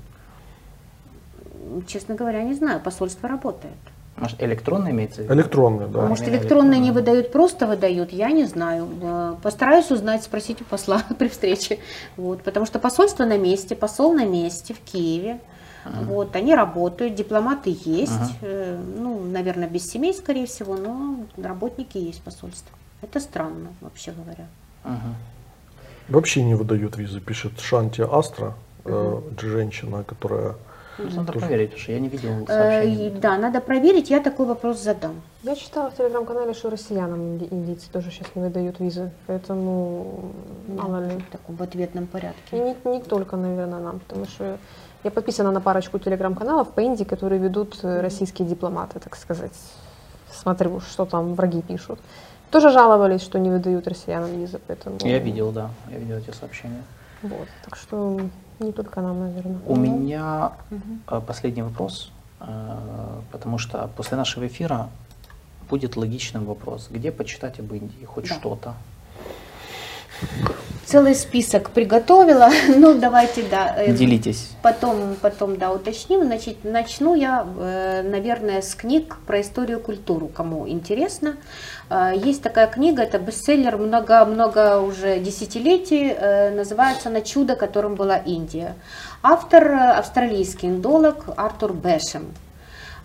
Speaker 4: Честно говоря, не знаю, посольство работает.
Speaker 2: Может, электронно имеется в виду?
Speaker 3: Электронные, да.
Speaker 4: Может, электронные не
Speaker 2: электронные.
Speaker 4: выдают, просто выдают, я не знаю. Э, Постараюсь узнать, спросить у посла при встрече. Вот, потому что посольство на месте, посол на месте в Киеве. Вот, они работают, дипломаты есть.
Speaker 2: Ага.
Speaker 4: Э, Ну, наверное, без семей, скорее всего, но работники есть посольства. Это странно, вообще говоря.
Speaker 2: Мгм.
Speaker 3: Вообще не выдает визы, пишет Шанти Астра, э, женщина, которая...
Speaker 2: Ну, Надо
Speaker 3: Тоже.
Speaker 2: проверить, потому что я не видел
Speaker 4: Э,
Speaker 2: сообщений.
Speaker 4: и Да, надо проверить, я такой вопрос задам.
Speaker 1: Я читала в телеграм-канале, что россиянам инди- индийцы тоже сейчас не выдают визы, поэтому мало ли.
Speaker 4: В таком в ответном
Speaker 1: И
Speaker 4: порядке.
Speaker 1: не, не только, наверное, нам, потому что я подписана на парочку телеграм-каналов по Индии, которые ведут э, российские дипломаты, так сказать. Смотрю, что там враги пишут. Тоже жаловались, что не выдают россиянам визы, поэтому...
Speaker 2: Я видел, да, я видел эти сообщения.
Speaker 1: Вот, так что не только нам, наверное.
Speaker 2: У меня э, последний вопрос, э, потому что после нашего эфира будет логичным вопрос. Где почитать об Индии? Хоть
Speaker 4: Да.
Speaker 2: что-то?
Speaker 4: Целый список приготовила. Ну, давайте, да. э,
Speaker 2: Делитесь.
Speaker 4: Потом, потом, да, уточним. Значит, начну я, э, наверное, с книг про историю и культуру, кому интересно. Э, Есть такая книга, это бестселлер много-много уже десятилетий, называется «На чудо, которым была Индия». Автор австралийский индолог Артур Бэшем.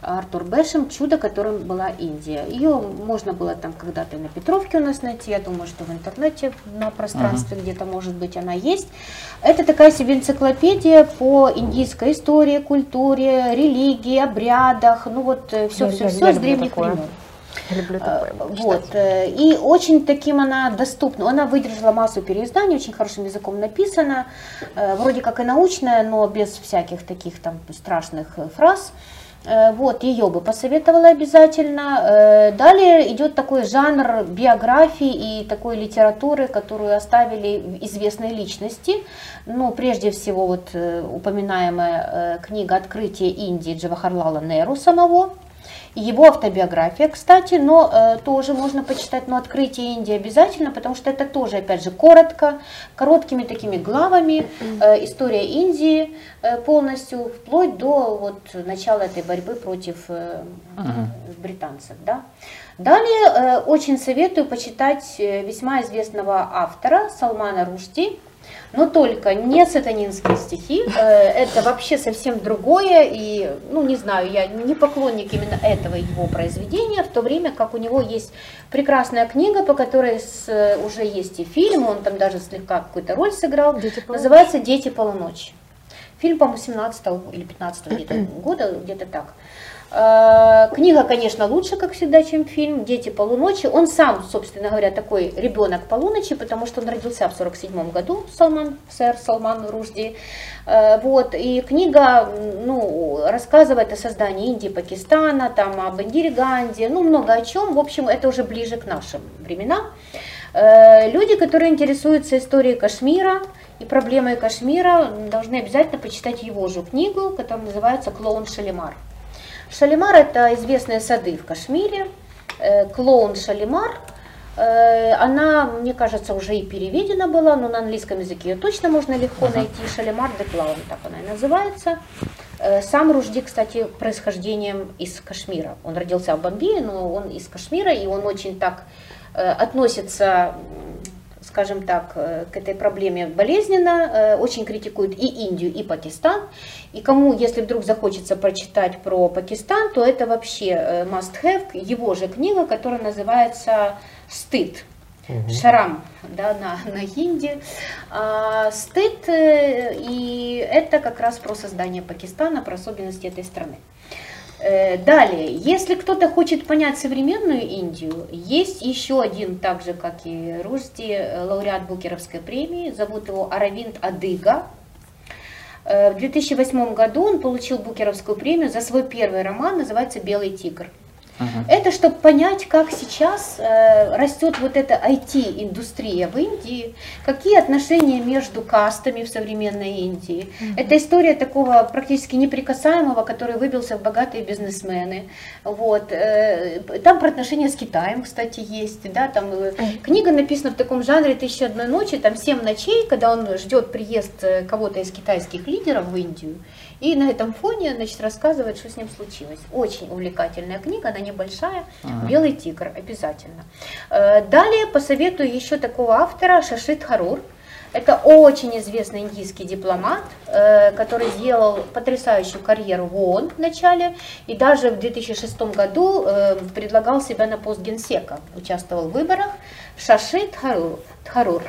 Speaker 4: Артур Бэшем «Чудо, которым была Индия». Ее можно было там когда-то на Петровке у нас найти, я думаю, что в интернете на пространстве где-то, может быть, она есть. Это такая себе энциклопедия по индийской истории, культуре, религии, обрядах, ну вот
Speaker 1: Я-
Speaker 4: все-все-все с древних
Speaker 1: такое.
Speaker 4: времен.
Speaker 1: Я люблю такое
Speaker 4: Э,
Speaker 1: читать.
Speaker 4: Вот. э, И очень таким она доступна. Она выдержала массу переизданий, очень хорошим языком написана. э, Вроде как и научная, но без всяких таких там страшных э, фраз. Э, Вот, ее бы посоветовала обязательно. Э, Далее идет такой жанр биографии и такой литературы, которую оставили известные личности. Ну, прежде всего, вот э, упоминаемая книга «Открытие Индии» Джавахарлала Неру самого. Его автобиография, кстати, но э, тоже можно почитать, но «Открытие Индии» обязательно, потому что это тоже, опять же, коротко, короткими такими главами, э, история Индии э, полностью, вплоть до вот, начала этой борьбы против э, британцев. Да? Далее э, очень советую почитать э, весьма известного автора Салмана Рушди, но только не сатанинские стихи, э, это вообще совсем другое, и, ну, не знаю, я не поклонник именно этого его произведения, в то время как у него есть прекрасная книга, по которой с, уже есть и фильм, он там даже слегка какую-то роль сыграл,
Speaker 1: «Дети полуночи».
Speaker 4: называется «Дети полуночи». Фильм, по-моему, 17 или 15 где-то года, где-то так. Э, Книга, конечно, лучше, как всегда, чем фильм «Дети полуночи». Он сам, собственно говоря, такой ребенок полуночи, потому что он родился в 47 году, Салман, сэр Салман Ружди. Э, Вот, и книга ну, рассказывает о создании Индии, Пакистана, там, об Индире Ганди, ну, много о чем. В общем, это уже ближе к нашим временам. Э, Люди, которые интересуются историей Кашмира и проблемой Кашмира, должны обязательно почитать его же книгу, которая называется «Клоун Шалимар». Шалимар – это известные сады в Кашмире. Э, Клоун Шалимар, э, она, мне кажется, уже и переведена была, но на английском языке ее точно можно легко найти. Шалимар де Клоун, так она и называется. Э, Сам Ружди, кстати, происхождением из Кашмира. Он родился в Бомбее, но он из Кашмира, и он очень так относится скажем так, э, к этой проблеме болезненно, э, очень критикует и Индию, и Пакистан. И кому, если вдруг захочется прочитать про Пакистан, то это вообще э, must have, его же книга, которая называется «Стыд». Шарам, да, на, на хинди. А, стыд, и это как раз про создание Пакистана, про особенности этой страны. Э, Далее, если кто-то хочет понять современную Индию, есть еще один, так же как и Ружди, э, лауреат Букеровской премии, зовут его Аравинд Адыга. Э, В 2008 году он получил Букеровскую премию за свой первый роман, называется «Белый тигр». Это чтобы понять, как сейчас э, растет вот эта IT-индустрия в Индии, какие отношения между кастами в современной Индии. Это история такого практически неприкасаемого, который выбился в богатые бизнесмены. Вот. э, Там про отношения с Китаем, кстати, есть. Да? Там, э, книга написана в таком жанре «Тысяча одной ночи», там семь ночей, когда он ждет приезд э, кого-то из китайских лидеров в Индию. И на этом фоне значит, рассказывает, что с ним случилось. Очень увлекательная книга, она небольшая. «Белый тигр» обязательно. Э, Далее посоветую еще такого автора Шашит Харур. Это очень известный индийский дипломат, э, который сделал потрясающую карьеру в ООН в начале и даже в 2006 году э, предлагал себя на пост генсека, участвовал в выборах. Шашит Харур.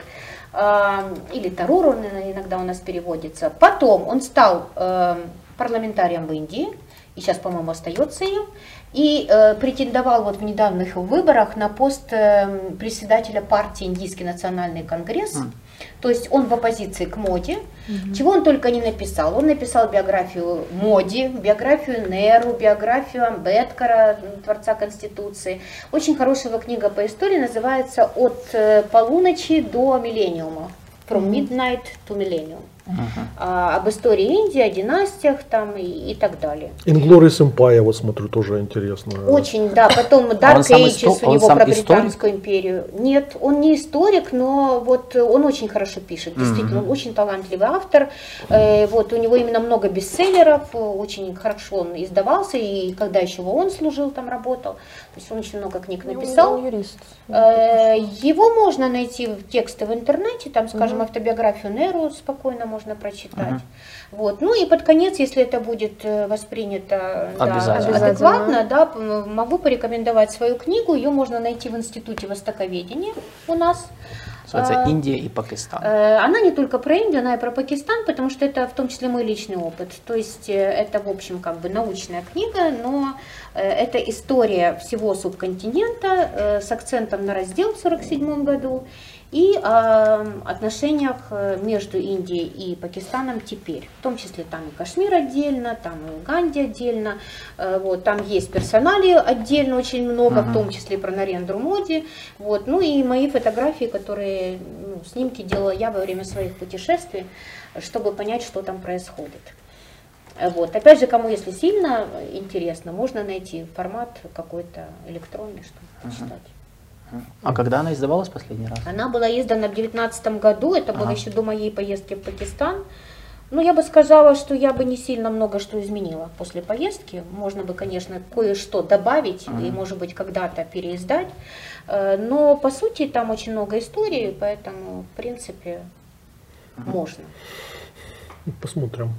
Speaker 4: Харур э, или Тарур он иногда у нас переводится. Потом он стал э, парламентарием в Индии, и сейчас, по-моему, остается им, и э, претендовал вот в недавних выборах на пост э, председателя партии Индийский национальный конгресс. То есть он в оппозиции к моде, чего он только не написал. Он написал биографию Моди, биографию Неру, биографию Амбедкара, м, творца Конституции. Очень хорошая его книга по истории называется «От э, полуночи до миллениума». From Midnight to Millennium. А, об истории Индии, о династиях там и, и так далее.
Speaker 3: Инглорис Empire, вот смотрю, тоже интересно.
Speaker 4: Очень, да. Потом Dark
Speaker 2: он сам
Speaker 4: Ages
Speaker 2: исто-
Speaker 4: у
Speaker 2: он
Speaker 4: него про
Speaker 2: историк?
Speaker 4: Британскую империю. Нет, он не историк, но вот он очень хорошо пишет. Действительно, он очень талантливый автор. Э, Вот у него именно много бестселлеров, э, очень хорошо он издавался, и когда еще в ООН служил, там работал. То есть он очень много книг
Speaker 1: Ну,
Speaker 4: написал.
Speaker 1: он юрист.
Speaker 4: Э, Его можно найти в тексты в интернете, там, скажем, автобиографию Неру спокойно можно прочитать. Вот. Ну и под конец, если это будет э, воспринято да, адекватно, да, могу порекомендовать свою книгу. Ее можно найти в Институте Востоковедения у нас.
Speaker 2: Называется
Speaker 4: А,
Speaker 2: Индия и Пакистан.
Speaker 4: Э, Она не только про Индию, она и про Пакистан, потому что это в том числе мой личный опыт. То есть э, это, в общем, как бы научная книга, но это история всего субконтинента с акцентом на раздел в 1947 году и отношениях э, между Индией и Пакистаном теперь. В том числе там и Кашмир отдельно, там и Ганди отдельно, э, вот, там есть персонали отдельно очень много, в том числе про Нарендру Моди. Вот, ну и мои фотографии, которые, ну, снимки делала я во время своих путешествий, чтобы понять, что там происходит. Э, Вот. Опять же, кому если сильно интересно, можно найти формат какой-то электронный, чтобы почитать.
Speaker 2: А когда она издавалась последний раз?
Speaker 4: Она была издана в 2019 году, это было
Speaker 2: Ага.
Speaker 4: еще до моей поездки в Пакистан. Ну, я бы сказала, что я бы не сильно много что изменила после поездки. Можно бы, конечно, кое-что добавить и, может быть, когда-то переиздать. Э, Но, по сути, там очень много истории, поэтому, в принципе, можно.
Speaker 3: Посмотрим.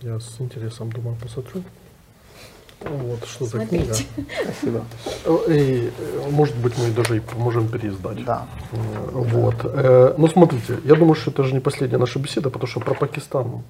Speaker 3: Я с интересом, думаю, посмотрю. Вот, что за книга.
Speaker 4: Смотрите.
Speaker 2: Спасибо.
Speaker 3: Э, И, э, может быть, мы даже и поможем переиздать.
Speaker 2: Да.
Speaker 3: Э, Вот. Ну, смотрите, я думаю, что это же не последняя наша беседа, потому что про Пакистан.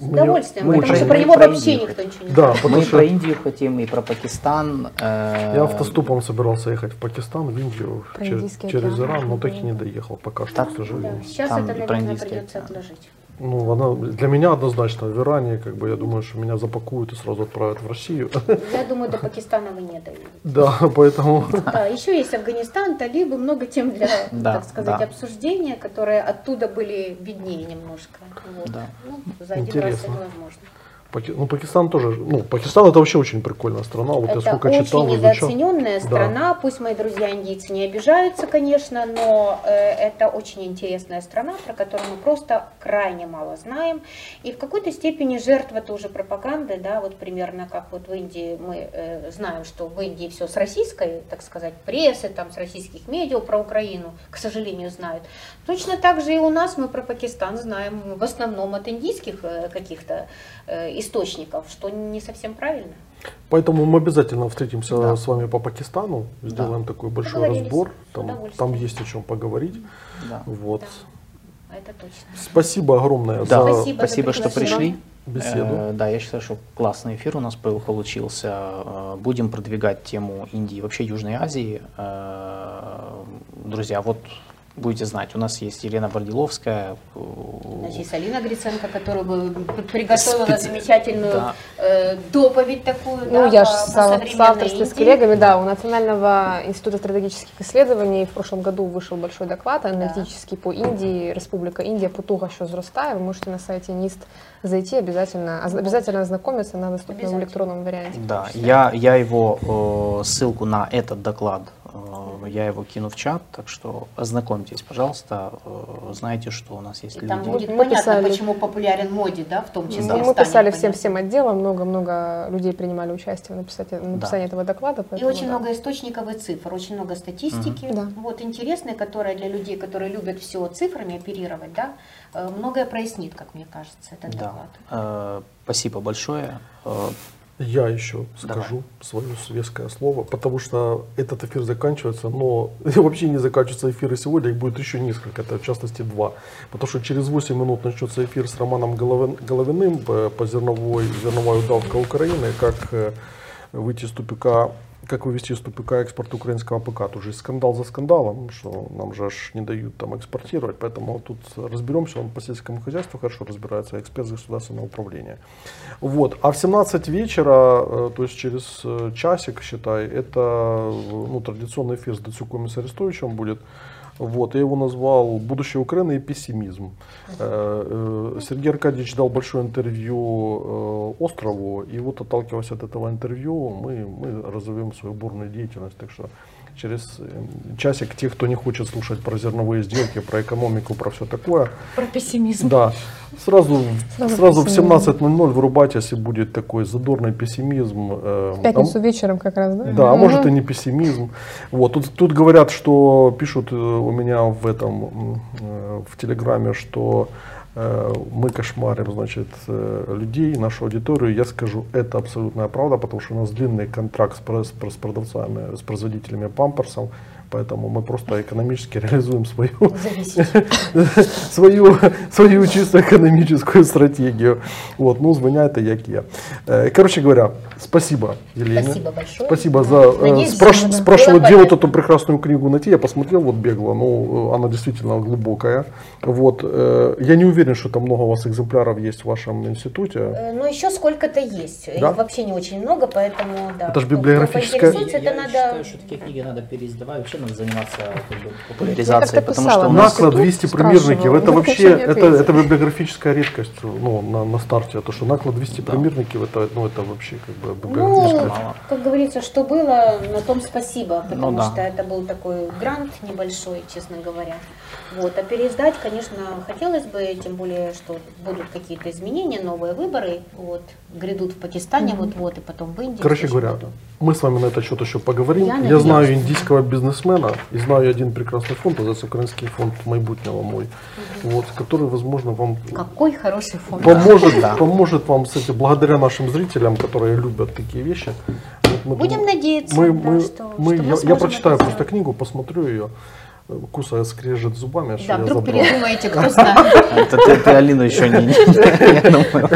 Speaker 4: С удовольствием,
Speaker 3: очень-
Speaker 4: потому что
Speaker 2: мы
Speaker 4: про него
Speaker 2: про
Speaker 4: вообще
Speaker 2: Индию
Speaker 4: никто ничего не
Speaker 3: Да,
Speaker 4: знает.
Speaker 3: потому
Speaker 2: Мы
Speaker 3: что
Speaker 2: про Индию хотим, и про Пакистан. э,
Speaker 3: я автостопом собирался ехать в Пакистан, в Индию,
Speaker 1: Про
Speaker 3: через. Иран, но так и не доехал пока что,
Speaker 2: Так,
Speaker 3: к
Speaker 4: Да,
Speaker 3: сожалению.
Speaker 4: сейчас
Speaker 2: Там
Speaker 4: это, наверное, придется
Speaker 2: океан.
Speaker 4: отложить.
Speaker 3: Ну, она, для меня однозначно в Иране, как бы я думаю, что меня запакуют и сразу отправят в Россию.
Speaker 4: Я думаю, до Пакистана вы не доедете.
Speaker 3: Да, поэтому
Speaker 4: Да, еще есть Афганистан, талибы, много тем для,
Speaker 2: Да,
Speaker 4: так сказать,
Speaker 2: да.
Speaker 4: обсуждения, которые оттуда были виднее немножко. Вот.
Speaker 2: Да.
Speaker 4: Ну, за один раз
Speaker 3: Интересно.
Speaker 4: это невозможно.
Speaker 3: Паки- ну, Пакистан тоже, ну, Пакистан это вообще очень прикольная страна, вот я
Speaker 4: это
Speaker 3: сколько
Speaker 4: очень
Speaker 3: читал, изучал.
Speaker 4: недооцененная
Speaker 3: Да.
Speaker 4: страна. Пусть мои друзья индийцы не обижаются, конечно, но э, это очень интересная страна, про которую мы просто крайне мало знаем. И в какой-то степени жертва тоже пропаганды, да, вот примерно как вот в Индии мы э, знаем, что в Индии все с российской, так сказать, прессы, там, с российских медиа про Украину, к сожалению, знают. Точно так же и у нас мы про Пакистан знаем в основном от индийских э, каких-то э, источников, что не совсем правильно.
Speaker 3: Поэтому мы обязательно встретимся
Speaker 2: Да.
Speaker 3: с вами по Пакистану, сделаем такой большой разбор, там, там есть о чем поговорить.
Speaker 2: Да.
Speaker 3: Вот.
Speaker 4: Да, это точно.
Speaker 3: Спасибо огромное
Speaker 2: Да.
Speaker 3: за
Speaker 4: Спасибо.
Speaker 2: Спасибо,
Speaker 4: за
Speaker 2: что пришли.
Speaker 3: беседу.
Speaker 2: Э, Да, я считаю, что классный эфир у нас пол- получился. Э, Будем продвигать тему Индии, вообще Южной Азии. Э, Друзья, вот будете знать, у нас есть Елена Бордиловская. э,
Speaker 4: Значит, есть Алина Гриценко, которая приготовила
Speaker 2: Специ-
Speaker 4: замечательную
Speaker 2: Да.
Speaker 4: э, доповедь такую.
Speaker 1: Ну,
Speaker 4: да,
Speaker 1: я же в соавторстве с коллегами, да, у Национального института стратегических исследований в прошлом году вышел большой доклад аналитический по Индии, Республика Индия, Путуга, що зростає. Вы можете на сайте НИСТ зайти обязательно, обязательно ознакомиться, в
Speaker 4: Обязательно.
Speaker 1: электронном варианте.
Speaker 2: Да, я, я его, э, ссылку на этот доклад, э, я его кину в чат, так что ознакомьтесь, пожалуйста, э, знаете, что у нас есть
Speaker 4: И там
Speaker 2: люди.
Speaker 4: будет
Speaker 1: Мы
Speaker 4: понятно,
Speaker 1: писали.
Speaker 4: почему популярен моди, да, в том числе.
Speaker 1: Ну, мы писали
Speaker 4: понятно.
Speaker 1: всем всем отделам, много-много людей принимали участие в написании, написании этого доклада.
Speaker 4: И
Speaker 1: поэтому
Speaker 4: очень
Speaker 1: да.
Speaker 4: много источников и цифр, очень много статистики,
Speaker 1: Мгм. Да.
Speaker 4: вот интересной, которая для людей, которые любят все цифрами оперировать, да, многое прояснит, как мне кажется, этот
Speaker 2: Да.
Speaker 4: доклад.
Speaker 2: Э, Спасибо большое. Э,
Speaker 3: Я еще
Speaker 2: Давай.
Speaker 3: скажу свое веское слово, потому что этот эфир заканчивается, но вообще не заканчиваются эфиры сегодня, их будет еще несколько, это в частности два. Потому что через 8 минут начнется эфир с Романом Головин- Головиным по, зерновой, зерновая удавка Украины, как э, выйти из тупика как вывести из тупика экспорт украинского ПК. Тут же скандал за скандалом, что нам же аж не дают там экспортировать, поэтому тут разберемся, он по сельскому хозяйству хорошо разбирается, эксперт государственного управления. Вот. А в 17 вечера, э, то есть через э, часик, считай, это э, ну, традиционный эфир с Дацюком и Арестовичем будет. Вот, я его назвал «Будущее Украины и пессимизм». Э, э, Сергей Аркадьевич дал большое интервью э, Острову, и вот отталкиваясь от этого интервью, мы, мы разовьем свою бурную деятельность. Так что через э, часик те, кто не хочет слушать про зерновые сделки, про экономику, про все такое,
Speaker 4: Про пессимизм.
Speaker 3: да, сразу,
Speaker 1: Сразу
Speaker 3: сразу в
Speaker 1: пессимизм.
Speaker 3: 17.00 вырубайтесь, и будет такой задорный пессимизм. э,
Speaker 1: В пятницу
Speaker 3: а-
Speaker 1: вечером как раз, да?
Speaker 3: да, а может и не пессимизм. Вот тут, тут говорят, что пишут э, у меня в этом в телеграме, что мы кошмарим, значит, э, людей, нашу аудиторию. Я скажу, это абсолютная правда, потому что у нас длинный контракт с, с с продавцами, с производителями памперсов. Поэтому мы просто экономически реализуем свою, свою, свою чисто экономическую стратегию. Вот, ну, звоня это як я. Э, Короче говоря, спасибо, Елене.
Speaker 4: Спасибо большое.
Speaker 3: Спасибо за... э,
Speaker 4: Надеюсь,
Speaker 3: спраш-
Speaker 4: Было
Speaker 3: где вот эту прекрасную книгу найти. Я посмотрел вот бегло, ну, э, она действительно глубокая. Вот. Я не уверен, что там много у вас экземпляров есть в вашем институте.
Speaker 4: Ну, еще сколько-то есть.
Speaker 3: Да?
Speaker 4: Их вообще не очень много, поэтому, да.
Speaker 3: Это ж
Speaker 4: кто- кто
Speaker 3: библиографическая-
Speaker 4: это
Speaker 2: я
Speaker 4: надо...
Speaker 2: считаю, что такие книги надо переиздавать. Вообще вообще надо заниматься как бы, популяризацией, потому что у
Speaker 1: да.
Speaker 2: нас...
Speaker 3: Наклад
Speaker 1: институт
Speaker 3: 200
Speaker 1: спрашивала,
Speaker 3: примерников, это вообще, это, это библиографическая редкость ну, на, на старте. То, что наклад 200
Speaker 2: Да.
Speaker 3: примерников, это, ну, это вообще как бы
Speaker 4: Ну,
Speaker 3: библиографическая
Speaker 2: мало.
Speaker 4: как говорится, что было, на том спасибо, потому
Speaker 2: Ну да.
Speaker 4: что это был такой грант небольшой, честно говоря. Вот. А переиздать, конечно, хотелось бы, тем более, что будут какие-то изменения, новые выборы, вот, грядут в Пакистане вот-вот, и потом в Индии.
Speaker 3: Короче говоря,
Speaker 4: году.
Speaker 3: Мы с вами на этот счет еще поговорим.
Speaker 4: Я
Speaker 3: Я, знаю индийского бизнесмена и знаю один прекрасный фонд, называется Украинский фонд майбутнего мой, вот, который, возможно, вам
Speaker 4: Какой хороший фонд.
Speaker 3: поможет,
Speaker 2: Да.
Speaker 3: поможет вам, кстати, благодаря нашим зрителям, которые любят такие вещи. Вот мы
Speaker 4: Будем
Speaker 3: думаем-
Speaker 4: надеяться,
Speaker 3: мы,
Speaker 4: да,
Speaker 3: мы,
Speaker 4: что-
Speaker 3: мы-
Speaker 4: что мы
Speaker 3: я, я прочитаю
Speaker 4: это
Speaker 3: просто книгу, посмотрю ее, кусая скрежет зубами, что
Speaker 4: Да,
Speaker 3: я
Speaker 4: вдруг
Speaker 3: забрал.
Speaker 4: передумаете, кто знает.
Speaker 2: Это ты, ты Алину еще не... Я думаю,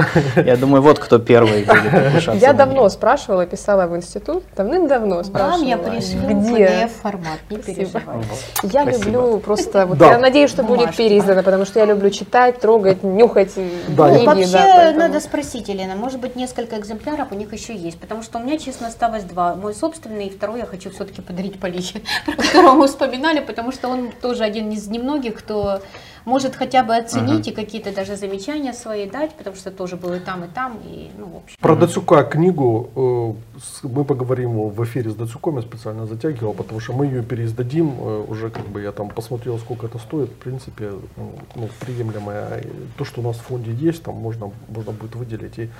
Speaker 2: я думаю, вот кто первый будет
Speaker 1: Я давно спрашивала, писала в институт, давным-давно спрашивала.
Speaker 4: Вам я пришлю
Speaker 1: где.
Speaker 4: PDF-формат, не
Speaker 1: Спасибо.
Speaker 4: переживайте.
Speaker 1: Я люблю просто, вот
Speaker 3: Да.
Speaker 1: я надеюсь, что будет переиздано, потому что я люблю читать, трогать, нюхать
Speaker 3: Да,
Speaker 1: книги.
Speaker 3: я-
Speaker 4: Вообще надо спросить, Елена, может быть несколько экземпляров у них еще есть, потому что у меня, честно, осталось два. Мой собственный и второй я хочу все-таки подарить Полине, про которого мы вспоминали, потому что он тоже один из немногих, кто может хотя бы оценить и какие-то даже замечания свои дать, потому что тоже был и там, и там, и, ну, в общем.
Speaker 3: Про Дацюка книгу э, мы поговорим в эфире с Дацюком, я специально затягивал, потому что мы ее переиздадим, э, уже как бы я там посмотрел, сколько это стоит, в принципе, ну, ну, приемлемое. То, что у нас в фонде есть, там можно, можно будет выделить и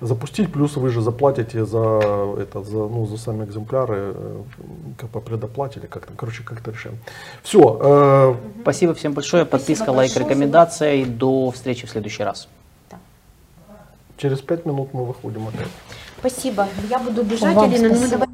Speaker 3: запустить, плюс вы же заплатите за, это, за, ну, за сами экземпляры, э, как по предоплате или как-то, короче, как-то решим. Все,
Speaker 2: Спасибо всем большое. Подписка,
Speaker 4: Спасибо
Speaker 2: лайк,
Speaker 4: большое.
Speaker 2: рекомендация. И до встречи в следующий раз.
Speaker 3: через пять минут мы выходим опять.
Speaker 4: Спасибо. Я буду бежать,
Speaker 1: Вам
Speaker 4: Елена, ну
Speaker 1: спасибо.
Speaker 4: давай